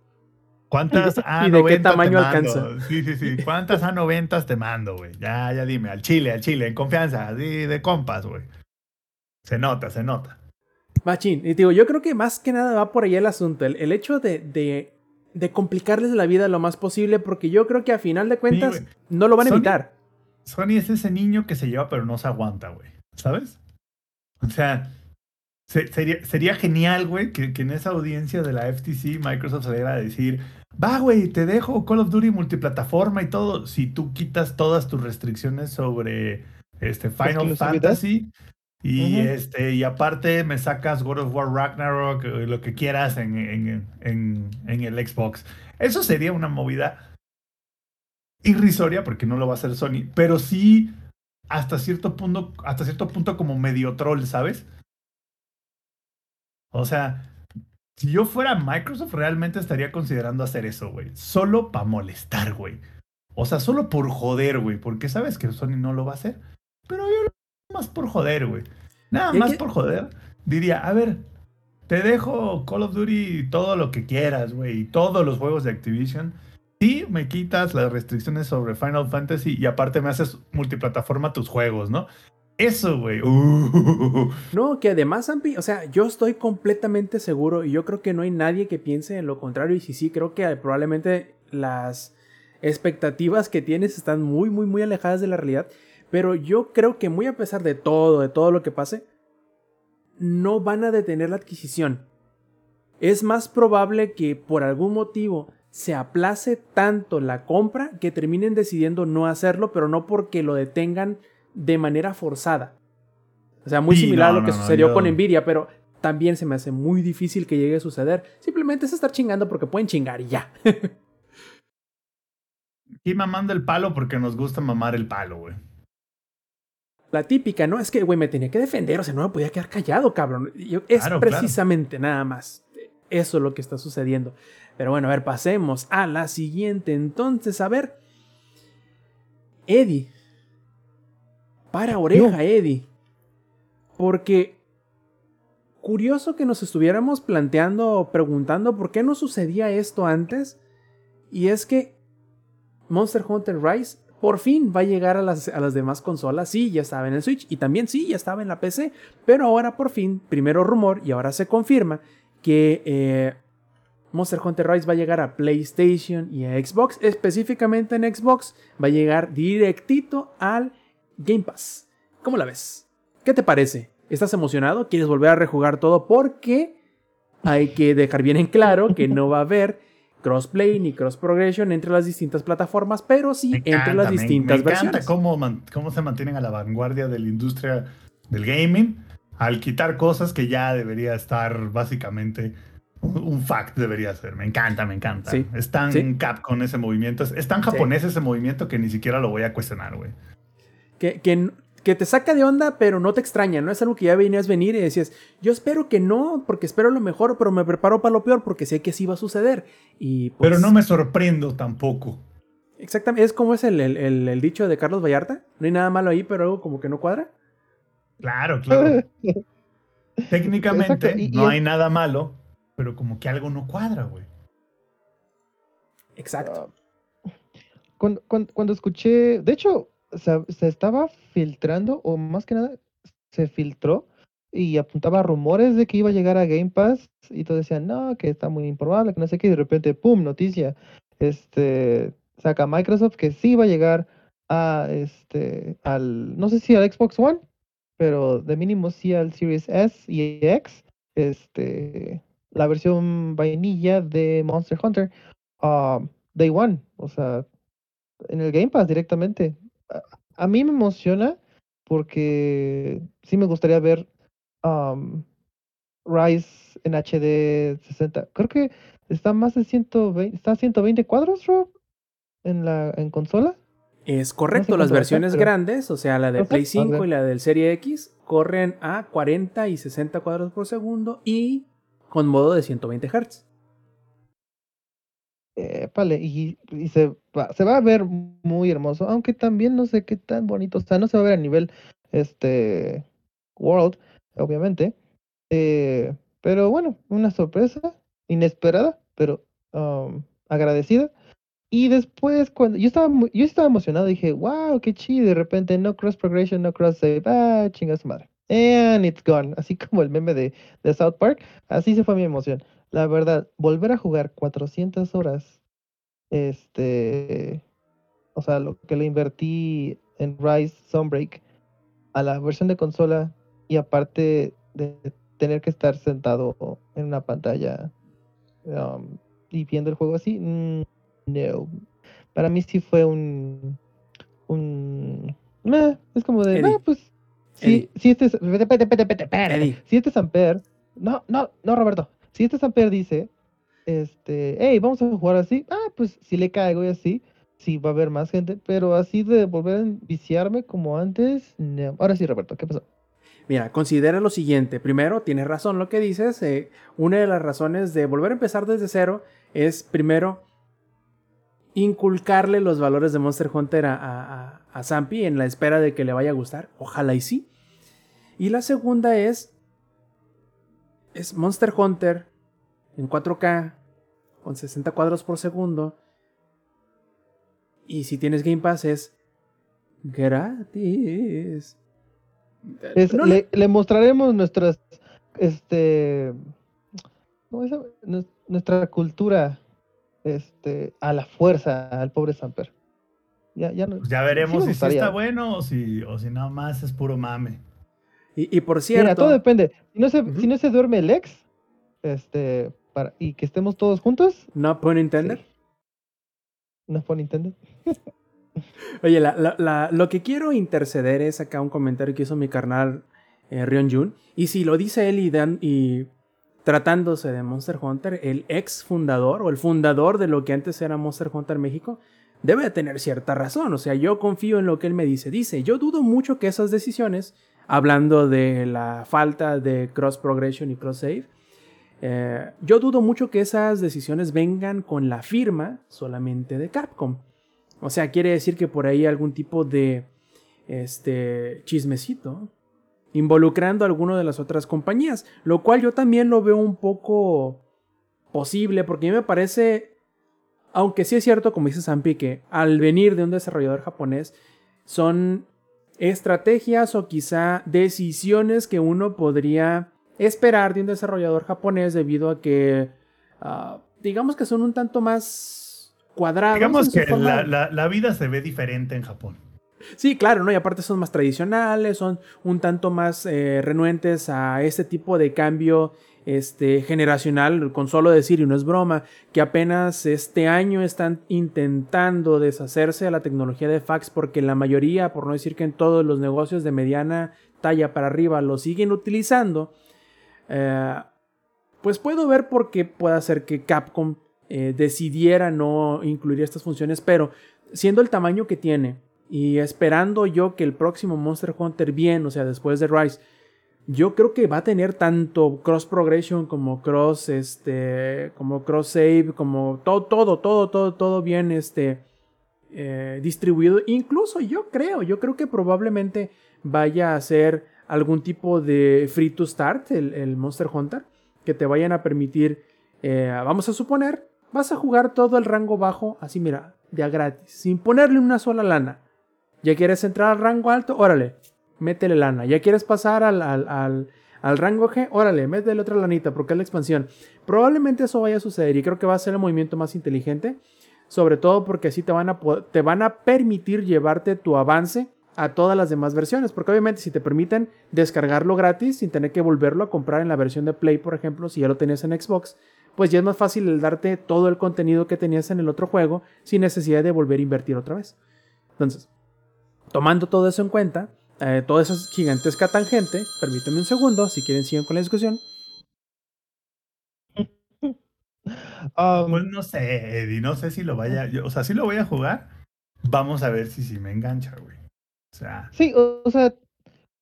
¿Cuántas A90 ¿Y de qué te mando? alcanza? Sí, sí, sí. ¿Cuántas A90 te mando, güey? Ya, ya dime. Al chile, al chile, en confianza, así de compas, güey. Se nota, se nota. Machín. Y te digo, yo creo que más que nada va por ahí el asunto. El, el hecho de, de, de complicarles la vida lo más posible, porque yo creo que a final de cuentas no lo van a Sony- evitar. Sony es ese niño que se lleva pero no se aguanta, güey. ¿Sabes? O sea, se- sería, sería genial, güey, que, que en esa audiencia de la FTC Microsoft saliera a decir, va, güey, te dejo Call of Duty multiplataforma y todo, si tú quitas todas tus restricciones sobre este Final. Fantasy y este y aparte me sacas God of War Ragnarok, eh, lo que quieras en, en, en, en el Xbox. Eso sería una movida irrisoria porque no lo va a hacer Sony, pero sí hasta cierto punto, hasta cierto punto como medio troll, ¿sabes? O sea, si yo fuera Microsoft realmente estaría considerando hacer eso, güey, solo para molestar, güey. O sea, solo por joder, güey, porque sabes que Sony no lo va a hacer, pero yo lo más por joder, güey. Nada más que- por joder. Diría, a ver, te dejo Call of Duty todo lo que quieras, güey, y todos los juegos de Activision. Sí, me quitas las restricciones sobre Final Fantasy y aparte me haces multiplataforma tus juegos, ¿no? Eso, güey. Uh. No, que además, Ampi, o sea, yo estoy completamente seguro y yo creo que no hay nadie que piense en lo contrario. Y si sí, creo que probablemente las expectativas que tienes están muy, muy, muy alejadas de la realidad. Pero yo creo que muy a pesar de todo, de todo lo que pase, no van a detener la adquisición. Es más probable que por algún motivo se aplace tanto la compra que terminen decidiendo no hacerlo, pero no porque lo detengan de manera forzada. O sea, muy Sí, similar no, a lo que no, sucedió con Nvidia, pero también se me hace muy difícil que llegue a suceder. Simplemente es estar chingando porque pueden chingar y ya. Aquí mamando el palo porque nos gusta mamar el palo, güey. La típica, ¿no? Es que, güey, me tenía que defender, o sea, no me podía quedar callado, cabrón. Yo- es Claro, claro. precisamente nada más. Eso es lo que está sucediendo. Pero bueno, a ver, pasemos a la siguiente. Entonces, a ver. Eddie. Para oreja, Eddie. Porque. Curioso que nos estuviéramos planteando preguntando por qué no sucedía esto antes. Y es que Monster Hunter Rise por fin va a llegar a las, a las demás consolas. Sí, ya estaba en el Switch y también sí, ya estaba en la PC. Pero ahora por fin, primero rumor y ahora se confirma que eh, Monster Hunter Rise va a llegar a PlayStation y a Xbox. Específicamente en Xbox va a llegar directito al Game Pass. ¿Cómo la ves? ¿Qué te parece? ¿Estás emocionado? ¿Quieres volver a rejugar todo? Porque hay que dejar bien en claro que no va a haber crossplay ni cross progression entre las distintas plataformas, pero sí entre las me- distintas me, encanta versiones. cómo, man- cómo se mantienen a la vanguardia de la industria del gaming al quitar cosas que ya debería estar básicamente un, fact debería ser. Me encanta, me encanta. Sí, Es tan sí. cap con ese movimiento. Es, es tan japonés ese movimiento que ni siquiera lo voy a cuestionar, güey. Que, que, que te saca de onda, pero no te extraña, no es algo que ya venías venir y decías, yo espero que no, porque espero lo mejor, pero me preparo para lo peor porque sé que sí va a suceder. Y pues, Pero no me sorprendo tampoco. Exactamente, es como es el, el- el- el dicho de Carlos Vallarta, no hay nada malo ahí, pero algo como que no cuadra. Claro, claro. Técnicamente y- no hay nada malo, pero como que algo no cuadra, güey. Exacto. Ah, Cuando, cuando, cuando escuché, de hecho, se, estaba filtrando, o más que nada, se filtró y apuntaba rumores de que iba a llegar a Game Pass y todos decían, no, que está muy improbable, que no sé qué, y de repente, ¡pum! Noticia. Este, saca Microsoft que sí va a llegar a este al no sé si al Xbox One, pero de mínimo sí al Series S y X, este la versión vainilla de Monster Hunter ah, Day One, o sea, en el Game Pass directamente. A, mí me emociona porque sí me gustaría ver um, Rise en HD 60. Creo que está más de 120, está a 120 cuadros, Rob, en la en consola. Es correcto, sé las versiones pero- grandes, o sea, la de Play 5 ok. y la del Serie X, corren a 40 y 60 cuadros por segundo y con modo de 120 Hz. Vale, y, y se, va, se va a ver muy hermoso, aunque también no sé qué tan bonito está, no se va a ver a nivel este World, obviamente. Eh, pero bueno, una sorpresa inesperada, pero um, agradecida. Y después, cuando yo estaba, yo estaba emocionado, dije, wow, qué chido. De repente, no cross progression, no cross save, ah, chinga su madre. And it's gone. Así como el meme de, de South Park, así se fue mi emoción. La verdad, volver a jugar 400 horas, este, o sea, lo que le invertí en Rise Sunbreak a la versión de consola y aparte de tener que estar sentado en una pantalla um, y viendo el juego así, mm, no. Para mí sí fue un, un, meh, es como de, ah, pues, si, si este es, si este Samper, no, no, no, Roberto, si este Samper dice, este, hey, vamos a jugar así, ah, pues si le caigo y así, sí va a haber más gente, pero así de volver a viciarme como antes. Ahora sí, Roberto, ¿qué pasó? Mira, considera lo siguiente. Primero, tienes razón lo que dices. eh, una de las razones de volver a empezar desde cero es, primero, inculcarle los valores de Monster Hunter a, a, a- a Zampi en la espera de que le vaya a gustar. Ojalá y sí. Y la segunda es, es Monster Hunter en 4K con 60 cuadros por segundo. Y si tienes Game Pass es gratis. Es- No le, le mostraremos nuestras, este, ¿cómo? Nues- nuestra cultura, este, a la fuerza al pobre Samper. Ya, ya no. Pues ya veremos si está bueno o si, o si nada más es puro mame. Y, y por cierto, Mira, todo depende. Si no se, si no se duerme el ex, este, para, y que estemos todos juntos, no pun intended. sí. no fue Nintendo. Oye, la- la- la- lo que quiero interceder es acá un comentario que hizo mi carnal eh, Rion Jun. Y si lo dice él y, dan, y tratándose de Monster Hunter, el ex fundador o el fundador de lo que antes era Monster Hunter México, debe de tener cierta razón. O sea, yo confío en lo que él me dice. Dice, yo dudo mucho que esas decisiones, hablando de la falta de cross progression y cross save, eh, yo dudo mucho que esas decisiones vengan con la firma solamente de Capcom. O sea, quiere decir que por ahí algún tipo de este chismecito involucrando a alguna de las otras compañías, lo cual yo también lo veo un poco posible porque a mí me parece aunque sí es cierto como dice Zampi que al venir de un desarrollador japonés son estrategias o quizá decisiones que uno podría esperar de un desarrollador japonés debido a que ah, digamos que son un tanto más cuadrados. Digamos que la vida se ve diferente en Japón. Sí, claro, ¿no? Y aparte son más tradicionales, son un tanto más eh, renuentes a este tipo de cambio este, generacional, con solo decir, y no es broma, que apenas este año están intentando deshacerse de la tecnología de fax porque la mayoría, por no decir que en todos los negocios de mediana talla para arriba lo siguen utilizando, eh, pues puedo ver por qué puede ser que Capcom eh, decidiera no incluir estas funciones, pero siendo el tamaño que tiene y esperando yo que el próximo Monster Hunter bien, o sea, después de Rise, yo creo que va a tener tanto cross progression como cross este como cross save como todo todo todo todo todo bien este eh, distribuido. Incluso yo creo yo creo que probablemente vaya a ser algún tipo de free to start el, Monster Hunter que te vayan a permitir eh, vamos a suponer vas a jugar todo el rango bajo así mira de a gratis sin ponerle una sola lana. Ya quieres entrar al rango alto órale métele lana. Ya quieres pasar al, al, al, al rango G, órale, métele otra lanita porque es la expansión. Probablemente eso vaya a suceder y creo que va a ser el movimiento más inteligente. sobre todo porque así te van a, te van a permitir llevarte tu avance a todas las demás versiones, porque obviamente si te permiten descargarlo gratis sin tener que volverlo a comprar en la versión de Play, por ejemplo, si ya lo tenías en Xbox, pues ya es más fácil el darte todo el contenido que tenías en el otro juego sin necesidad de volver a invertir otra vez. Entonces, tomando todo eso en cuenta, eh, toda esa gigantesca tangente, permítanme un segundo, si quieren siguen con la discusión. Um, Pues no sé, Eddie, no sé si lo vaya, yo- o sea, si lo voy a jugar, vamos a ver si sí me engancha, güey. O sea, Sí, o, o sea,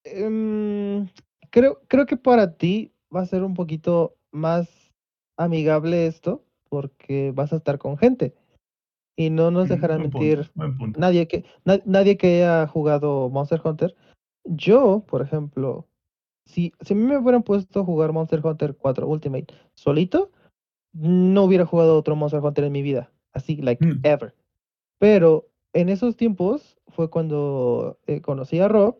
em, creo, creo que para ti va a ser un poquito más amigable esto, porque vas a estar con gente. Y no nos dejarán buen punto, mentir buen punto. nadie que, na- nadie que haya jugado Monster Hunter. Yo, por ejemplo, si, si a mí me hubieran puesto a jugar Monster Hunter 4 Ultimate solito, no hubiera jugado otro Monster Hunter en mi vida. Así, like, Mm. ever. Pero en esos tiempos fue cuando eh, conocí a Rob.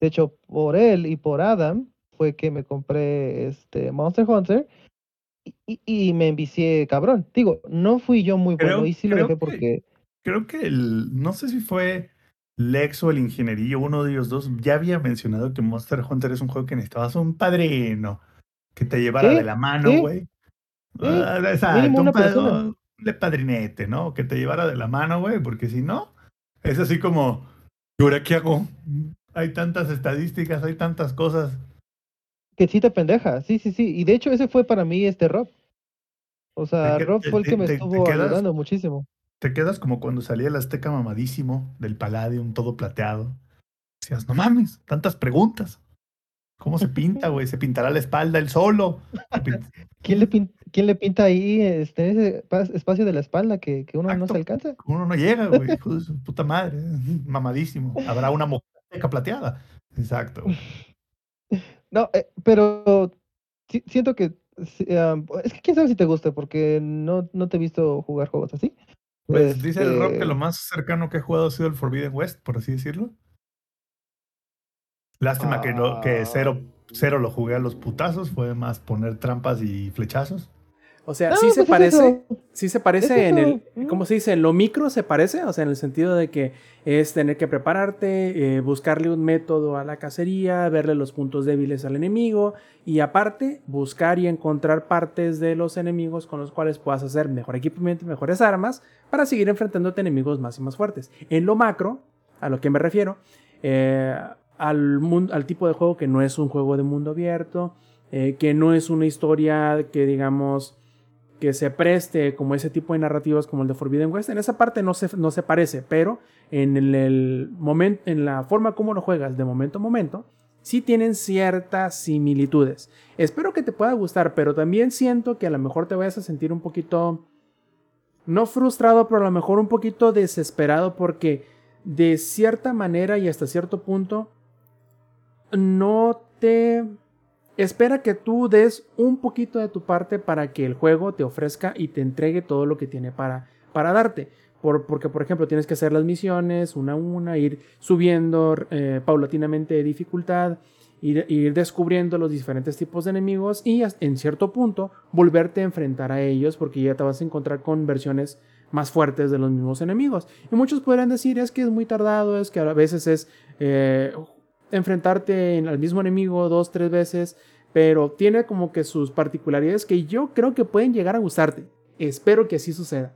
De hecho, por él y por Adam fue que me compré este Monster Hunter y, y- me envicié cabrón. Digo, no fui yo muy Creo- bueno y sí lo dejé que- porque... Creo que el, no sé si fue Lex o el ingenierillo, uno de ellos dos, ya había mencionado que Monster Hunter es un juego que necesitabas un padrino que te llevara de la mano, güey. Ah, exacto, un una pa- persona. un- de padrinete, ¿no? Que te llevara de la mano, güey, porque si no, es así como, ¿y ahora qué hago? Hay tantas estadísticas, hay tantas cosas. Que sí te pendeja, sí, sí, sí. Y de hecho ese fue para mí este Rob. O sea, que- Rob te- fue el te- que me te- te estuvo ayudando muchísimo. Te quedas como cuando salía el Azteca mamadísimo del Palladium, todo plateado. Decías, no mames, tantas preguntas. ¿Cómo se pinta, güey? ¿Se pintará la espalda él solo? ¿Se pin- ¿Quién le, pin- quién le pinta ahí este, ese pa- espacio de la espalda que, que uno no se alcanza? Uno no llega, güey. Puta madre. Mamadísimo. Habrá una mojateca plateada. Exacto. No, eh, pero siento que am, es que quién sabe si te gusta porque no, no te he visto jugar juegos así. Pues dice el Rob que Este, lo más cercano que he jugado ha sido el Forbidden West, por así decirlo. Lástima que, lo, que cero, cero lo jugué a los putazos, fue más poner trampas y flechazos. O sea, No, sí se pues parece, sí se parece Es en el. ¿cómo se dice? En lo micro se parece, o sea, en el sentido de que es tener que prepararte, eh, buscarle un método a la cacería, verle los puntos débiles al enemigo y aparte buscar y encontrar partes de los enemigos con los cuales puedas hacer mejor equipamiento mejores armas para seguir enfrentándote a enemigos más y más fuertes. En lo macro, a lo que me refiero, eh, al, mun- al tipo de juego que no es un juego de mundo abierto, eh, que no es una historia que digamos que se preste como ese tipo de narrativas como el de Forbidden West. En esa parte no se, no se parece, pero en el, momento, en la forma como lo juegas de momento a momento, sí tienen ciertas similitudes. Espero que te pueda gustar, pero también siento que a lo mejor te vayas a sentir un poquito, no frustrado, pero a lo mejor un poquito desesperado porque de cierta manera y hasta cierto punto no te espera que tú des un poquito de tu parte para que el juego te ofrezca y te entregue todo lo que tiene para, para darte. Por, porque, por ejemplo, tienes que hacer las misiones una a una, ir subiendo eh, paulatinamente de dificultad, ir, ir, descubriendo los diferentes tipos de enemigos y en cierto punto volverte a enfrentar a ellos porque ya te vas a encontrar con versiones más fuertes de los mismos enemigos. Y muchos podrían decir es que es muy tardado, es que a veces es eh, enfrentarte al mismo enemigo dos, tres veces, pero tiene como que sus particularidades que yo creo que pueden llegar a gustarte. Espero que así suceda.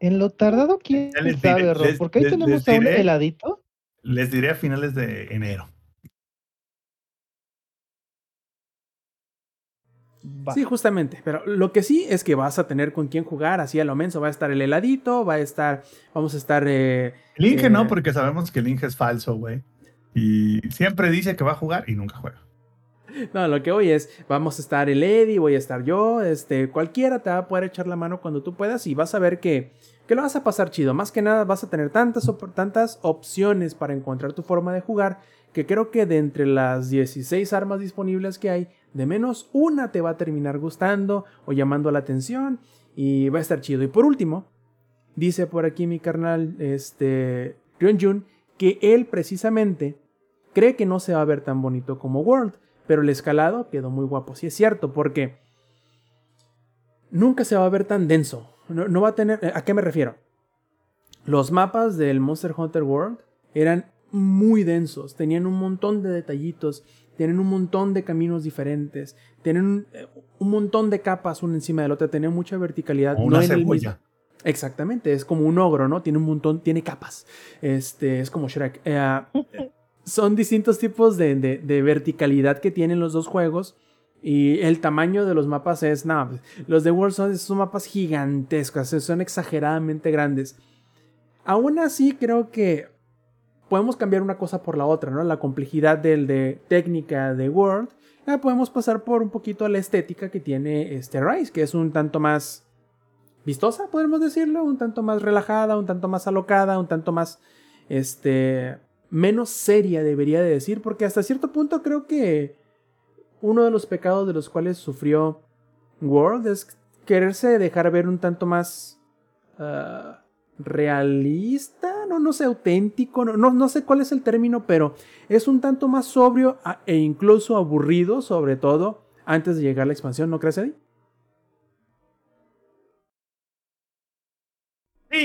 En lo tardado, ¿quién sabe, les- Porque ahí les- tenemos les a un diré. heladito. Les diré a finales de enero. Va. Sí, justamente. Pero lo que sí es que vas a tener con quién jugar, así a lo menos va a estar el heladito, va a estar, vamos a estar... Eh, El Inge eh, no, porque sabemos que el Inge es falso, güey. Y siempre dice que va a jugar y nunca juega. No, lo que voy es, vamos a estar el Eddie, voy a estar yo, este, cualquiera te va a poder echar la mano cuando tú puedas y vas a ver que, que lo vas a pasar chido. Más que nada vas a tener tantas, tantas opciones para encontrar tu forma de jugar que creo que de entre las 16 armas disponibles que hay, de menos una te va a terminar gustando o llamando la atención y va a estar chido. Y por último, dice por aquí mi carnal, este, Ryunjun, que él precisamente cree que no se va a ver tan bonito como World, pero el escalado quedó muy guapo. Sí es cierto, porque nunca se va a ver tan denso. No, no va a tener. ¿A qué me refiero? Los mapas del Monster Hunter World eran muy densos, tenían un montón de detallitos, tienen un montón de caminos diferentes, tienen un, eh, un montón de capas una encima del otro, tenían mucha verticalidad. O una no cebolla. Exactamente, es como un ogro, ¿no? Tiene un montón, tiene capas. Este, es como Shrek. Eh, son distintos tipos de, de- verticalidad que tienen los dos juegos. Y el tamaño de los mapas es, nada, los de World son, mapas gigantescos, son exageradamente grandes. Aún así, creo que podemos cambiar una cosa por la otra, ¿no? La complejidad del de técnica de World. la podemos pasar por un poquito la estética que tiene este Rise, que es un tanto más vistosa, podemos decirlo, un tanto más relajada, un tanto más alocada, un tanto más, este, menos seria, debería de decir, porque hasta cierto punto creo que uno de los pecados de los cuales sufrió World es quererse dejar ver un tanto más ah, realista, no, no sé, auténtico, no, no, no sé cuál es el término, pero es un tanto más sobrio e incluso aburrido, sobre todo antes de llegar a la expansión, ¿no crees, Eddie?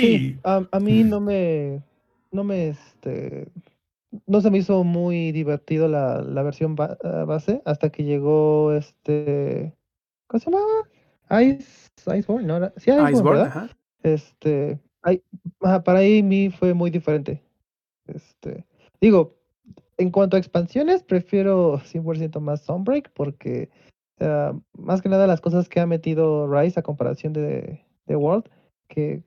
Sí. A, a mí no me, no me, este, no se me hizo muy divertido la, la versión ba- eh, base hasta que llegó este, ¿cómo se llama? Ice, Iceborne, ¿no? Sí, Iceborne, Iceborne, ¿verdad? ajá. Este, para mí fue muy diferente. Este, digo, en cuanto a expansiones, prefiero 100% más Sunbreak porque ah, más que nada las cosas que ha metido Rise a comparación de, de World, que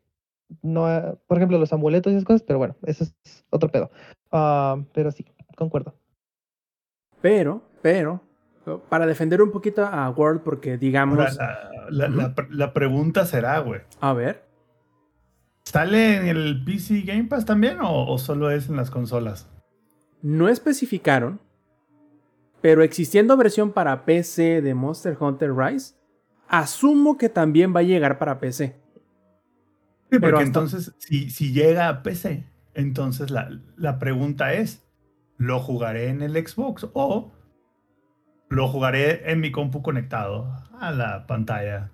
no, por ejemplo, los amuletos y esas cosas, pero bueno, eso es otro pedo. Ah, pero sí, concuerdo. Pero, pero, para defender un poquito a World, porque digamos, la, la- la pre- la pregunta será, güey. a ver, ¿Sale en el PC Game Pass también o, o solo es en las consolas? no especificaron, pero existiendo versión para PC de Monster Hunter Rise, asumo que también va a llegar para PC. Sí, Pero porque hasta- entonces, si, si llega a PC, entonces la, la pregunta es, ¿lo jugaré en el Xbox o lo jugaré en mi compu conectado a la pantalla?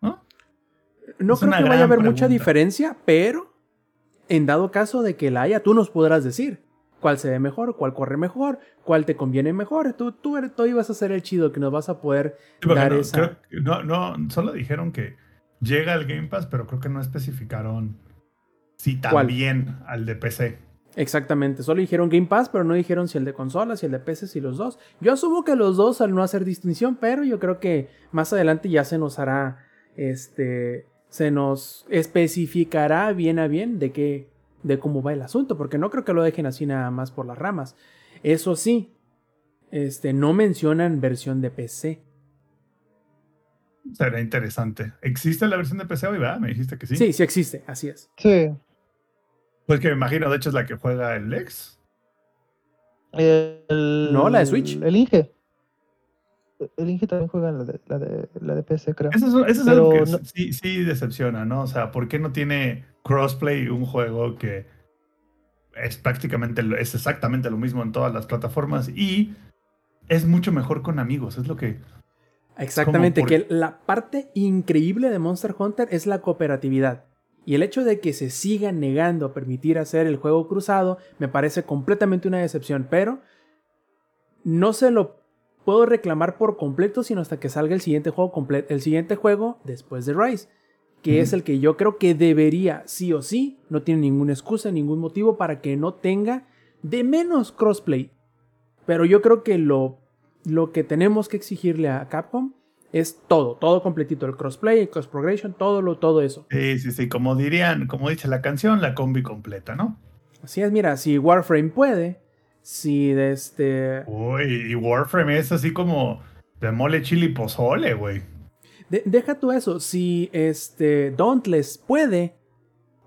¿No? Creo que vaya a haber mucha diferencia, pero en dado caso de que la haya, tú nos podrás decir cuál se ve mejor, cuál corre mejor, cuál te conviene mejor. Tú, tú, eres- tú ibas a ser el chido que nos vas a poder Sí, dar no, esa. creo no, no, solo dijeron que llega al Game Pass, pero creo que no especificaron si ¿Cuál? también al de PC. Exactamente, solo dijeron Game Pass, pero no dijeron si el de consolas, si el de PC, si los dos. Yo asumo que los dos al no hacer distinción, pero yo creo que más adelante ya se nos hará, este, se nos especificará bien a bien de qué, de cómo va el asunto, porque no creo que lo dejen así nada más por las ramas. Eso sí, este, no mencionan versión de PC. Será interesante. ¿Existe la versión de PC hoy, verdad? Me dijiste que sí. Sí, sí existe, así es. Sí. Pues que me imagino, de hecho, es la que juega el Lex. El, No, la de Switch. El Inge. El Inge también juega la de, la de, la de PC, creo. Eso es, eso es algo que no- sí, sí decepciona, ¿no? O sea, ¿por qué no tiene crossplay un juego que es prácticamente, es exactamente lo mismo en todas las plataformas y es mucho mejor con amigos? Es lo que... Exactamente, por- que la parte increíble de Monster Hunter es la cooperatividad. Y el hecho de que se sigan negando a permitir hacer el juego cruzado me parece completamente una decepción, pero no se lo puedo reclamar por completo sino hasta que salga el siguiente juego comple- el siguiente juego después de Rise, que es el que yo creo que debería sí o sí, no tiene ninguna excusa, ningún motivo para que no tenga de menos crossplay. Pero yo creo que lo lo que tenemos que exigirle a Capcom es todo, todo completito, el crossplay, el cross progression, todo lo, todo eso. Sí, sí, sí, como dirían, como dice la canción, la combi completa, ¿no? Así es, mira, si Warframe puede, si de este, Uy, y Warframe es así como de mole chili pozole, güey. de- deja tú eso, si este Dauntless puede,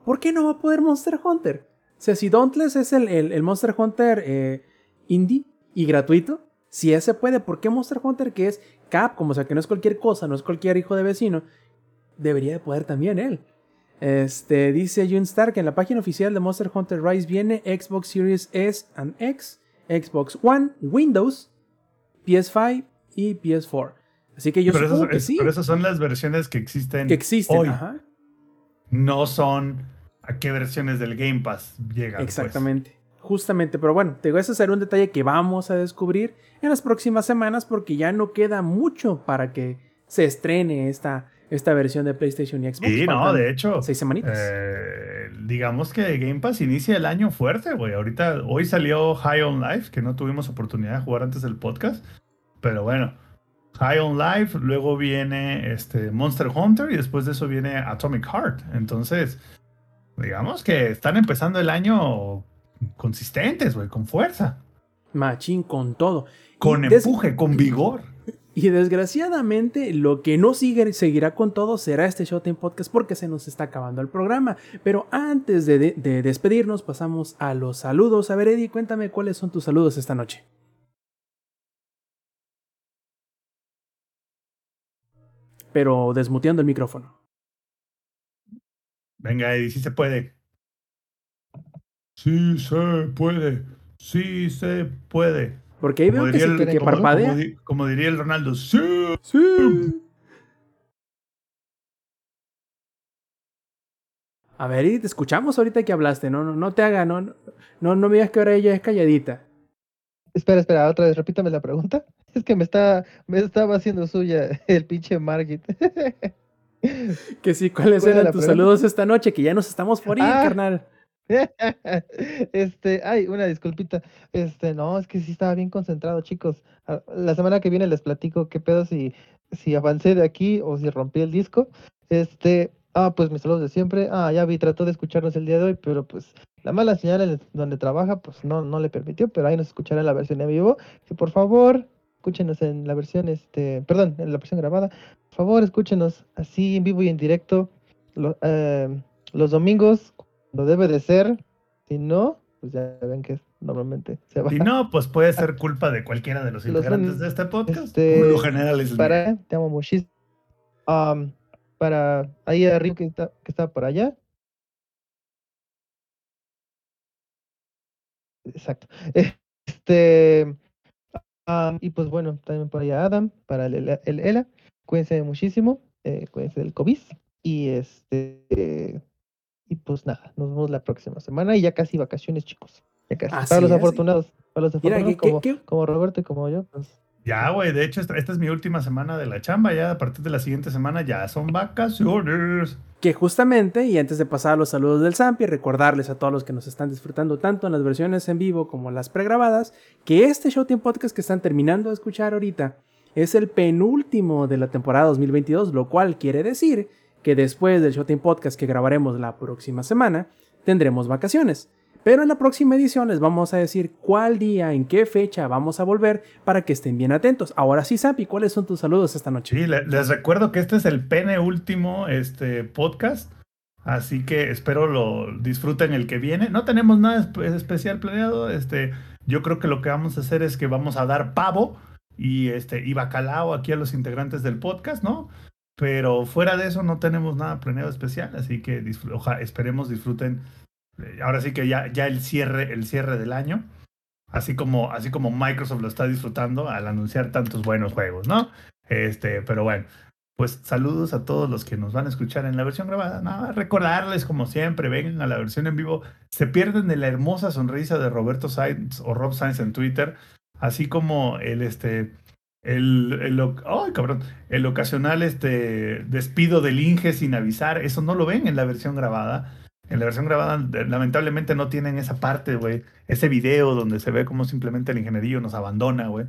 ¿por qué no va a poder Monster Hunter? O sea, si Dauntless es el, el- el Monster Hunter eh, indie y gratuito, si ese puede, ¿por qué Monster Hunter que es Capcom, o sea, que no es cualquier cosa, no es cualquier hijo de vecino, debería de poder también él? Este, dice Jun Stark, en la página oficial de Monster Hunter Rise viene Xbox Series S and X, Xbox One, Windows, PS5 y PS4. Así que yo pero, supongo que es- sí, pero esas son las versiones que existen que existen. hoy. Ajá. no son a qué versiones del Game Pass llegan. pues. Justamente, pero bueno, te digo, ese será un detalle que vamos a descubrir en las próximas semanas porque ya no queda mucho para que se estrene esta, esta versión de PlayStation y Xbox. Sí, no, de hecho. Seis semanitas. eh, digamos que Game Pass inicia el año fuerte, güey. Ahorita, hoy salió High on Life, que no tuvimos oportunidad de jugar antes del podcast. Pero bueno, High on Life, luego viene este Monster Hunter y después de eso viene Atomic Heart. Entonces, digamos que están empezando el año consistentes, güey, con fuerza, Machín con todo. con Y empuje, con vigor. Y desgraciadamente lo que no sigue, seguirá con todo será este Showtime Podcast porque se nos está acabando el programa. Pero antes de, de- de despedirnos pasamos a los saludos. A ver Eddie, cuéntame cuáles son tus saludos esta noche. Pero desmuteando el micrófono. Venga, Eddie, sí se puede. Sí se puede. Sí se puede. Porque ahí veo que, el- que- que como- parpadea. como di- como diría el Ronaldo, sí. Sí. A ver, Eddie, te escuchamos ahorita que hablaste. No, no, no te haga, no, no, no me digas que ahora ella es calladita. Espera, espera, otra vez, repítame la pregunta. Es que me está, me estaba haciendo suya el pinche Margit. Que sí, ¿cuáles ¿Cuál era eran tus pregunta? saludos esta noche? Que ya nos estamos por ir, Ah. carnal. Este, ay, una disculpita. Este, no, es que sí estaba bien concentrado, chicos. Ah, La semana que viene les platico qué pedo si, si avancé de aquí o si rompí el disco. Este, ah, pues mis saludos de siempre. Ah, ya vi, trató de escucharnos el día de hoy, pero pues la mala señal en donde trabaja, pues no, no le permitió, pero ahí nos escuchará en la versión en vivo. Que por favor, escúchenos en la versión, este, perdón, en la versión grabada. Por favor, escúchenos así en vivo y en directo eh, los domingos lo debe de ser. Si no, pues ya ven que normalmente se va. Si no, pues puede ser culpa de cualquiera de los Los integrantes de este podcast. este, Por lo general es para, te amo muchísimo. Para ahí arriba que está, que está por allá. Exacto. Este, y pues bueno, también por allá Adam, para el, el, el ELA. Cuídense muchísimo, eh, cuídense del COVID. Y este, y pues nada, nos vemos la próxima semana y ya casi vacaciones, chicos. Ya casi. Así para los es. afortunados, para los Mira, afortunados ¿qué- como, qué- como Roberto y como yo, pues Ya, güey, de hecho, esta, esta es mi última semana de la chamba. Ya a partir de la siguiente semana ya son vacaciones. Que justamente, y antes de pasar a los saludos del Zampi, recordarles a todos los que nos están disfrutando tanto en las versiones en vivo como las pregrabadas, que este Showtime Podcast que están terminando de escuchar ahorita es el penúltimo de la temporada 2022, lo cual quiere decir que después del Showtime Podcast que grabaremos la próxima semana, tendremos vacaciones. Pero en la próxima edición les vamos a decir cuál día, en qué fecha vamos a volver para que estén bien atentos. Ahora sí, Zampi, ¿cuáles son tus saludos esta noche? Sí, le- les recuerdo que este es el pene último este, podcast. Así que espero lo disfruten el que viene. No tenemos nada espe- especial planeado. Este, yo creo que lo que vamos a hacer es que vamos a dar pavo y, este, y bacalao aquí a los integrantes del podcast, ¿no? Pero fuera de eso no tenemos nada planeado especial. Así que esperemos disfruten. eh, Ahora sí que ya, ya el cierre, el cierre del año. Así como, así como Microsoft lo está disfrutando al anunciar tantos buenos juegos, ¿no? Este, pero bueno, pues saludos a todos los que nos van a escuchar en la versión grabada. Nada, recordarles como siempre, vengan a la versión en vivo. Se pierden de la hermosa sonrisa de Roberto Sainz o Rob Sainz en Twitter, así como el este el, el, ay, cabrón, el ocasional este despido del Inge sin avisar, eso no lo ven en la versión grabada. En la versión grabada, lamentablemente, no tienen esa parte, güey. Ese video donde se ve como simplemente el ingenierillo nos abandona, güey.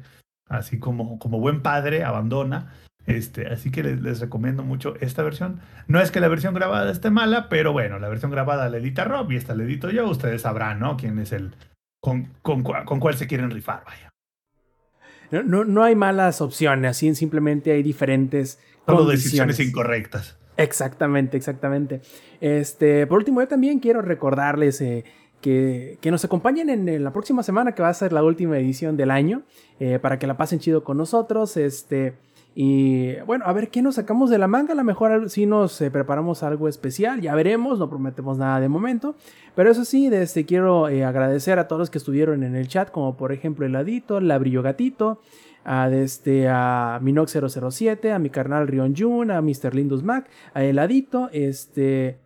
Así como, como buen padre, abandona. Este, así que les, recomiendo mucho esta versión. No es que la versión grabada esté mala, pero bueno, la versión grabada la edita Rob y esta la edito yo. Ustedes sabrán, ¿no? Quién es el. con, con, con cuál se quieren rifar, vaya. No, no, no hay malas opciones, así simplemente hay diferentes Solo decisiones incorrectas. Exactamente, exactamente. Este, por último, yo también quiero recordarles eh, que, que nos acompañen en, en la próxima semana, que va a ser la última edición del año, eh, para que la pasen chido con nosotros. Este, y bueno, a ver qué nos sacamos de la manga. A lo mejor si nos eh, preparamos algo especial, ya veremos, no prometemos nada de momento. Pero eso sí, este, quiero eh, agradecer a todos los que estuvieron en el chat, como por ejemplo Heladito, La Brillo Gatito, a, este, a Minox007, a mi carnal Rion Jun, a Mr. Lindus Mac, a Heladito, este,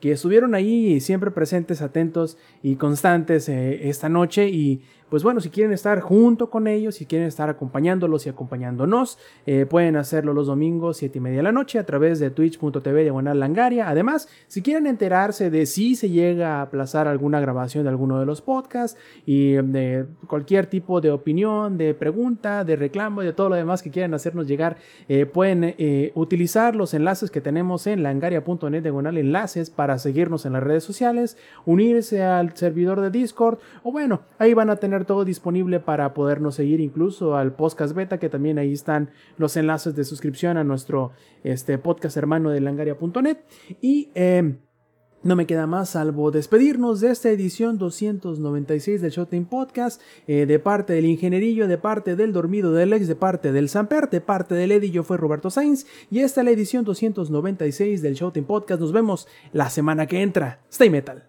que estuvieron ahí siempre presentes, atentos y constantes eh, esta noche y pues bueno, si quieren estar junto con ellos, si quieren estar acompañándolos y acompañándonos, eh, pueden hacerlo los domingos 7 y media de la noche a través de twitch.tv diagonal langaria. Además, si quieren enterarse de si se llega a aplazar alguna grabación de alguno de los podcasts y de cualquier tipo de opinión, de pregunta, de reclamo y de todo lo demás que quieran hacernos llegar, eh, pueden eh, utilizar los enlaces que tenemos en langaria.net diagonal enlaces para seguirnos en las redes sociales, unirse al servidor de Discord o bueno, ahí van a tener todo disponible para podernos seguir incluso al podcast beta, que también ahí están los enlaces de suscripción a nuestro este, podcast hermano de langaria.net. Y em, no me queda más salvo despedirnos de esta edición 296 del Showtime Podcast, eh, de parte del ingenierillo, de parte del dormido del ex, de parte del Samper, de parte del Eddie, yo fui Roberto Sainz, y esta es la edición 296 del Showtime Podcast. Nos vemos la semana que entra. Stay Metal.